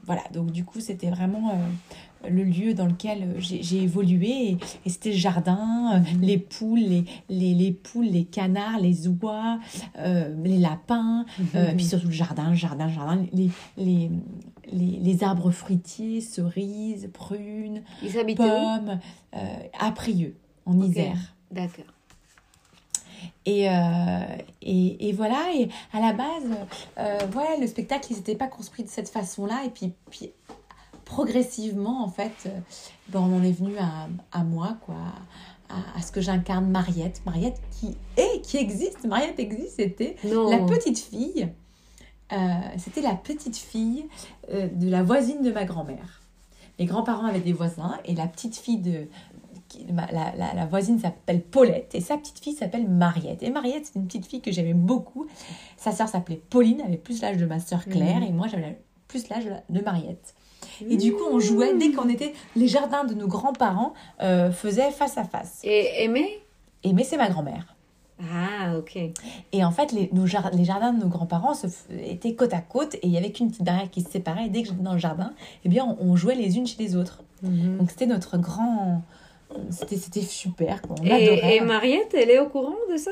voilà, donc du coup, c'était vraiment euh, le lieu dans lequel j'ai j'ai évolué. Et, et c'était le jardin, euh, les poules, les, les, les poules, les canards, les oies, euh, les lapins. Euh, puis surtout le jardin, le jardin, le jardin, les, les, les, les arbres fruitiers, cerises, prunes, Ils pommes, euh, à Prieux, en. Isère. D'accord. Et, euh, et, et voilà, et à la base, euh, voilà, le spectacle, il s'était pas construit de cette façon-là. Et puis, puis progressivement, en fait, euh, ben, on en est venu à, à moi, quoi, à, à ce que j'incarne Mariette. Mariette qui est, qui existe, Mariette existe, c'était. La petite fille, euh, c'était la petite fille euh, de la voisine de ma grand-mère. Mes grands-parents avaient des voisins et la petite fille de qui- ma- la, la- la voisine s'appelle Paulette et sa petite fille s'appelle Mariette. Et Mariette, c'est une petite fille que j'aimais beaucoup. Sa sœur s'appelait Pauline, elle avait plus l'âge de ma sœur Claire Mhm. et moi j'avais plus l'âge de Mariette. Et du coup, on jouait dès qu'on était. Les jardins de nos grands-parents euh, faisaient face à face. Et Aimé Et mais c'est ma grand-mère. Ah, ok. Et en fait, les, nos jar- les jardins de nos grands-parents étaient côte à côte et il y avait qu'une petite barrière qui se séparait. Et dès que j'étais dans le jardin, eh bien, on, on jouait les unes chez les autres. Mhm. Donc c'était notre grand. C'était c'était super. quoi. On Et, adorait. et Mariette, elle est au courant de ça?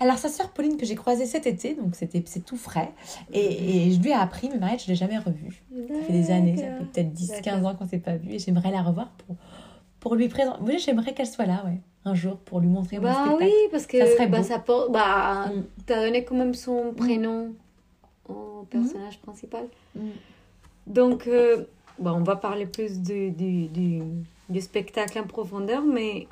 Alors sa sœur Pauline que j'ai croisée cet été, donc c'était c'est tout frais. Et, et je lui ai appris, mais Mariette, je l'ai jamais revue. Ça fait des années, ça fait peut-être 10-15 D'accord. ans qu'on s'est pas vu et j'aimerais la revoir pour, pour lui présenter. Oui, j'aimerais qu'elle soit là, ouais, un jour, pour lui montrer mon Bah spectacle. oui, parce que Ça serait bah, ça porte. Bah, Mm. t'as donné quand même son prénom au personnage principal. Mm. Donc, euh, bah, on va parler plus du, du, du, du spectacle en profondeur, mais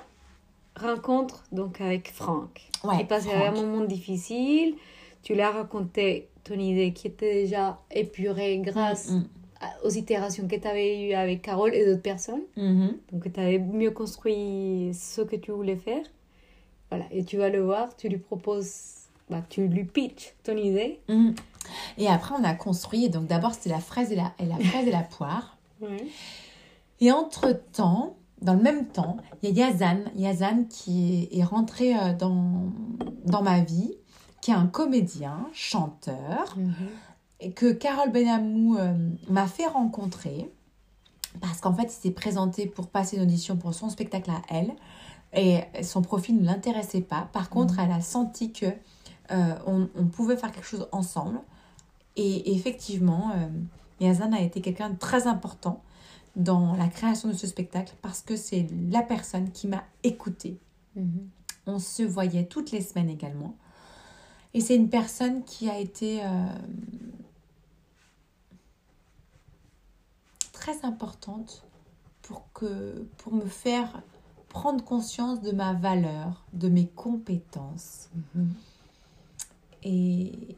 rencontre donc avec Franck. Ouais, Il passait Franck. un moment difficile. Tu l'as raconté ton idée qui était déjà épurée grâce Mm, à- aux itérations que tu avais eues avec Carole et d'autres personnes. mm. Mhm. Donc, tu avais mieux construit ce que tu voulais faire. Voilà, et tu vas le voir, tu lui proposes, bah, tu lui pitches ton idée. Mhm. Et après, on a construit. Donc d'abord, c'était la fraise et la, et la fraise et la poire. Et entre-temps, dans le même temps, il y a Yazan, Yazan qui est, est rentré euh, dans, dans ma vie, qui est un comédien, chanteur, et que Carole Benamou euh, m'a fait rencontrer. Parce qu'en fait, il s'est présenté pour passer une audition pour son spectacle à elle. Et son profil ne l'intéressait pas. Par contre, elle a senti que euh, on, on pouvait faire quelque chose ensemble. Et effectivement, euh, Yazan a été quelqu'un de très important dans la création de ce spectacle parce que c'est la personne qui m'a écoutée. Mhm. On se voyait toutes les semaines également. Et c'est une personne qui a été euh, très importante pour, que, pour me faire prendre conscience de ma valeur, de mes compétences Mhm. et,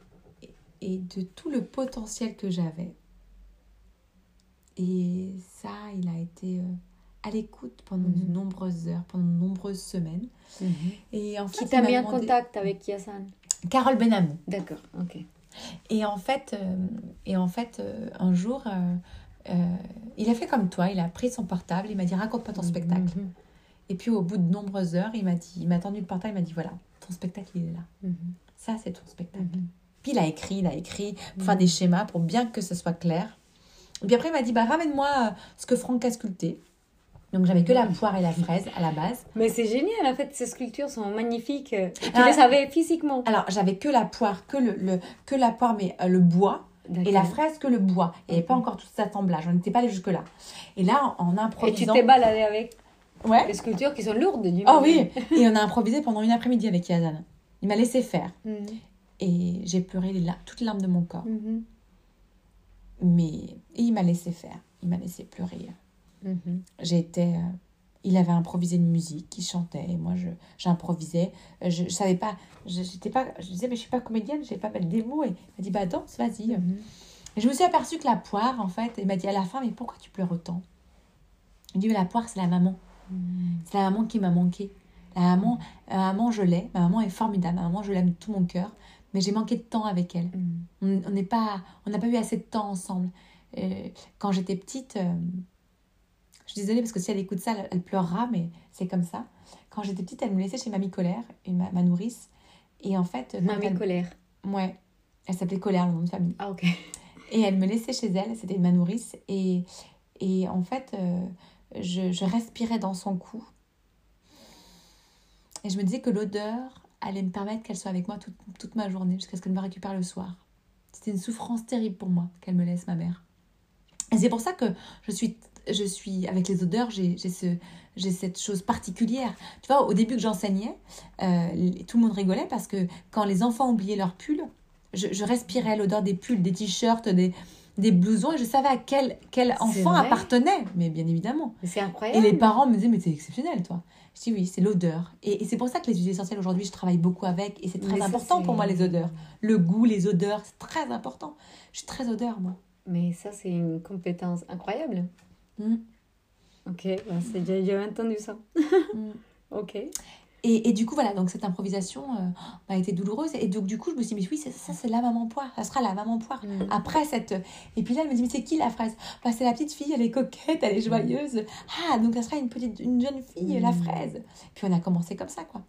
et de tout le potentiel que j'avais. Et ça, il a été euh, à l'écoute pendant de Mhm. nombreuses heures, pendant de nombreuses semaines. Et en fait, Qui t'a mis en contact avec Yasan Carole Benamou. D'accord, ok. Et en fait, euh, et en fait euh, un jour, euh, il a fait comme toi, il a pris son portable, il m'a dit raconte-moi ton spectacle. Mhm. Et puis au bout de nombreuses heures, il m'a dit, il m'a tendu le portable, il m'a dit voilà, ton spectacle il est là. Mhm. Ça c'est ton spectacle. Mhm. Puis il a écrit, il a écrit pour Mhm. faire des schémas pour bien que ce soit clair. Et puis après il m'a dit bah ramène-moi euh, ce que Franck a sculpté. Donc j'avais que la poire et la fraise à la base. Mais c'est génial, en fait, ces sculptures sont magnifiques. Tu Ah. les savais physiquement. Alors j'avais que la poire, que le, le- que la poire mais euh, le bois et la fraise que le bois. Il n'y avait pas encore tout cet assemblage, on n'était pas allé jusque là. Et là en, en Et tu improvisant. t'es baladé avec Ouais. les sculptures qui sont lourdes. du Oh oui. Et on a improvisé pendant une après-midi avec Yazan. Il m'a laissé faire Mhm. et j'ai pleuré les toutes les larmes de mon corps. Mhm. Mais et il m'a laissé faire, il m'a laissé pleurer. Mhm. J'étais. euh, il avait improvisé une musique, il chantait, et moi je j'improvisais. Euh, Je, je savais pas, je, j'étais pas, je disais mais je suis pas comédienne, je sais pas mettre des mots. Et il m'a dit bah danse, vas-y. Mhm. Et je me suis aperçue que la poire, en fait, il m'a dit à la fin mais pourquoi tu pleures autant? Il dit mais la poire c'est la maman, Mhm. c'est la maman qui m'a manqué. La maman, la maman je l'ai, ma maman est formidable, ma maman je l'aime de tout mon cœur, mais j'ai manqué de temps avec elle. Mhm. On n'est pas, on n'a pas eu assez de temps ensemble. Euh, quand j'étais petite, euh, je suis désolée parce que si elle écoute ça, elle, elle pleurera, mais c'est comme ça. Quand j'étais petite, elle me laissait chez Mamie Colère, une, ma, ma nourrice. Et en fait, Mamie elle, colère. ouais, elle s'appelait Colère, le nom de famille. Ah, ok. Et elle me laissait chez elle, c'était ma nourrice. Et, et en fait, euh, je, je respirais dans son cou. Et je me disais que l'odeur allait me permettre qu'elle soit avec moi toute, toute ma journée jusqu'à ce qu'elle me récupère le soir. C'était une souffrance terrible pour moi qu'elle me laisse, ma mère. Et c'est pour ça que je suis, je suis avec les odeurs, j'ai ce, j'ai cette chose particulière. Tu vois, au début que j'enseignais, euh, tout le monde rigolait parce que quand les enfants oubliaient leurs pulls, je, je respirais l'odeur des pulls, des t-shirts, des, des blousons et je savais à quel, quel enfant appartenait. Mais bien évidemment. C'est Et incroyable. les parents me disaient, mais c'est exceptionnel, toi. Je dis, oui, c'est l'odeur. Et, et c'est pour ça que les huiles essentielles, aujourd'hui, je travaille beaucoup avec. Et c'est très Mais important pour moi, les odeurs. Le goût, les odeurs, c'est très important. Je suis très odeur, moi. Mais ça, c'est une compétence incroyable. Mm. Ok, c'est j'ai entendu ça. Mm. Ok. Et, et du coup, voilà, donc cette improvisation euh, a été douloureuse. Et donc, du coup, je me suis dit, mais oui, ça, c'est la maman poire. Ça sera la maman poire. Mm. Après cette. Et puis là, elle me dit, mais c'est qui la fraise? Bah, C'est la petite fille, elle est coquette, elle est joyeuse. Ah, donc ça sera une petite, une jeune fille, la Mm. fraise. Puis on a commencé comme ça, quoi.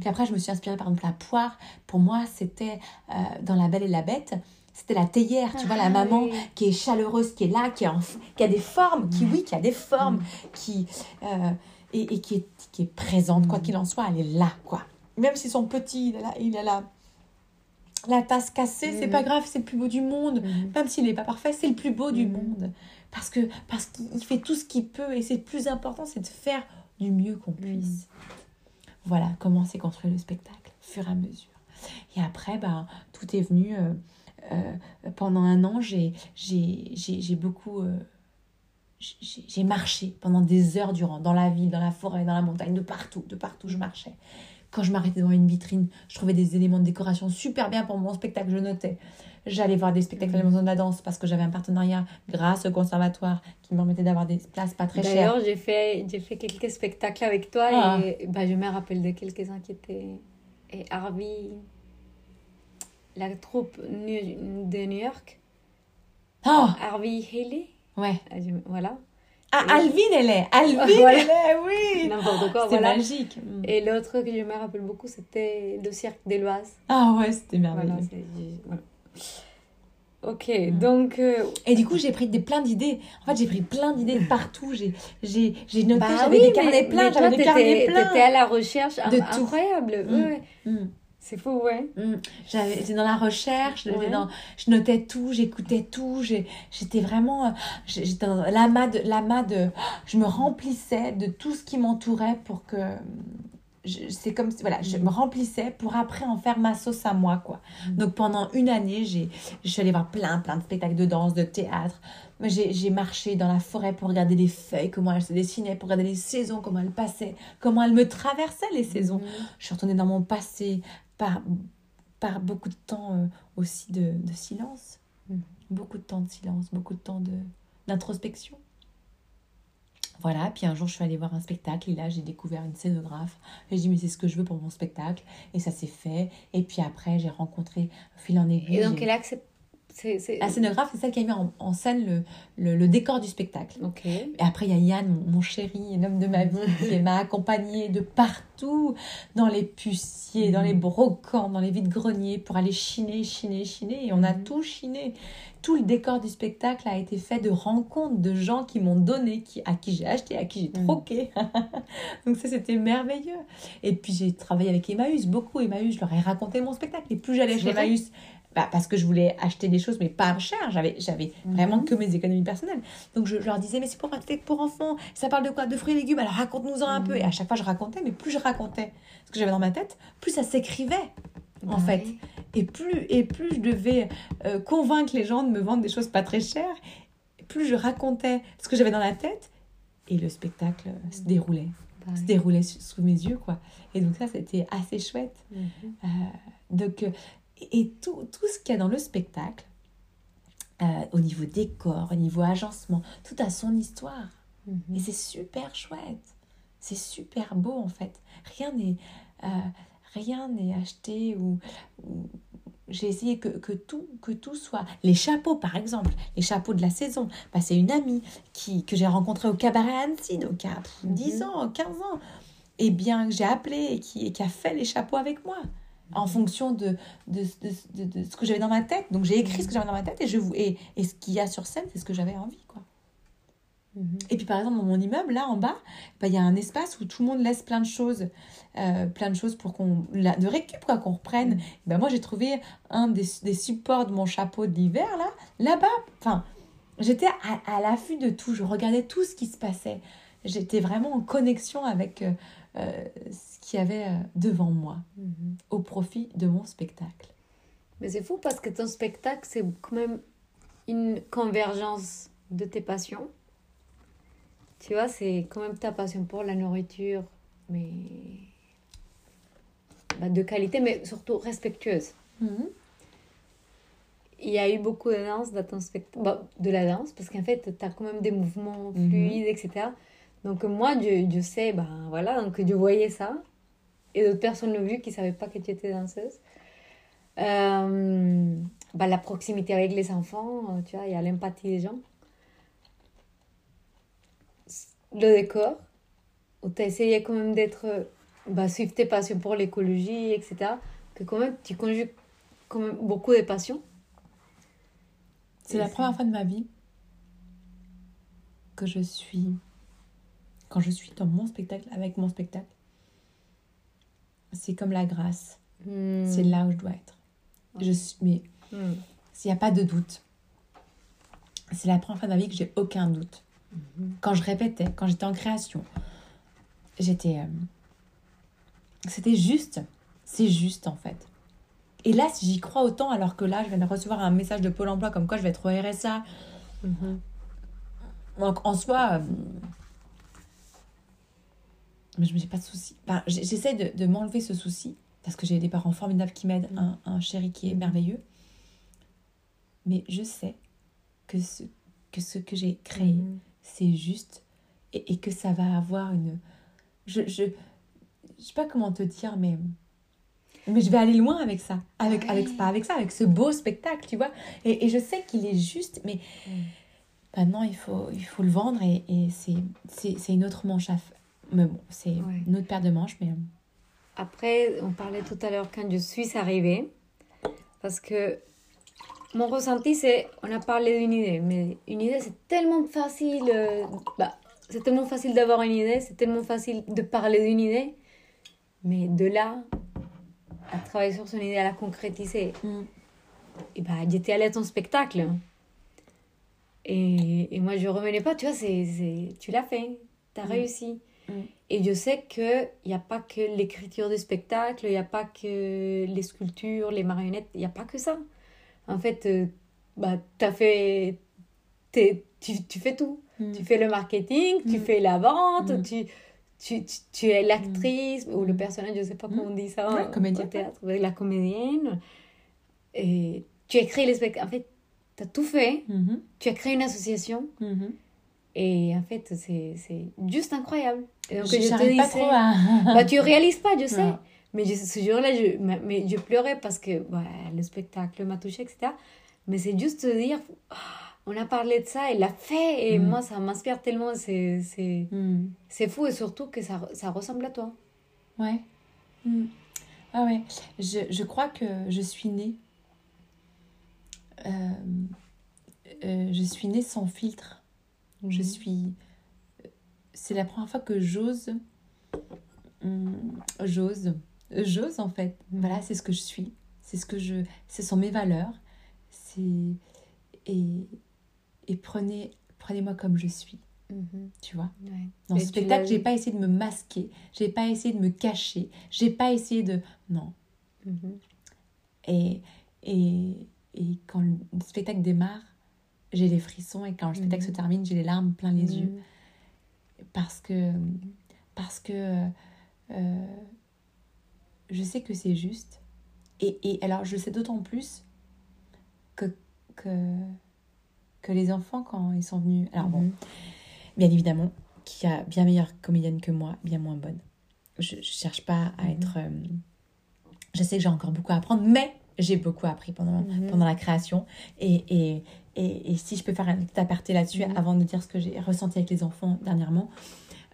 Puis après, je me suis inspirée par exemple la poire. Pour moi, c'était euh, dans La Belle et la Bête, c'était la théière, tu vois, la Ah, maman oui. qui est chaleureuse, qui est là, qui, est en- qui a des formes, qui, oui, qui a des formes, qui. euh, et, et qui, est, qui est présente, quoi Mhm. qu'il en soit, elle est là, quoi. Même si son petit, il a la, il a la, la tasse cassée, c'est Mhm. pas grave, c'est le plus beau du monde. Mhm. Même s'il n'est pas parfait, c'est le plus beau du monde. Parce que parce qu'il fait tout ce qu'il peut et c'est le plus important, c'est de faire du mieux qu'on puisse. Voilà comment s'est construit le spectacle, fur et à mesure. Et après, ben, tout est venu. euh, euh, pendant un an, j'ai beaucoup. euh, j'ai marché pendant des heures durant, dans la ville, dans la forêt, dans la montagne, de partout, de partout je marchais. Quand je m'arrêtais devant une vitrine, je trouvais des éléments de décoration super bien pour mon spectacle, je notais. J'allais voir des spectacles à la maison de la danse parce que j'avais un partenariat grâce au conservatoire qui me permettait d'avoir des places pas très chères. D'ailleurs, j'ai fait, j'ai fait quelques spectacles avec toi Ah. et bah, je me rappelle de quelques-uns qui étaient. Et Harvey, la troupe de New York, Oh, Harvey Haley, ouais. voilà. Ah, Alvin, elle est. Alvin, Voilà. elle est, oui. N'importe quoi, C'était voilà. magique. Mm. Et l'autre que je me rappelle beaucoup, c'était le cirque des Loises. Ah ouais, c'était merveilleux. Voilà. Ok, Mm. donc. euh, Et du coup, j'ai pris des, plein d'idées. En fait, j'ai pris plein d'idées de partout. J'ai, j'ai, j'ai noté, bah j'avais oui, des carnets pleins, j'avais des carnets pleins. T'étais à la recherche De in- tout. incroyable. Mm. ouais, ouais. C'est fou, ouais. mm. J'étais dans la recherche, j'étais Ouais. dans, je notais tout, j'écoutais tout. j'étais vraiment, j'étais dans l'amas de, de, je me remplissais de tout ce qui m'entourait pour que, c'est comme, si- voilà, je Mm. me remplissais pour après en faire ma sauce à moi, quoi. Mm. Donc pendant une année, j'ai, je suis allée voir plein, plein de spectacles de danse, de théâtre. J'ai, marché dans la forêt pour regarder les feuilles, comment elles se dessinaient, pour regarder les saisons, comment elles passaient, comment elles me traversaient les saisons. Je suis retournée dans mon passé par, par beaucoup de temps euh, aussi de, de silence. Mhm. Beaucoup de temps de silence, beaucoup de temps de, d'introspection. Voilà, puis un jour je suis allée voir un spectacle et là j'ai découvert une scénographe. Et j'ai dit mais c'est ce que je veux pour mon spectacle et ça s'est fait. Et puis après j'ai rencontré Phil en aiguille. Et donc j'ai- La scénographe c'est celle qui a mis en, en scène le, le, le décor du spectacle. Et après, il y a Yann, mon, mon chéri, l'homme de ma vie, qui m'a accompagné de partout, dans les puciers, dans les brocants, dans les vides-greniers, pour aller chiner, chiner, chiner. Et on a Mhm. tout chiné. Tout le décor du spectacle a été fait de rencontres, de gens qui m'ont donné, qui, à qui j'ai acheté, à qui j'ai Mhm. troqué. Donc ça, c'était merveilleux. Et puis, j'ai travaillé avec Emmaüs, beaucoup Emmaüs. Je leur ai raconté mon spectacle. Et plus j'allais chez Emmaüs, bah, parce que je voulais acheter des choses, mais pas cher. J'avais, j'avais Mhm. vraiment que mes économies personnelles. Donc je, je leur disais, mais c'est pour pour enfants. Ça parle de quoi? De fruits et légumes? Alors raconte-nous-en un Mhm. peu. Et à chaque fois, je racontais, mais plus je racontais ce que j'avais dans ma tête, plus ça s'écrivait, en Bah fait. Et plus, et plus je devais euh, convaincre les gens de me vendre des choses pas très chères, plus je racontais ce que j'avais dans la tête, et le spectacle euh, se déroulait. Bah Se déroulait sous, sous mes yeux, quoi. Et donc ça, c'était assez chouette. Mhm. Euh, donc, et tout, tout ce qu'il y a dans le spectacle, euh, au niveau décor, au niveau agencement, tout a son histoire. Mhm. Et c'est super chouette. C'est super beau en fait. Rien n'est euh, rien n'est acheté ou, ou- j'ai essayé que, que tout que tout soit les chapeaux par exemple, les chapeaux de la saison. Bah, c'est une amie qui que j'ai rencontrée au cabaret Annecy donc à pff, Mhm. 10 ans, 15 ans et bien que j'ai appelé et qui, et qui a fait les chapeaux avec moi en fonction de, de, de, de- de ce que j'avais dans ma tête. Donc j'ai écrit ce que j'avais dans ma tête et, je, vous- et, et ce qu'il y a sur scène, c'est ce que j'avais envie. quoi. Mhm. Et puis par exemple dans mon immeuble, là en bas, bah, il y a un espace où tout le monde laisse plein de choses, euh, plein de choses pour qu'on la- de récup quoi, qu'on reprenne. Bah, moi j'ai trouvé un des, des supports de mon chapeau de l'hiver là, là-bas. Enfin, j'étais à, à l'affût de tout, je regardais tout ce qui se passait. J'étais vraiment en connexion avec euh, euh, qu'il y avait euh, devant moi, Mhm. au profit de mon spectacle. Mais c'est fou parce que ton spectacle, c'est quand même une convergence de tes passions. Tu vois, c'est quand même ta passion pour la nourriture, mais bah, de qualité, mais surtout respectueuse. Il y a eu beaucoup de danse dans ton spectacle, bah, de la danse, parce qu'en fait, tu as quand même des mouvements Mhm. fluides, etc. Donc moi, je, je sais, ben voilà, donc je voyais ça. Et d'autres personnes l'ont vu qui ne savaient pas que tu étais danseuse. Euh, bah, la proximité avec les enfants, euh, tu vois, il y a l'empathie des gens. Le décor, où tu as essayé quand même d'être, euh, bah, suivre tes passions pour l'écologie, etc. Que quand même, tu conjugues quand même beaucoup de passions. C'est la première fois de ma vie que je suis, quand je suis dans mon spectacle, avec mon spectacle, c'est comme la grâce. Hmm. C'est là où je dois être. Je suis, mais Hmm. s'il n'y a pas de doute, c'est la première fois de ma vie que j'ai aucun doute. Mhm. Quand je répétais, quand j'étais en création, j'étais. euh, C'était juste. C'est juste en fait. Et là, si j'y crois autant, alors que là, je viens de recevoir un message de Pôle emploi comme quoi je vais être au RSA. Donc, en soi, euh, mais je me fais pas de soucis. Enfin, j'essaie de, de m'enlever ce souci parce que j'ai des parents formidables qui m'aident, Mm. un, un chéri qui est merveilleux. Mais je sais que ce que, ce que j'ai créé, Mhm. c'est juste et, et que ça va avoir une. Je, je, je sais pas comment te dire, mais. Mais je vais aller loin avec ça. Avec, Ouais. avec, pas avec ça, avec ce beau spectacle, tu vois. Et, et je sais qu'il est juste, mais Mm. maintenant, il faut, il faut le vendre et, et c'est, une autre manche à. Mais bon, c'est Ouais. une autre paire de manches, mais. Après, on parlait tout à l'heure quand je suis arrivée, parce que mon ressenti, c'est, on a parlé d'une idée, mais une idée, c'est tellement facile, euh, bah, c'est tellement facile d'avoir une idée, c'est tellement facile de parler d'une idée, mais de là à travailler sur son idée, à la concrétiser, et bah, j'étais allée à ton spectacle. Et, et moi, je revenais pas, tu vois, c'est, tu l'as fait, tu as Mm. réussi. Mm. Et je sais qu'il n'y a pas que l'écriture des spectacles, il n'y a pas que les sculptures, les marionnettes, il n'y a pas que ça. En fait, euh, bah, t'as fait, t'es- tu, tu fais tout. Tu fais le marketing, tu Mm. fais la vente, Mm. tu, tu, tu, tu es l'actrice ou le personnage, je ne sais pas Mm. comment on dit ça Ouais, comédienne, au théâtre, la comédienne. Et tu as créé les spectacles. En fait, tu as tout fait. Mhm, Tu as créé une association. mhm. Et en fait, c'est juste incroyable. Et donc, Je- je te pas trop à. Bah, tu réalises pas, je sais. Non. Mais je- ce jour-là, je, mais- je pleurais parce que ouais, le spectacle m'a touché, etc. Mais c'est juste de dire, Ah, on a parlé de ça, il l'a fait, et Mm. moi, ça m'inspire tellement. C'est c'est fou, et surtout que ça, ça ressemble à toi. Ouais. Hmm. Ah ouais. Je, je crois que je suis née. euh, euh, je suis née sans filtre. Je Mhm. suis. C'est la première fois que j'ose. hum, j'ose. J'ose en fait. Voilà, c'est ce que je suis. C'est ce que je. Ce sont mes valeurs. C'est. Et. Et prenez. Prenez-moi comme je suis. Mhm. Tu vois? Ouais. Dans Et ce spectacle, j'ai pas essayé de me masquer, j'ai pas essayé de me cacher, j'ai pas essayé de. Non. Mhm. Et, et, et quand le spectacle démarre, j'ai les frissons, et quand le spectacle Mhm. se termine, j'ai les larmes plein les Mhm. yeux. Parce que. Parce que. euh, je sais que c'est juste. Et, et alors, je sais d'autant plus que, que, que les enfants, quand ils sont venus. Alors, bon, Mhm. bien évidemment, qu'il y a bien meilleure comédienne que moi, bien moins bonne. Je, je cherche pas à Mhm. être. euh, je sais que j'ai encore beaucoup à apprendre, mais j'ai beaucoup appris pendant, Mhm. pendant la création. Et, et, et, et si je peux faire un petit aparté là-dessus Mhm. avant de dire ce que j'ai ressenti avec les enfants dernièrement,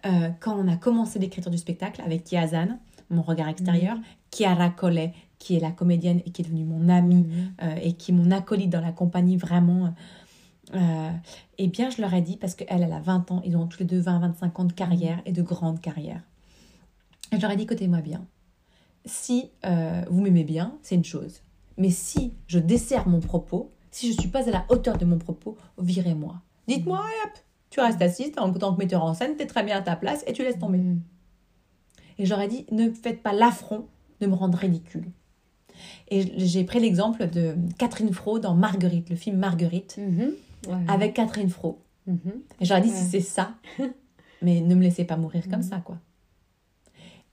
euh, quand on a commencé l'écriture du spectacle avec Kiazan, mon regard extérieur, Chiara Collet, qui est la comédienne et qui est devenue mon amie Mhm. euh, et qui est mon acolyte dans la compagnie vraiment. euh, eh bien, je leur ai dit, parce qu'elle, elle a 20 ans, ils ont tous les deux 20, 25 ans de carrière et de grande carrière. Et je leur ai dit, écoutez-moi bien, si euh, vous m'aimez bien, c'est une chose. Mais si je desserre mon propos, si je ne suis pas à la hauteur de mon propos, virez-moi. Dites-moi, et hop, tu restes assise, en tant que metteur en scène, tu es très bien à ta place et tu laisses tomber. Mhm. Et j'aurais dit, ne faites pas l'affront de me rendre ridicule. Et j'ai pris l'exemple de Catherine Fro dans Marguerite, le film Marguerite, Mhm. Ouais. avec Catherine Fro. Mhm. Et j'aurais dit, Ouais. si c'est ça, mais ne me laissez pas mourir comme Mhm. ça, quoi.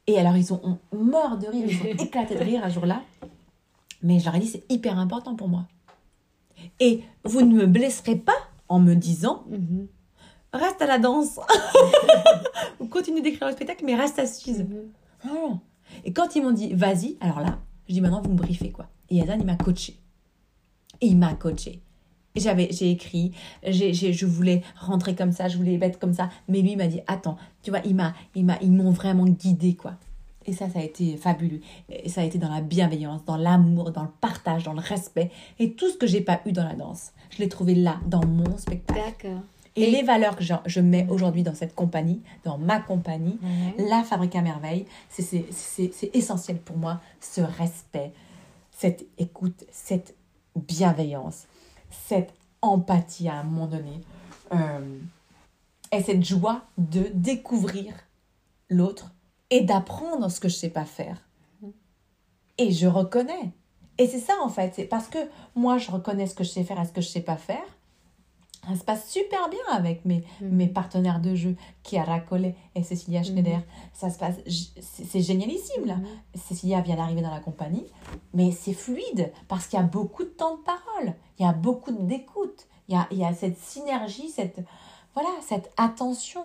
Et alors, ils ont mort de rire, ils ont éclaté de rire un jour-là. Mais j'aurais dit, c'est hyper important pour moi. Et vous ne me blesserez pas en me disant, Mhm. reste à la danse. Ou continue d'écrire le spectacle, mais reste assise. Mhm. Oh. Et quand ils m'ont dit vas-y, alors là, je dis maintenant vous me briefez quoi. Et Yazan il m'a coaché. Et il m'a coaché. J'avais, j'ai écrit, j'ai, j'ai- je voulais rentrer comme ça, je voulais être comme ça. Mais lui il m'a dit attends, tu vois, il m'a, il m'a, ils m'ont vraiment guidé quoi. Et ça, ça a été fabuleux. Et ça a été dans la bienveillance, dans l'amour, dans le partage, dans le respect. Et tout ce que j'ai pas eu dans la danse, je l'ai trouvé là, dans mon spectacle. D'accord. Et, Et- les valeurs que je, je mets aujourd'hui dans cette compagnie, dans ma compagnie, la fabrique à merveille, c'est- c'est c'est- c'est essentiel pour moi, ce respect, cette écoute, cette bienveillance, cette empathie à un moment donné, euh, et cette joie de découvrir l'autre et d'apprendre ce que je sais pas faire. Et je reconnais. Et c'est ça en fait, c'est parce que moi je reconnais ce que je sais faire et ce que je sais pas faire. Ça se passe super bien avec mes, Mhm. mes partenaires de jeu, Chiara Collet et Cécilia Schneider. Ça se passe, c'est génialissime là. Mhm. Cécilia vient d'arriver dans la compagnie, mais c'est fluide parce qu'il y a beaucoup de temps de parole, il y a beaucoup d'écoute, il y a, il y a cette synergie, cette, voilà, cette attention.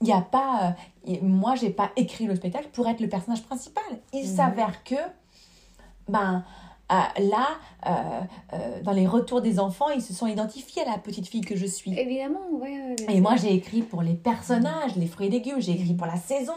Il n'y a pas. euh, moi, j'ai pas écrit le spectacle pour être le personnage principal. Il Mhm. s'avère que, ben, là, euh, euh, dans les retours des enfants, ils se sont identifiés à la petite fille que je suis. Évidemment, ouais, Et moi, j'ai écrit pour les personnages, les fruits et légumes, j'ai écrit pour la saison.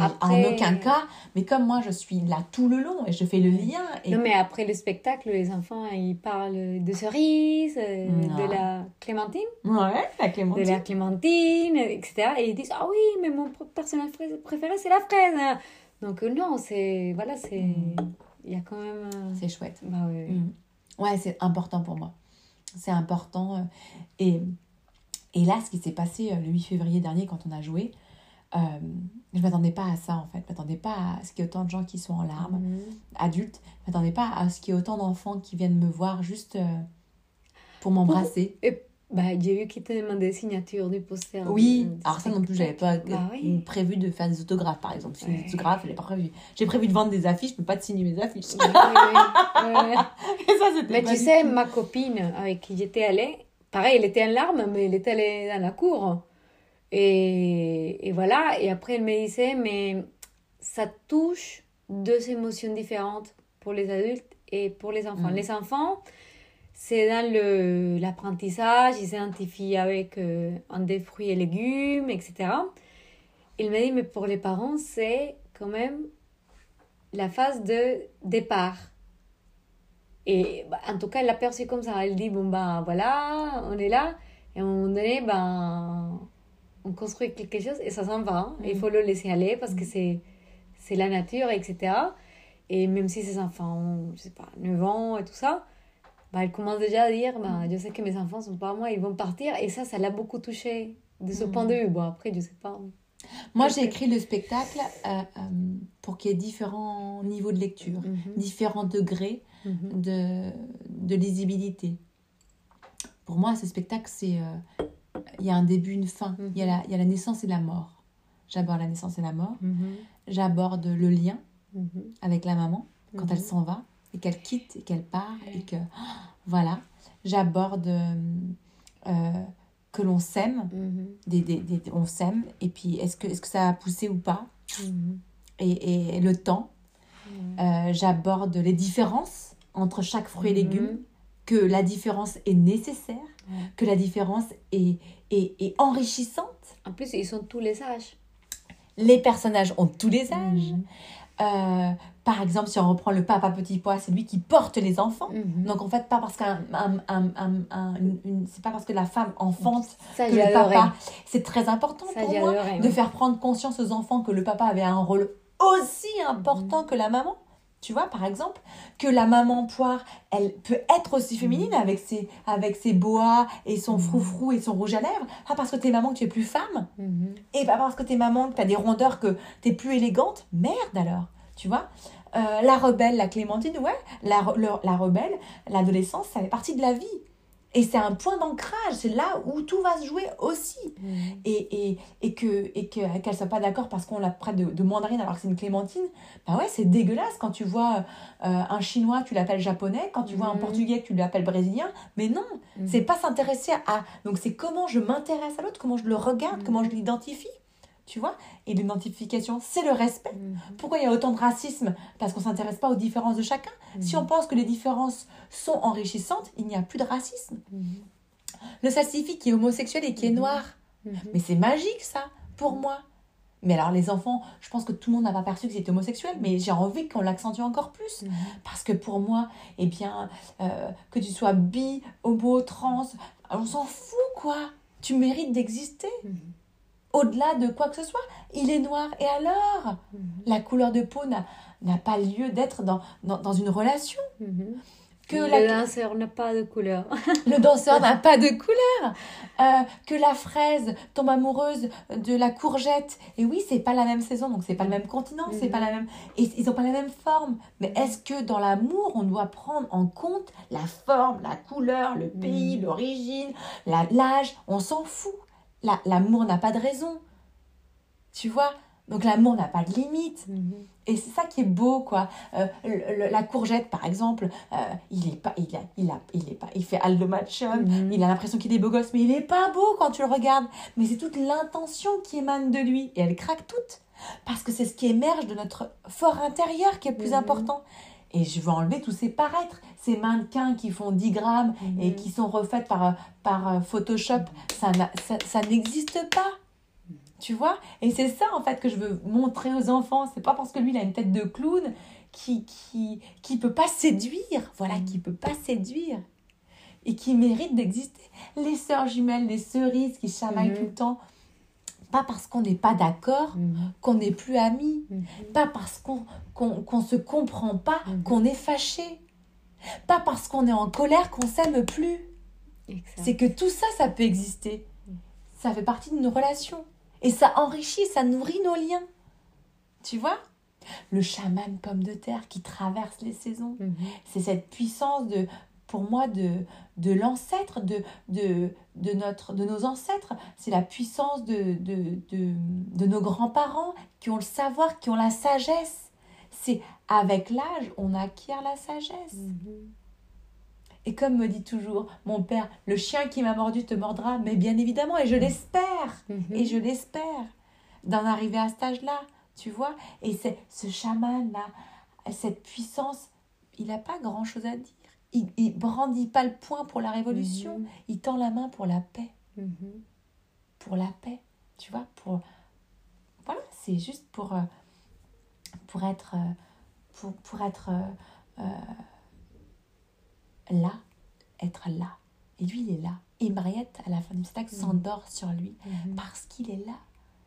Après- En aucun cas, mais comme moi, je suis là tout le long et je fais le lien. Et... Non, mais après le spectacle, les enfants, ils parlent de cerises, euh, Non. de la clémentine, Ouais, la de Clémentine. la clémentine, etc. Et ils disent, ah oui, mais mon personnage pré- préféré, c'est la fraise. hein. Donc euh, non, c'est... Voilà, c'est... Mm. Il y a quand même... euh, C'est chouette. Bah oui. Mm. Ouais, c'est important pour moi. C'est important. euh, Et, et là, ce qui s'est passé euh, le 8 février dernier, quand on a joué, euh, je m'attendais pas à ça, en fait. Je m'attendais pas à ce qu'il y ait autant de gens qui sont en larmes, Mhm. adultes. Je m'attendais pas à ce qu'il y ait autant d'enfants qui viennent me voir juste euh, pour m'embrasser. Et bah, j'ai vu qu'ils te demandaient signature du poster. Oui, du alors ça non plus, j'avais pas. Bah oui. prévu de faire des autographes, par exemple. C'est Ouais. Des autographes, je pas prévu. J'ai prévu de vendre des affiches, je peux pas te signer mes affiches. Ouais, ouais. Et ça, Mais pas tu sais, tout. ma copine avec qui j'étais allée, pareil, elle était en larmes, mais elle était allée dans la cour. Et, et voilà, et après elle me disait, mais ça touche deux émotions différentes pour les adultes et pour les enfants. Mm. Les enfants, c'est dans le- l'apprentissage, ils s'identifient avec euh, un des fruits et légumes, etc. Il m'a dit, mais pour les parents, c'est quand même la phase de départ. Et bah, en tout cas, elle l'a perçu comme ça. Elle dit, bon, ben voilà, on est là. Et à un moment donné, ben, on construit quelque chose et ça s'en va. hein. Il faut le laisser aller parce que c'est c'est la nature, etc. Et même si ces enfants ont, je sais pas, 9 ans et tout ça, bah, elle commence déjà à dire, bah, je sais que mes enfants sont pas à moi, ils vont partir. Et ça, ça l'a beaucoup touché de ce point de vue. Bon, après, je sais pas. Moi, j'ai écrit le spectacle euh, euh, pour qu'il y ait différents niveaux de lecture, Mhm, différents degrés mhm, de, de lisibilité. Pour moi, ce spectacle, c'est euh, il y a un début, une fin. Il y, a la, il y a la naissance et la mort. J'aborde la naissance et la mort. J'aborde le lien avec la maman quand elle s'en va et qu'elle quitte et qu'elle part et que voilà. J'aborde euh, que l'on s'aime, mhm, des, des, des- on s'aime et puis est-ce que est-ce que ça a poussé ou pas? Mhm, et, et le temps. Euh, J'aborde les différences entre chaque fruit et légume, Mhm. que la différence est nécessaire, que la différence est, est, est enrichissante. En plus, ils sont tous les âges. Les personnages ont tous les âges. Euh, par exemple, si on reprend le papa petit pois, c'est lui qui porte les enfants. Mhm. Donc en fait, pas parce qu'un, c'est pas parce que la femme enfante Ça, que le papa. C'est très important Ça, pour moi de ouais. faire prendre conscience aux enfants que le papa avait un rôle aussi important que la maman. Tu vois, par exemple, que la maman poire, elle peut être aussi féminine avec ses, avec ses boas et son froufrou et son rouge à lèvres. Pas parce que t'es maman que tu es plus femme. Mhm. Et pas parce que t'es maman que t'as des rondeurs que t'es plus élégante. Merde alors, tu vois? Euh, la rebelle, la Clémentine, ouais, la, le- la rebelle, l'adolescence, ça fait partie de la vie. Et c'est un point d'ancrage, c'est là où tout va se jouer aussi. Mhm. Et, et, et que et que- qu'elle soit pas d'accord parce qu'on la prête de, de mandarine alors que c'est une clémentine, bah ouais, c'est dégueulasse quand tu vois euh, un chinois, tu l'appelles japonais, quand tu vois un Mhm. portugais, tu l'appelles brésilien. Mais non, Mhm. c'est pas s'intéresser à. Donc c'est comment je m'intéresse à l'autre, comment je le regarde, comment je l'identifie. Tu vois Et l'identification, c'est le respect. Mhm. Pourquoi il y a autant de racisme? Parce qu'on s'intéresse pas aux différences de chacun. Si on pense que les différences sont enrichissantes, il n'y a plus de racisme. Mhm. Le salsifis qui est homosexuel et qui est Mhm. noir, Mhm. mais c'est magique ça, pour moi. Mais alors les enfants, je pense que tout le monde n'a pas perçu que c'était homosexuel, mais j'ai envie qu'on l'accentue encore plus. Mhm. Parce que pour moi, eh bien, euh, que tu sois bi, homo, trans, on s'en fout quoi. Tu mérites d'exister. Mhm. Au-delà de quoi que ce soit, il est noir. Et alors Mhm. La couleur de peau n'a pas lieu d'être dans, dans, dans une relation. Mhm. Que le la, danseur n'a pas de couleur. le danseur n'a pas de couleur. Euh, que la fraise tombe amoureuse de la courgette. Et oui, c'est pas la même saison, donc c'est pas le même continent, c'est Mhm. pas la même. Et ils ont pas la même forme. Mais est-ce que dans l'amour, on doit prendre en compte la forme, la couleur, le pays, Mhm. l'origine, l'âge? On s'en fout. La- L'amour n'a pas de raison. Tu vois? Donc l'amour n'a pas de limite. Mhm. Et c'est ça qui est beau, quoi. Euh, le- le- la courgette, par exemple, euh, il est pas, il a, il a, il est pas, il fait Aldo Machum, Mhm. il a l'impression qu'il est beau gosse, mais il est pas beau quand tu le regardes. Mais c'est toute l'intention qui émane de lui, et elle craque toute, parce que c'est ce qui émerge de notre fort intérieur qui est le plus Mhm. important. Et je veux enlever tous ces paraîtres, ces mannequins qui font 10 grammes et Mhm. qui sont refaites par, par euh, Photoshop. Ça, ça, ça n'existe pas. Tu vois? Et c'est ça, en fait, que je veux montrer aux enfants. C'est pas parce que lui, il a une tête de clown qui qui, qui peut pas séduire. Voilà, qui peut pas séduire. Et qui mérite d'exister. Les sœurs jumelles, les cerises qui chamaillent Mhm. tout le temps. Pas parce qu'on n'est pas d'accord Mhm. qu'on n'est plus amis. Mhm. Pas parce qu'on qu'on qu'on se comprend pas Mhm. qu'on est fâché. Pas parce qu'on est en colère qu'on s'aime plus. C'est que tout ça, ça peut exister. Ça fait partie de nos relations. Et ça enrichit, ça nourrit nos liens. Tu vois? Le chaman pomme de terre qui traverse les saisons. Mhm. C'est cette puissance de, pour moi, de, de l'ancêtre, de, de, de, notre, de nos ancêtres. C'est la puissance de, de, de, de nos grands-parents qui ont le savoir, qui ont la sagesse. C'est avec l'âge, on acquiert la sagesse. Mhm. Et comme me dit toujours mon père, le chien qui m'a mordu te mordra, mais bien évidemment, et je l'espère, Mhm. et je l'espère, d'en arriver à cet âge-là, tu vois. Et c'est ce chaman-là, cette puissance, il n'a pas grand-chose à dire. Il, il brandit pas le poing pour la révolution, Mhm. il tend la main pour la paix, Mhm. pour la paix, tu vois, pour... Voilà, c'est juste pour, euh, pour être... euh, Pour, pour être euh, là, être là. Et lui, il est là. Et Mariette, à la fin du spectacle, Mhm. s'endort sur lui parce qu'il est là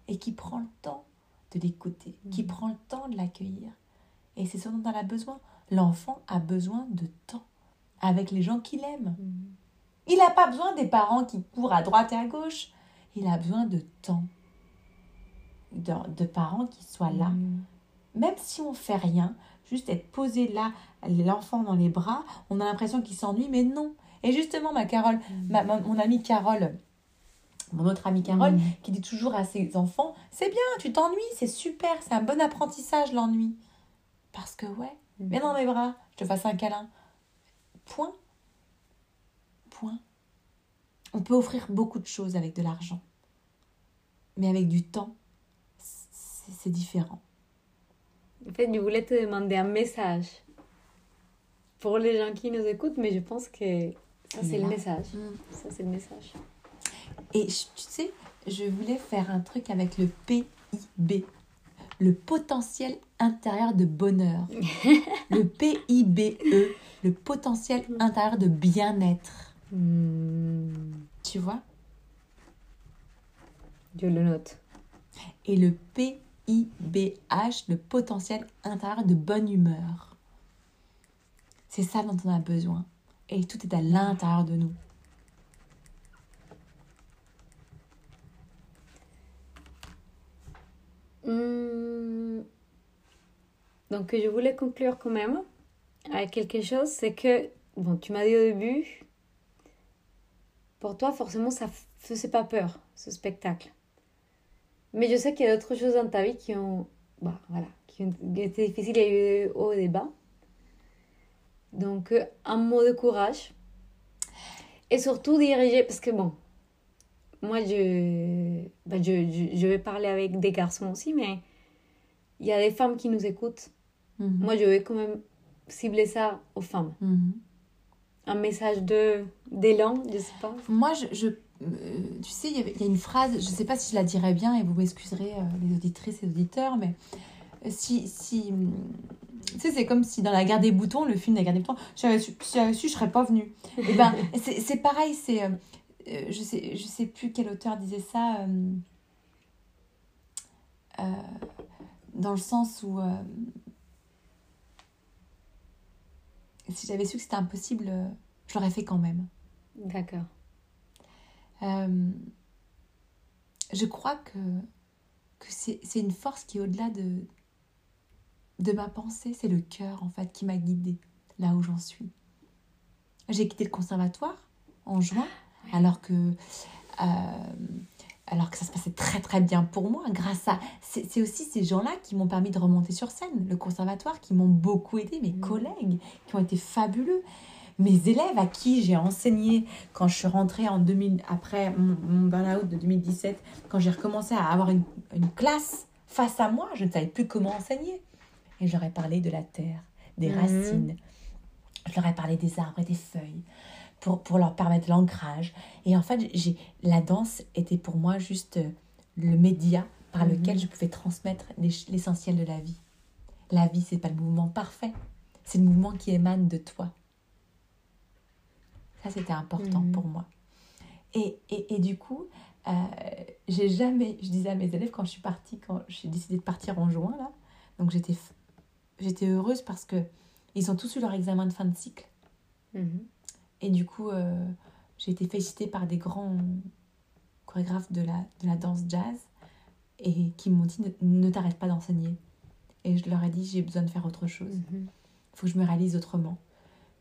et qui prend le temps de l'écouter, qui prend le temps de l'accueillir. Et c'est ce dont elle a besoin. L'enfant a besoin de temps avec les gens qu'il aime. Mhm. Il n'a pas besoin des parents qui courent à droite et à gauche. Il a besoin de temps. De, de parents qui soient là. Mhm. Même si on fait rien, juste être posé là, l'enfant dans les bras, on a l'impression qu'il s'ennuie, mais non. Et justement, ma Carole, ma- ma- mon amie Carole, mon autre amie Carole, qui dit toujours à ses enfants C'est bien, tu t'ennuies, c'est super, c'est un bon apprentissage l'ennui. Parce que, ouais, viens dans mes bras, je te fasse un câlin. Point. Point. On peut offrir beaucoup de choses avec de l'argent. Mais avec du temps, c'est différent. En fait, je voulais te demander un message pour les gens qui nous écoutent, mais je pense que ça, c'est le message. Mm. Ça, c'est le message. Et tu sais, je voulais faire un truc avec le PIB, le potentiel intérieur de bonheur. le PIBE, le potentiel intérieur de bien-être. Mm. Tu vois? Je le note. Et le PIBH, le potentiel intérieur de bonne humeur. C'est ça dont on a besoin. Et tout est à l'intérieur de nous. Hmm. Donc, je voulais conclure quand même avec quelque chose, c'est que, bon, tu m'as dit au début, pour toi, forcément, ça faisait pas peur, ce spectacle. Mais je sais qu'il y a d'autres choses dans ta vie qui ont, bah, voilà, qui ont été difficiles, a eu haut et bas. Donc, euh, un mot de courage. Et surtout dirigé, parce que bon, moi, je, bah, je, je, je vais parler avec des garçons aussi, mais il y a des femmes qui nous écoutent. Mhm. Moi, je vais quand même cibler ça aux femmes. Mhm. Un message de d'élan, je sais pas. Moi, je, je- euh, tu sais, il y, a une phrase, je ne sais pas si je la dirais bien, et vous m'excuserez, euh, les auditrices et auditeurs, mais euh, si, si tu sais, c'est comme si dans la guerre des boutons, le film de la guerre des boutons, si j'avais su, si je serais pas venue. Et ben, c'est pareil, c'est, euh, je sais, je sais plus quel auteur disait ça, euh, dans le sens où si j'avais su que c'était impossible, euh, je l'aurais fait quand même. D'accord. Euh, je crois que, que c'est une force qui est au-delà de, de ma pensée. C'est le cœur, en fait, qui m'a guidée là où j'en suis. J'ai quitté le conservatoire en juin, alors que, euh, alors que ça se passait très très bien pour moi. Grâce à. C'est aussi ces gens-là qui m'ont permis de remonter sur scène. Le conservatoire qui m'ont beaucoup aidé, mes Mhm. collègues qui ont été fabuleux mes élèves à qui j'ai enseigné quand je suis rentrée en 2000, après mon, mon burn-out de 2017, quand j'ai recommencé à avoir une, une classe face à moi, je ne savais plus comment enseigner. Et ai parlé de la terre, des Mhm. racines, je leur ai parlé des arbres et des feuilles pour, pour leur permettre l'ancrage. Et en fait, j'ai, la danse était pour moi juste euh, le média par Mhm. lequel je pouvais transmettre les- l'essentiel de la vie. La vie, c'est pas le mouvement parfait, c'est le mouvement qui émane de toi. Ça, c'était important Mhm. pour moi. Et, et, et du coup, euh, j'ai jamais, je disais à mes élèves quand je suis partie, quand j'ai décidé de partir en juin, là, donc j'étais heureuse parce que ils ont tous eu leur examen de fin de cycle. Mhm. Et du coup, euh, j'ai été félicitée par des grands chorégraphes de la, de la danse jazz et qui m'ont dit ne, ne t'arrête pas d'enseigner. Et je leur ai dit j'ai besoin de faire autre chose. Mhm. Il faut que je me réalise autrement.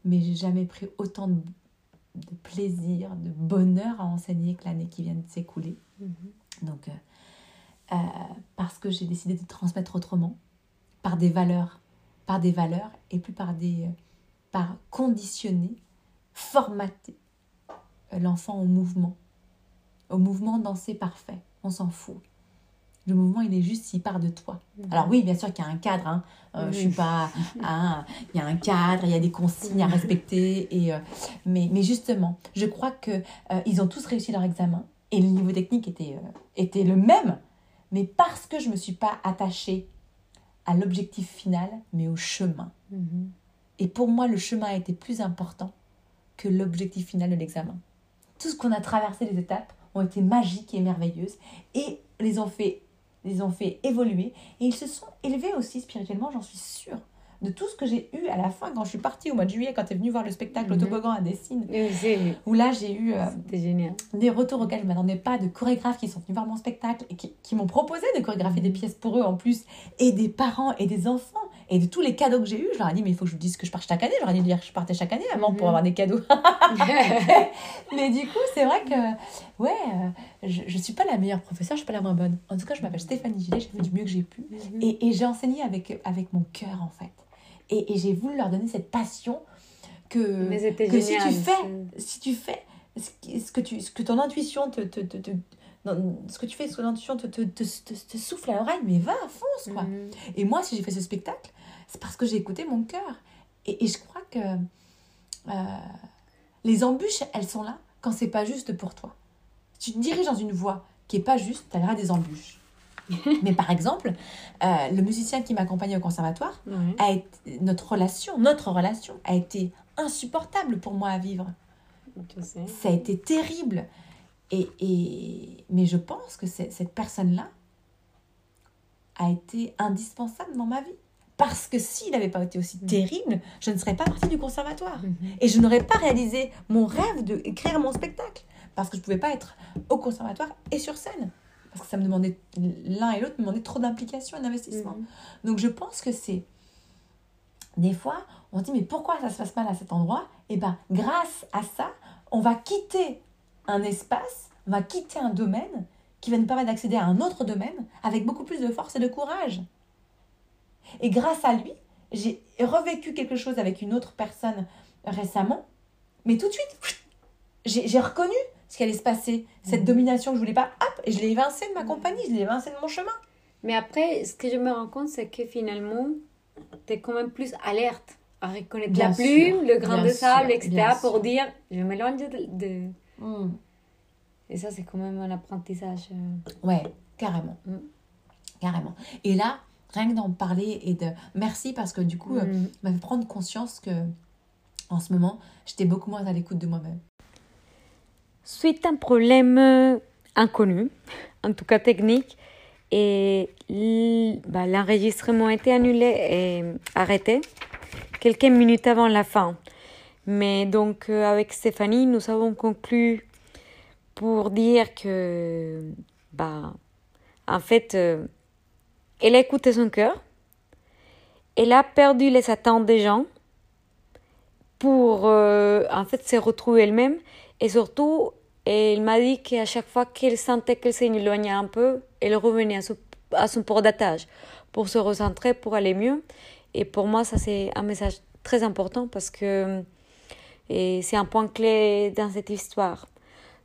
Mais j'ai jamais pris autant de, de plaisir, de bonheur à enseigner que l'année qui vient de s'écouler. Mhm. Donc, euh, euh, parce que j'ai décidé de transmettre autrement, par des valeurs, par des valeurs et plus par des, par conditionner, formater l'enfant au mouvement, au mouvement dansé parfait. On s'en fout. Le mouvement, il est juste s'il part de toi. Mhm. Alors oui, bien sûr qu'il y a un cadre. Hein. Euh, Je suis pas... hein, il y a un cadre, il y a des consignes à respecter. Et, euh, mais, mais justement, je crois que euh, ils ont tous réussi leur examen. Et le niveau technique était, était le même. Mais parce que je ne me suis pas attachée à l'objectif final, mais au chemin. Mhm. Et pour moi, le chemin a été plus important que l'objectif final de l'examen. Tout ce qu'on a traversé, les étapes, ont été magiques et merveilleuses et les ont fait, les ont fait évoluer. Et ils se sont élevés aussi spirituellement, j'en suis sûre. De tout ce que j'ai eu à la fin, quand je suis partie au mois de juillet, quand tu es venu voir le spectacle Mhm. au toboggan à Dessine, Oui, où là j'ai eu euh, génial. des retours auxquels je ne m'attendais pas, de chorégraphes qui sont venus voir mon spectacle et qui, qui m'ont proposé de chorégraphier des pièces pour eux en plus, et des parents et des enfants, et de tous les cadeaux que j'ai eus. Je leur ai dit, mais il faut que je vous dise que je pars chaque année. Je leur ai dit dire que je partais chaque année avant pour Mhm. avoir des cadeaux. mais du coup, c'est vrai que, ouais, euh, je ne suis pas la meilleure professeure, je ne suis pas la moins bonne. En tout cas, je m'appelle Stéphanie Gillet, j'ai fait du mieux que j'ai pu. Mhm. Et, et j'ai enseigné avec, avec mon cœur, en fait. Et, et j'ai voulu leur donner cette passion que, Mais que si tu fais, si tu fais ce, que, tu, ce que ton intuition te, te, te, ce que tu fais, ce que ton intuition te, te, te, te- te souffle à l'oreille, mais va, fonce, quoi. Mhm. Et moi, si j'ai fait ce spectacle, c'est parce que j'ai écouté mon cœur. Et, et je crois que euh, les embûches, elles sont là quand c'est pas juste pour toi. Si tu te diriges dans une voie qui est pas juste, tu as des embûches. Mais par exemple, euh, le musicien qui m'accompagnait au conservatoire, Ouais. a été, notre relation, notre relation a été insupportable pour moi à vivre. Je sais. Ça a été terrible. Et, et, mais je pense que cette personne-là a été indispensable dans ma vie. Parce que s'il n'avait pas été aussi Mm. terrible, je ne serais pas partie du conservatoire. Mhm. Et je n'aurais pas réalisé mon rêve de créer mon spectacle. Parce que je ne pouvais pas être au conservatoire et sur scène. Parce que ça me demandait, l'un et l'autre me demandaient trop d'implication et d'investissement. Mhm. Donc je pense que c'est. Des fois, on se dit, mais pourquoi ça se passe mal à cet endroit? Et bien, grâce à ça, on va quitter un espace, on va quitter un domaine qui va nous permettre d'accéder à un autre domaine avec beaucoup plus de force et de courage. Et grâce à lui, j'ai revécu quelque chose avec une autre personne récemment, mais tout de suite, j'ai reconnu ce qui allait se passer, cette Mhm. domination que je voulais pas, hop, et je l'ai évincée de ma compagnie, je l'ai évincée de mon chemin. Mais après, ce que je me rends compte, c'est que finalement, tu es quand même plus alerte à reconnaître Bien la sûr, plume, le grain de sable, etc. pour sûr. dire, je m'éloigne de, de- Et ça, c'est quand même un apprentissage. euh. Ouais, carrément. Mm. Carrément. Et là, rien que d'en parler et de. Merci parce que du coup, euh, Mhm. m'a fait prendre conscience que en ce moment, j'étais beaucoup moins à l'écoute de moi-même. Suite à un problème euh, inconnu, en tout cas technique, et bah, l'enregistrement a été annulé et arrêté quelques minutes avant la fin. Mais donc euh, avec Stéphanie, nous avons conclu pour dire que, bah, en fait, euh, elle a écouté son cœur, elle a perdu les attentes des gens pour, euh, en fait, se retrouver elle-même et surtout, elle m'a dit qu'à chaque fois qu'elle sentait qu'elle s'éloignait un peu, elle revenait à son, à son port d'attache pour se recentrer, pour aller mieux. Et pour moi, ça, c'est un message très important parce que c'est un point clé dans cette histoire.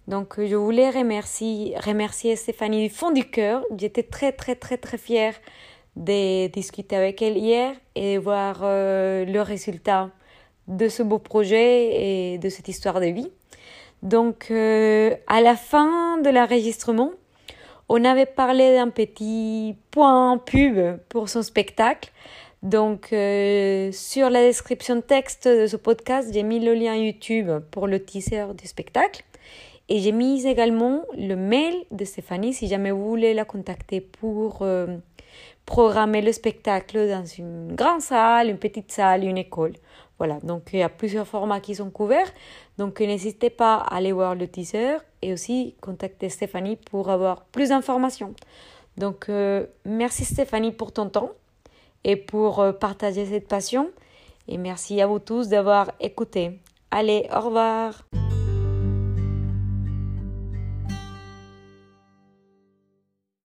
Donc, je voulais remercier, Stéphanie du fond du cœur. J'étais très, très, très, très fière de discuter avec elle hier et voir euh, le résultat de ce beau projet et de cette histoire de vie. Donc, euh, à la fin de l'enregistrement, on avait parlé d'un petit point pub pour son spectacle. Donc, euh, sur la description texte de ce podcast, j'ai mis le lien YouTube pour le teaser du spectacle. Et j'ai mis également le mail de Stéphanie si jamais vous voulez la contacter pour euh, programmer le spectacle dans une grande salle, une petite salle, une école. Voilà, donc il y a plusieurs formats qui sont couverts. Donc n'hésitez pas à aller voir le teaser et aussi contacter Stéphanie pour avoir plus d'informations. Donc euh, merci Stéphanie pour ton temps et pour euh, partager cette passion. Et merci à vous tous d'avoir écouté. Allez, au revoir.